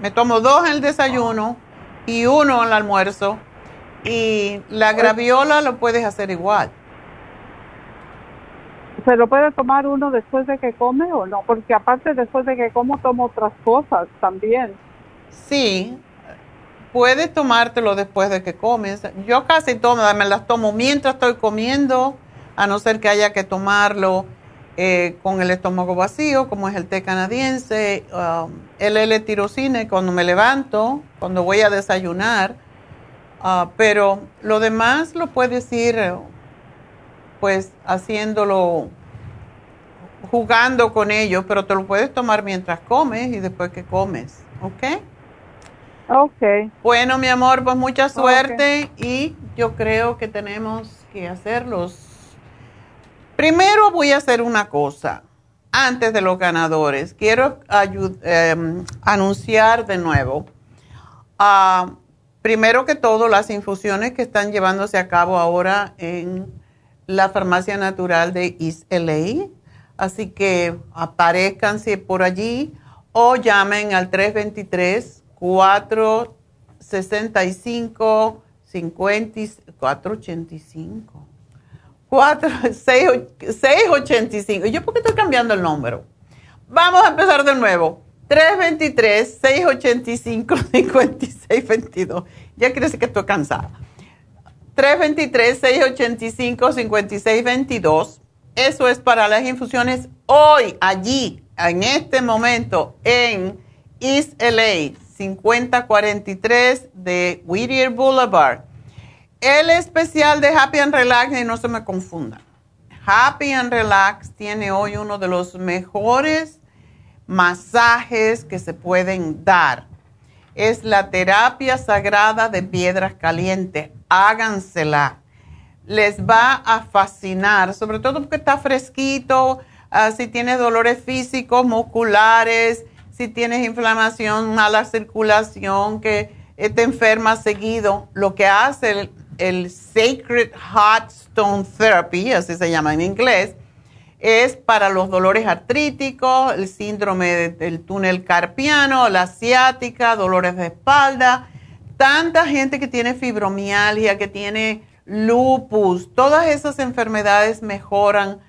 Me tomo dos en el desayuno y uno en el almuerzo. Y la graviola lo puedes hacer igual. ¿Se lo puede tomar uno después de que come o no? Porque aparte después de que como tomo otras cosas también. Sí, puedes tomártelo después de que comes. Yo casi tomo, me las tomo mientras estoy comiendo, a no ser que haya que tomarlo eh, con el estómago vacío, como es el té canadiense, um, el L-tirocine cuando me levanto, cuando voy a desayunar. Uh, pero lo demás lo puedes ir pues haciéndolo, jugando con ellos, pero te lo puedes tomar mientras comes y después que comes, ¿ok? Ok. Bueno, mi amor, pues mucha suerte y yo creo que tenemos que hacerlos. Primero voy a hacer una cosa antes de los ganadores. Quiero em, anunciar de nuevo. Ah, primero que todo, las infusiones que están llevándose a cabo ahora en la farmacia natural de East LA. Así que aparezcanse por allí o llamen al 323 465 50 485 4, 685. ¿Yo por qué estoy cambiando el número? Vamos a empezar de nuevo. 323-685-5622. *laughs* Ya quiere decir que estoy cansada. 323-685-5622. Eso es para las infusiones hoy, allí, en este momento, en East LA, 5043 de Whittier Boulevard. El especial de Happy and Relax, y no se me confundan. Happy and Relax tiene hoy uno de los mejores masajes que se pueden dar. Es la terapia sagrada de piedras calientes hágansela. Les va a fascinar, sobre todo porque está fresquito, ah, si tienes dolores físicos, musculares, si tienes inflamación, mala circulación, que te enfermas seguido. Lo que hace el, Sacred Hot Stone Therapy, así se llama en inglés, es para los dolores artríticos, el síndrome del túnel carpiano, la ciática, dolores de espalda tanta gente que tiene fibromialgia, que tiene lupus, todas esas enfermedades mejoran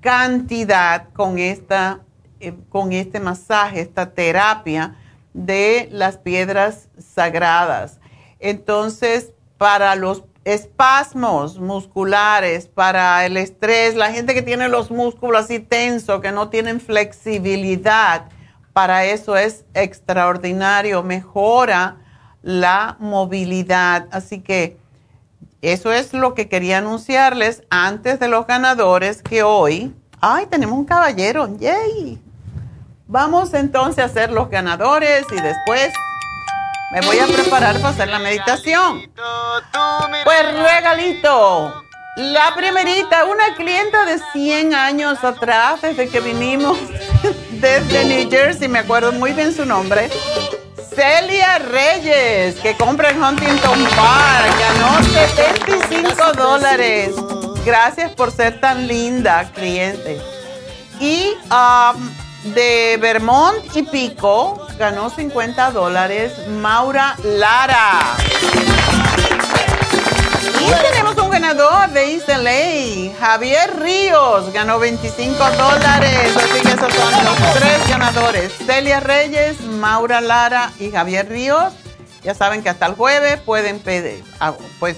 cantidad con, esta, eh, con este masaje, esta terapia de las piedras sagradas. Entonces, para los espasmos musculares, para el estrés, la gente que tiene los músculos así tensos, que no tienen flexibilidad, para eso es extraordinario, mejora la movilidad. Así que eso es lo que quería anunciarles antes de los ganadores que hoy, ay, tenemos un caballero, yay. Vamos entonces a hacer los ganadores y después me voy a preparar para hacer la meditación. Pues regalito. La primerita, una clienta de 100 años atrás, desde que vinimos *laughs* desde New Jersey, me acuerdo muy bien su nombre, Celia Reyes, que compra en Huntington Park, ganó 75 dólares. Gracias por ser tan linda, cliente. Y um, de Vermont y Pico, ganó 50 dólares Maura Lara. Y tenemos un ganador de East Javier Ríos, ganó 25 dólares. Así que esos son los tres ganadores. Celia Reyes, Maura Lara y Javier Ríos. Ya saben que hasta el jueves pueden pedir, ah, pues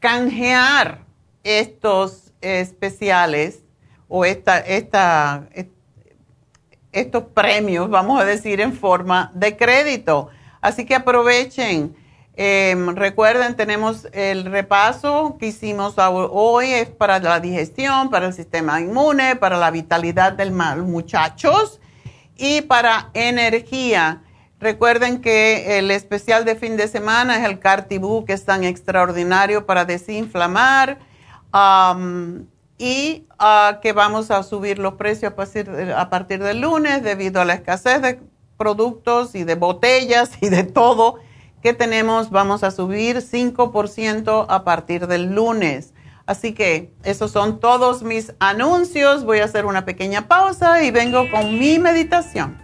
canjear estos especiales o esta, esta, estos premios, vamos a decir, en forma de crédito. Así que aprovechen. Em, recuerden, tenemos el repaso que hicimos hoy, es para la digestión, para el sistema inmune, para la vitalidad del muchachos y para energía. Recuerden que el especial de fin de semana es el Cartibú, que es tan extraordinario para desinflamar y uh, que vamos a subir los precios a partir, a partir del lunes debido a la escasez de productos y de botellas y de todo que tenemos. Vamos a subir 5% a partir del lunes. Así que esos son todos mis anuncios. Voy a hacer una pequeña pausa y vengo con mi meditación.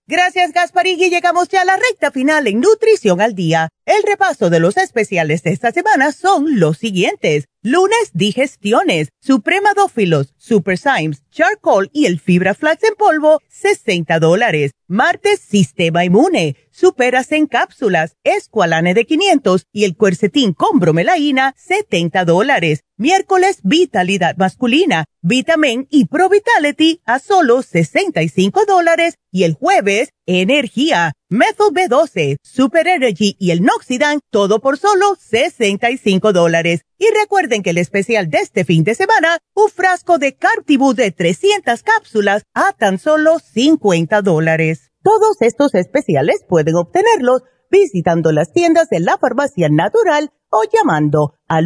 Gracias, Gasparigi. Llegamos ya a la recta final en Nutrición al Día. El repaso de los especiales de esta semana son los siguientes. Lunes, digestiones, supremadófilos, super Symes, charcoal y el fibra flax en polvo, 60 dólares. Martes, sistema inmune, superas en cápsulas, escualane de 500 y el cuercetín con bromelaína, 70 dólares. Miércoles, vitalidad masculina, vitamin y pro vitality a solo 65 dólares. Y el jueves, energía, Methyl B12, Super Energy y el Noxidan, todo por solo 65 dólares. Y recuerden que el especial de este fin de semana, un frasco de Cartibú de 300 cápsulas a tan solo 50 dólares. Todos estos especiales pueden obtenerlos visitando las tiendas de la farmacia natural o llamando al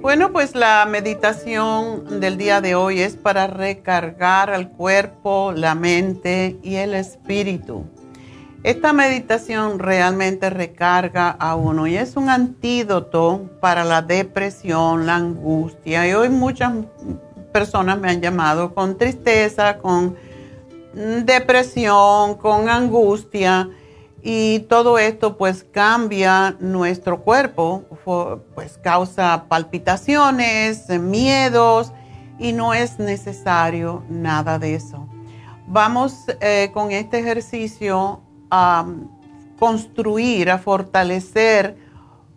Bueno, pues la meditación del día de hoy es para recargar al cuerpo, la mente y el espíritu. Esta meditación realmente recarga a uno y es un antídoto para la depresión, la angustia. Y hoy muchas personas me han llamado con tristeza, con depresión, con angustia y todo esto pues cambia nuestro cuerpo, pues causa palpitaciones, miedos y no es necesario nada de eso. Vamos eh, con este ejercicio a construir, a fortalecer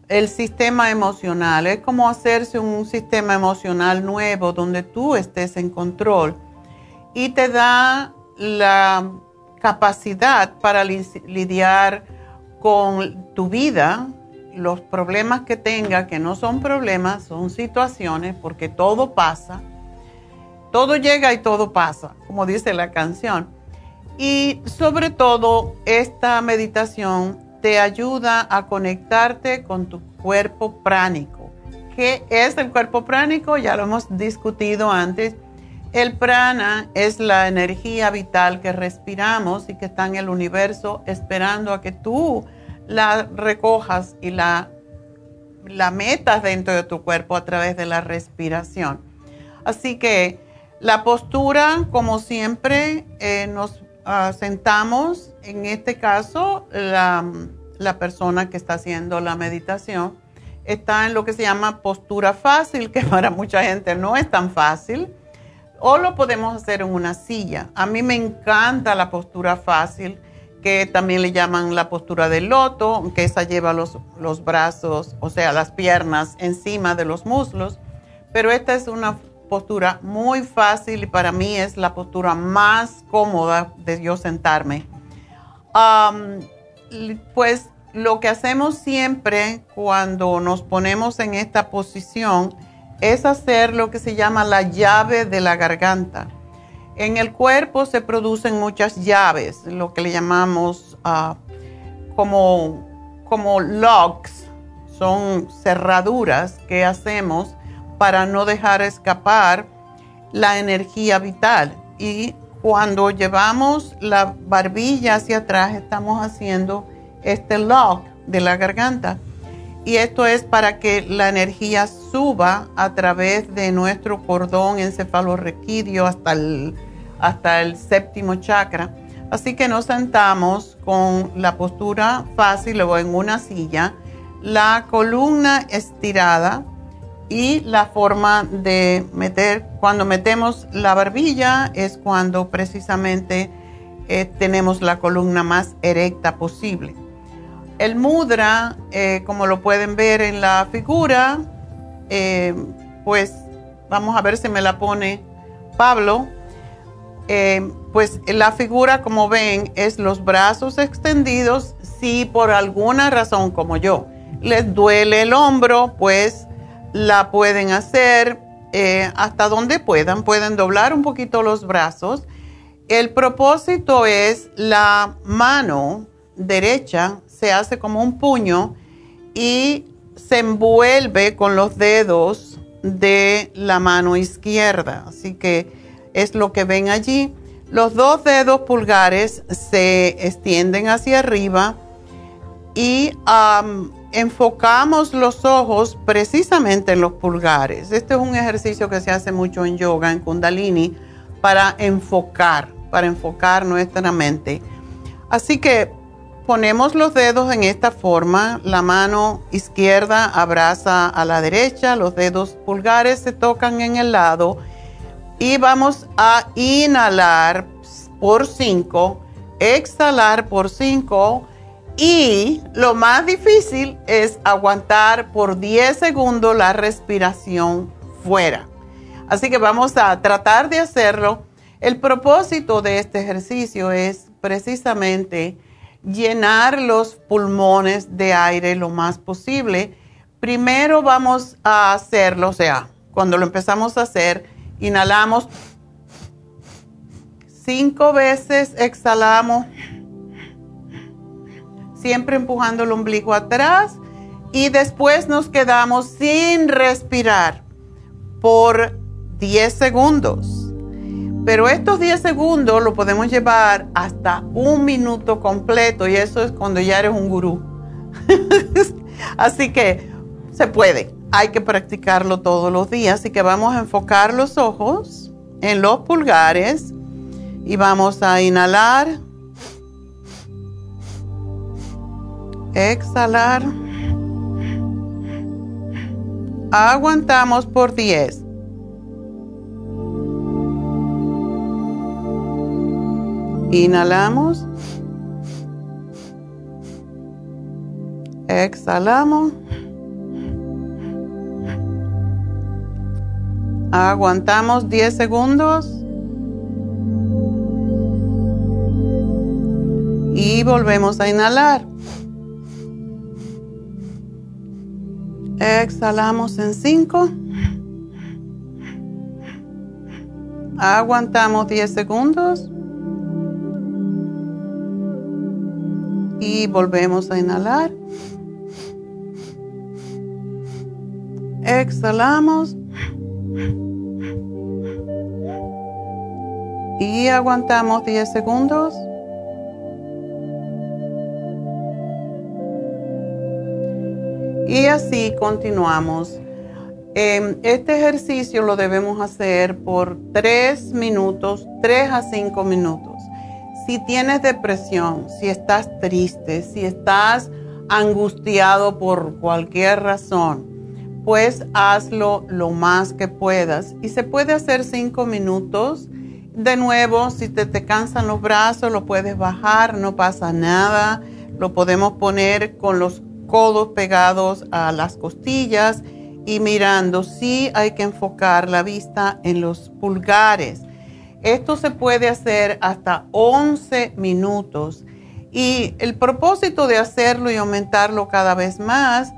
el sistema emocional. Es como hacerse un sistema emocional nuevo donde tú estés en control y te da la capacidad para lidiar con tu vida, los problemas que tenga, que no son problemas, son situaciones, porque todo pasa, todo llega y todo pasa, como dice la canción. Y sobre todo, esta meditación te ayuda a conectarte con tu cuerpo pránico. ¿Qué es el cuerpo pránico? Ya lo hemos discutido antes. El prana es la energía vital que respiramos y que está en el universo esperando a que tú la recojas y la, la metas dentro de tu cuerpo a través de la respiración. Así que la postura, como siempre, eh, nos ah, sentamos, en este caso, la, la persona que está haciendo la meditación está en lo que se llama postura fácil, *laughs* que para mucha gente no es tan fácil, o lo podemos hacer en una silla. A mí me encanta la postura fácil que también le llaman la postura del loto, que esa lleva los, los brazos, o sea, las piernas encima de los muslos, pero esta es una postura muy fácil y para mí es la postura más cómoda de yo sentarme. pues lo que hacemos siempre cuando nos ponemos en esta posición es hacer lo que se llama la llave de la garganta. En el cuerpo se producen muchas llaves, lo que le llamamos ah, como, como locks, son cerraduras que hacemos para no dejar escapar la energía vital. Y cuando llevamos la barbilla hacia atrás, estamos haciendo este lock de la garganta. Y esto es para que la energía suba a través de nuestro cordón encefalorraquídeo hasta el, hasta el séptimo chakra. Así que nos sentamos con la postura fácil o en una silla, la columna estirada y la forma de meter, cuando metemos la barbilla es cuando precisamente eh, tenemos la columna más erecta posible. El mudra, eh, como lo pueden ver en la figura, eh, pues vamos a ver si me la pone Pablo. Eh, pues la figura, como ven, es los brazos extendidos. Si por alguna razón, como yo, les duele el hombro, pues la pueden hacer hasta donde puedan. Pueden doblar un poquito los brazos. El propósito es la mano derecha se hace como un puño y se envuelve con los dedos de la mano izquierda. Así que es lo que ven allí. Los dos dedos pulgares se extienden hacia arriba y enfocamos los ojos precisamente en los pulgares. Este es un ejercicio que se hace mucho en yoga, en kundalini, para enfocar, para enfocar nuestra mente. Así que Ponemos los dedos en esta forma, la mano izquierda abraza a la derecha, los dedos pulgares se tocan en el lado y vamos a inhalar por 5, exhalar por 5 y lo más difícil es aguantar por 10 segundos la respiración fuera. Así que vamos a tratar de hacerlo. El propósito de este ejercicio es precisamente llenar los pulmones de aire lo más posible. Primero vamos a hacerlo, o sea, cuando lo empezamos a hacer, inhalamos cinco veces, exhalamos, siempre empujando el ombligo atrás y después nos quedamos sin respirar por 10 segundos. Pero estos 10 segundos lo podemos llevar hasta un minuto completo y eso es cuando ya eres un gurú. *laughs* Así que se puede, hay que practicarlo todos los días. Así que vamos a enfocar los ojos en los pulgares y vamos a inhalar, exhalar. Aguantamos por 10. Inhalamos. Exhalamos. Aguantamos 10 segundos. Y volvemos a inhalar. Exhalamos en 5. Aguantamos 10 segundos. Y volvemos a inhalar. Exhalamos. Y aguantamos 10 segundos. Y así continuamos. Em, este ejercicio lo debemos hacer por 3 minutos, 3 a 5 minutos. Si tienes depresión, si estás triste, si estás angustiado por cualquier razón, pues hazlo lo más que puedas. Y se puede hacer 5 minutos. De nuevo, si te, te cansan los brazos, lo puedes bajar, no pasa nada. Lo podemos poner con los codos pegados a las costillas y mirando. Sí hay que enfocar la vista en los pulgares. Esto se puede hacer hasta 11 minutos y el propósito de hacerlo y aumentarlo cada vez más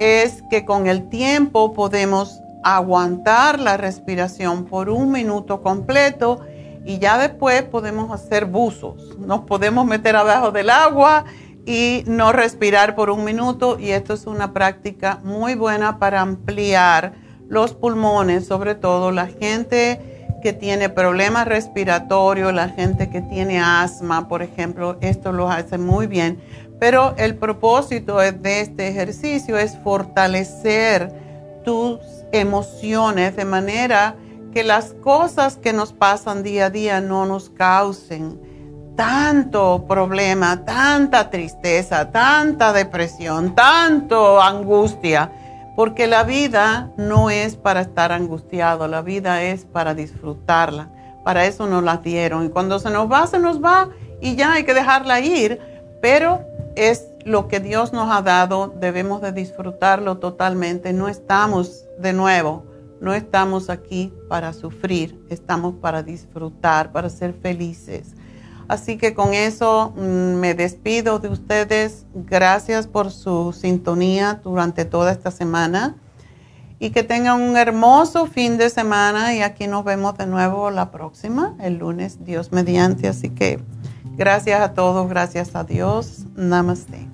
es que con el tiempo podemos aguantar la respiración por un minuto completo y ya después podemos hacer buzos. Nos podemos meter abajo del agua y no respirar por un minuto y esto es una práctica muy buena para ampliar los pulmones, sobre todo la gente que tiene problemas respiratorios, la gente que tiene asma, por ejemplo, esto lo hace muy bien. Pero el propósito de este ejercicio es fortalecer tus emociones de manera que las cosas que nos pasan día a día no nos causen tanto problema, tanta tristeza, tanta depresión, tanto angustia, porque la vida no es para estar angustiado, la vida es para disfrutarla. Para eso nos la dieron y cuando se nos va, se nos va y ya hay que dejarla ir, pero es lo que Dios nos ha dado, debemos de disfrutarlo totalmente. No estamos de nuevo, no estamos aquí para sufrir, estamos para disfrutar, para ser felices. Así que con eso mm, me despido de ustedes. Gracias por su sintonía durante toda esta semana y que tengan un hermoso fin de semana y aquí nos vemos de nuevo la próxima, el lunes, Dios mediante. Así que gracias a todos, gracias a Dios. Namaste.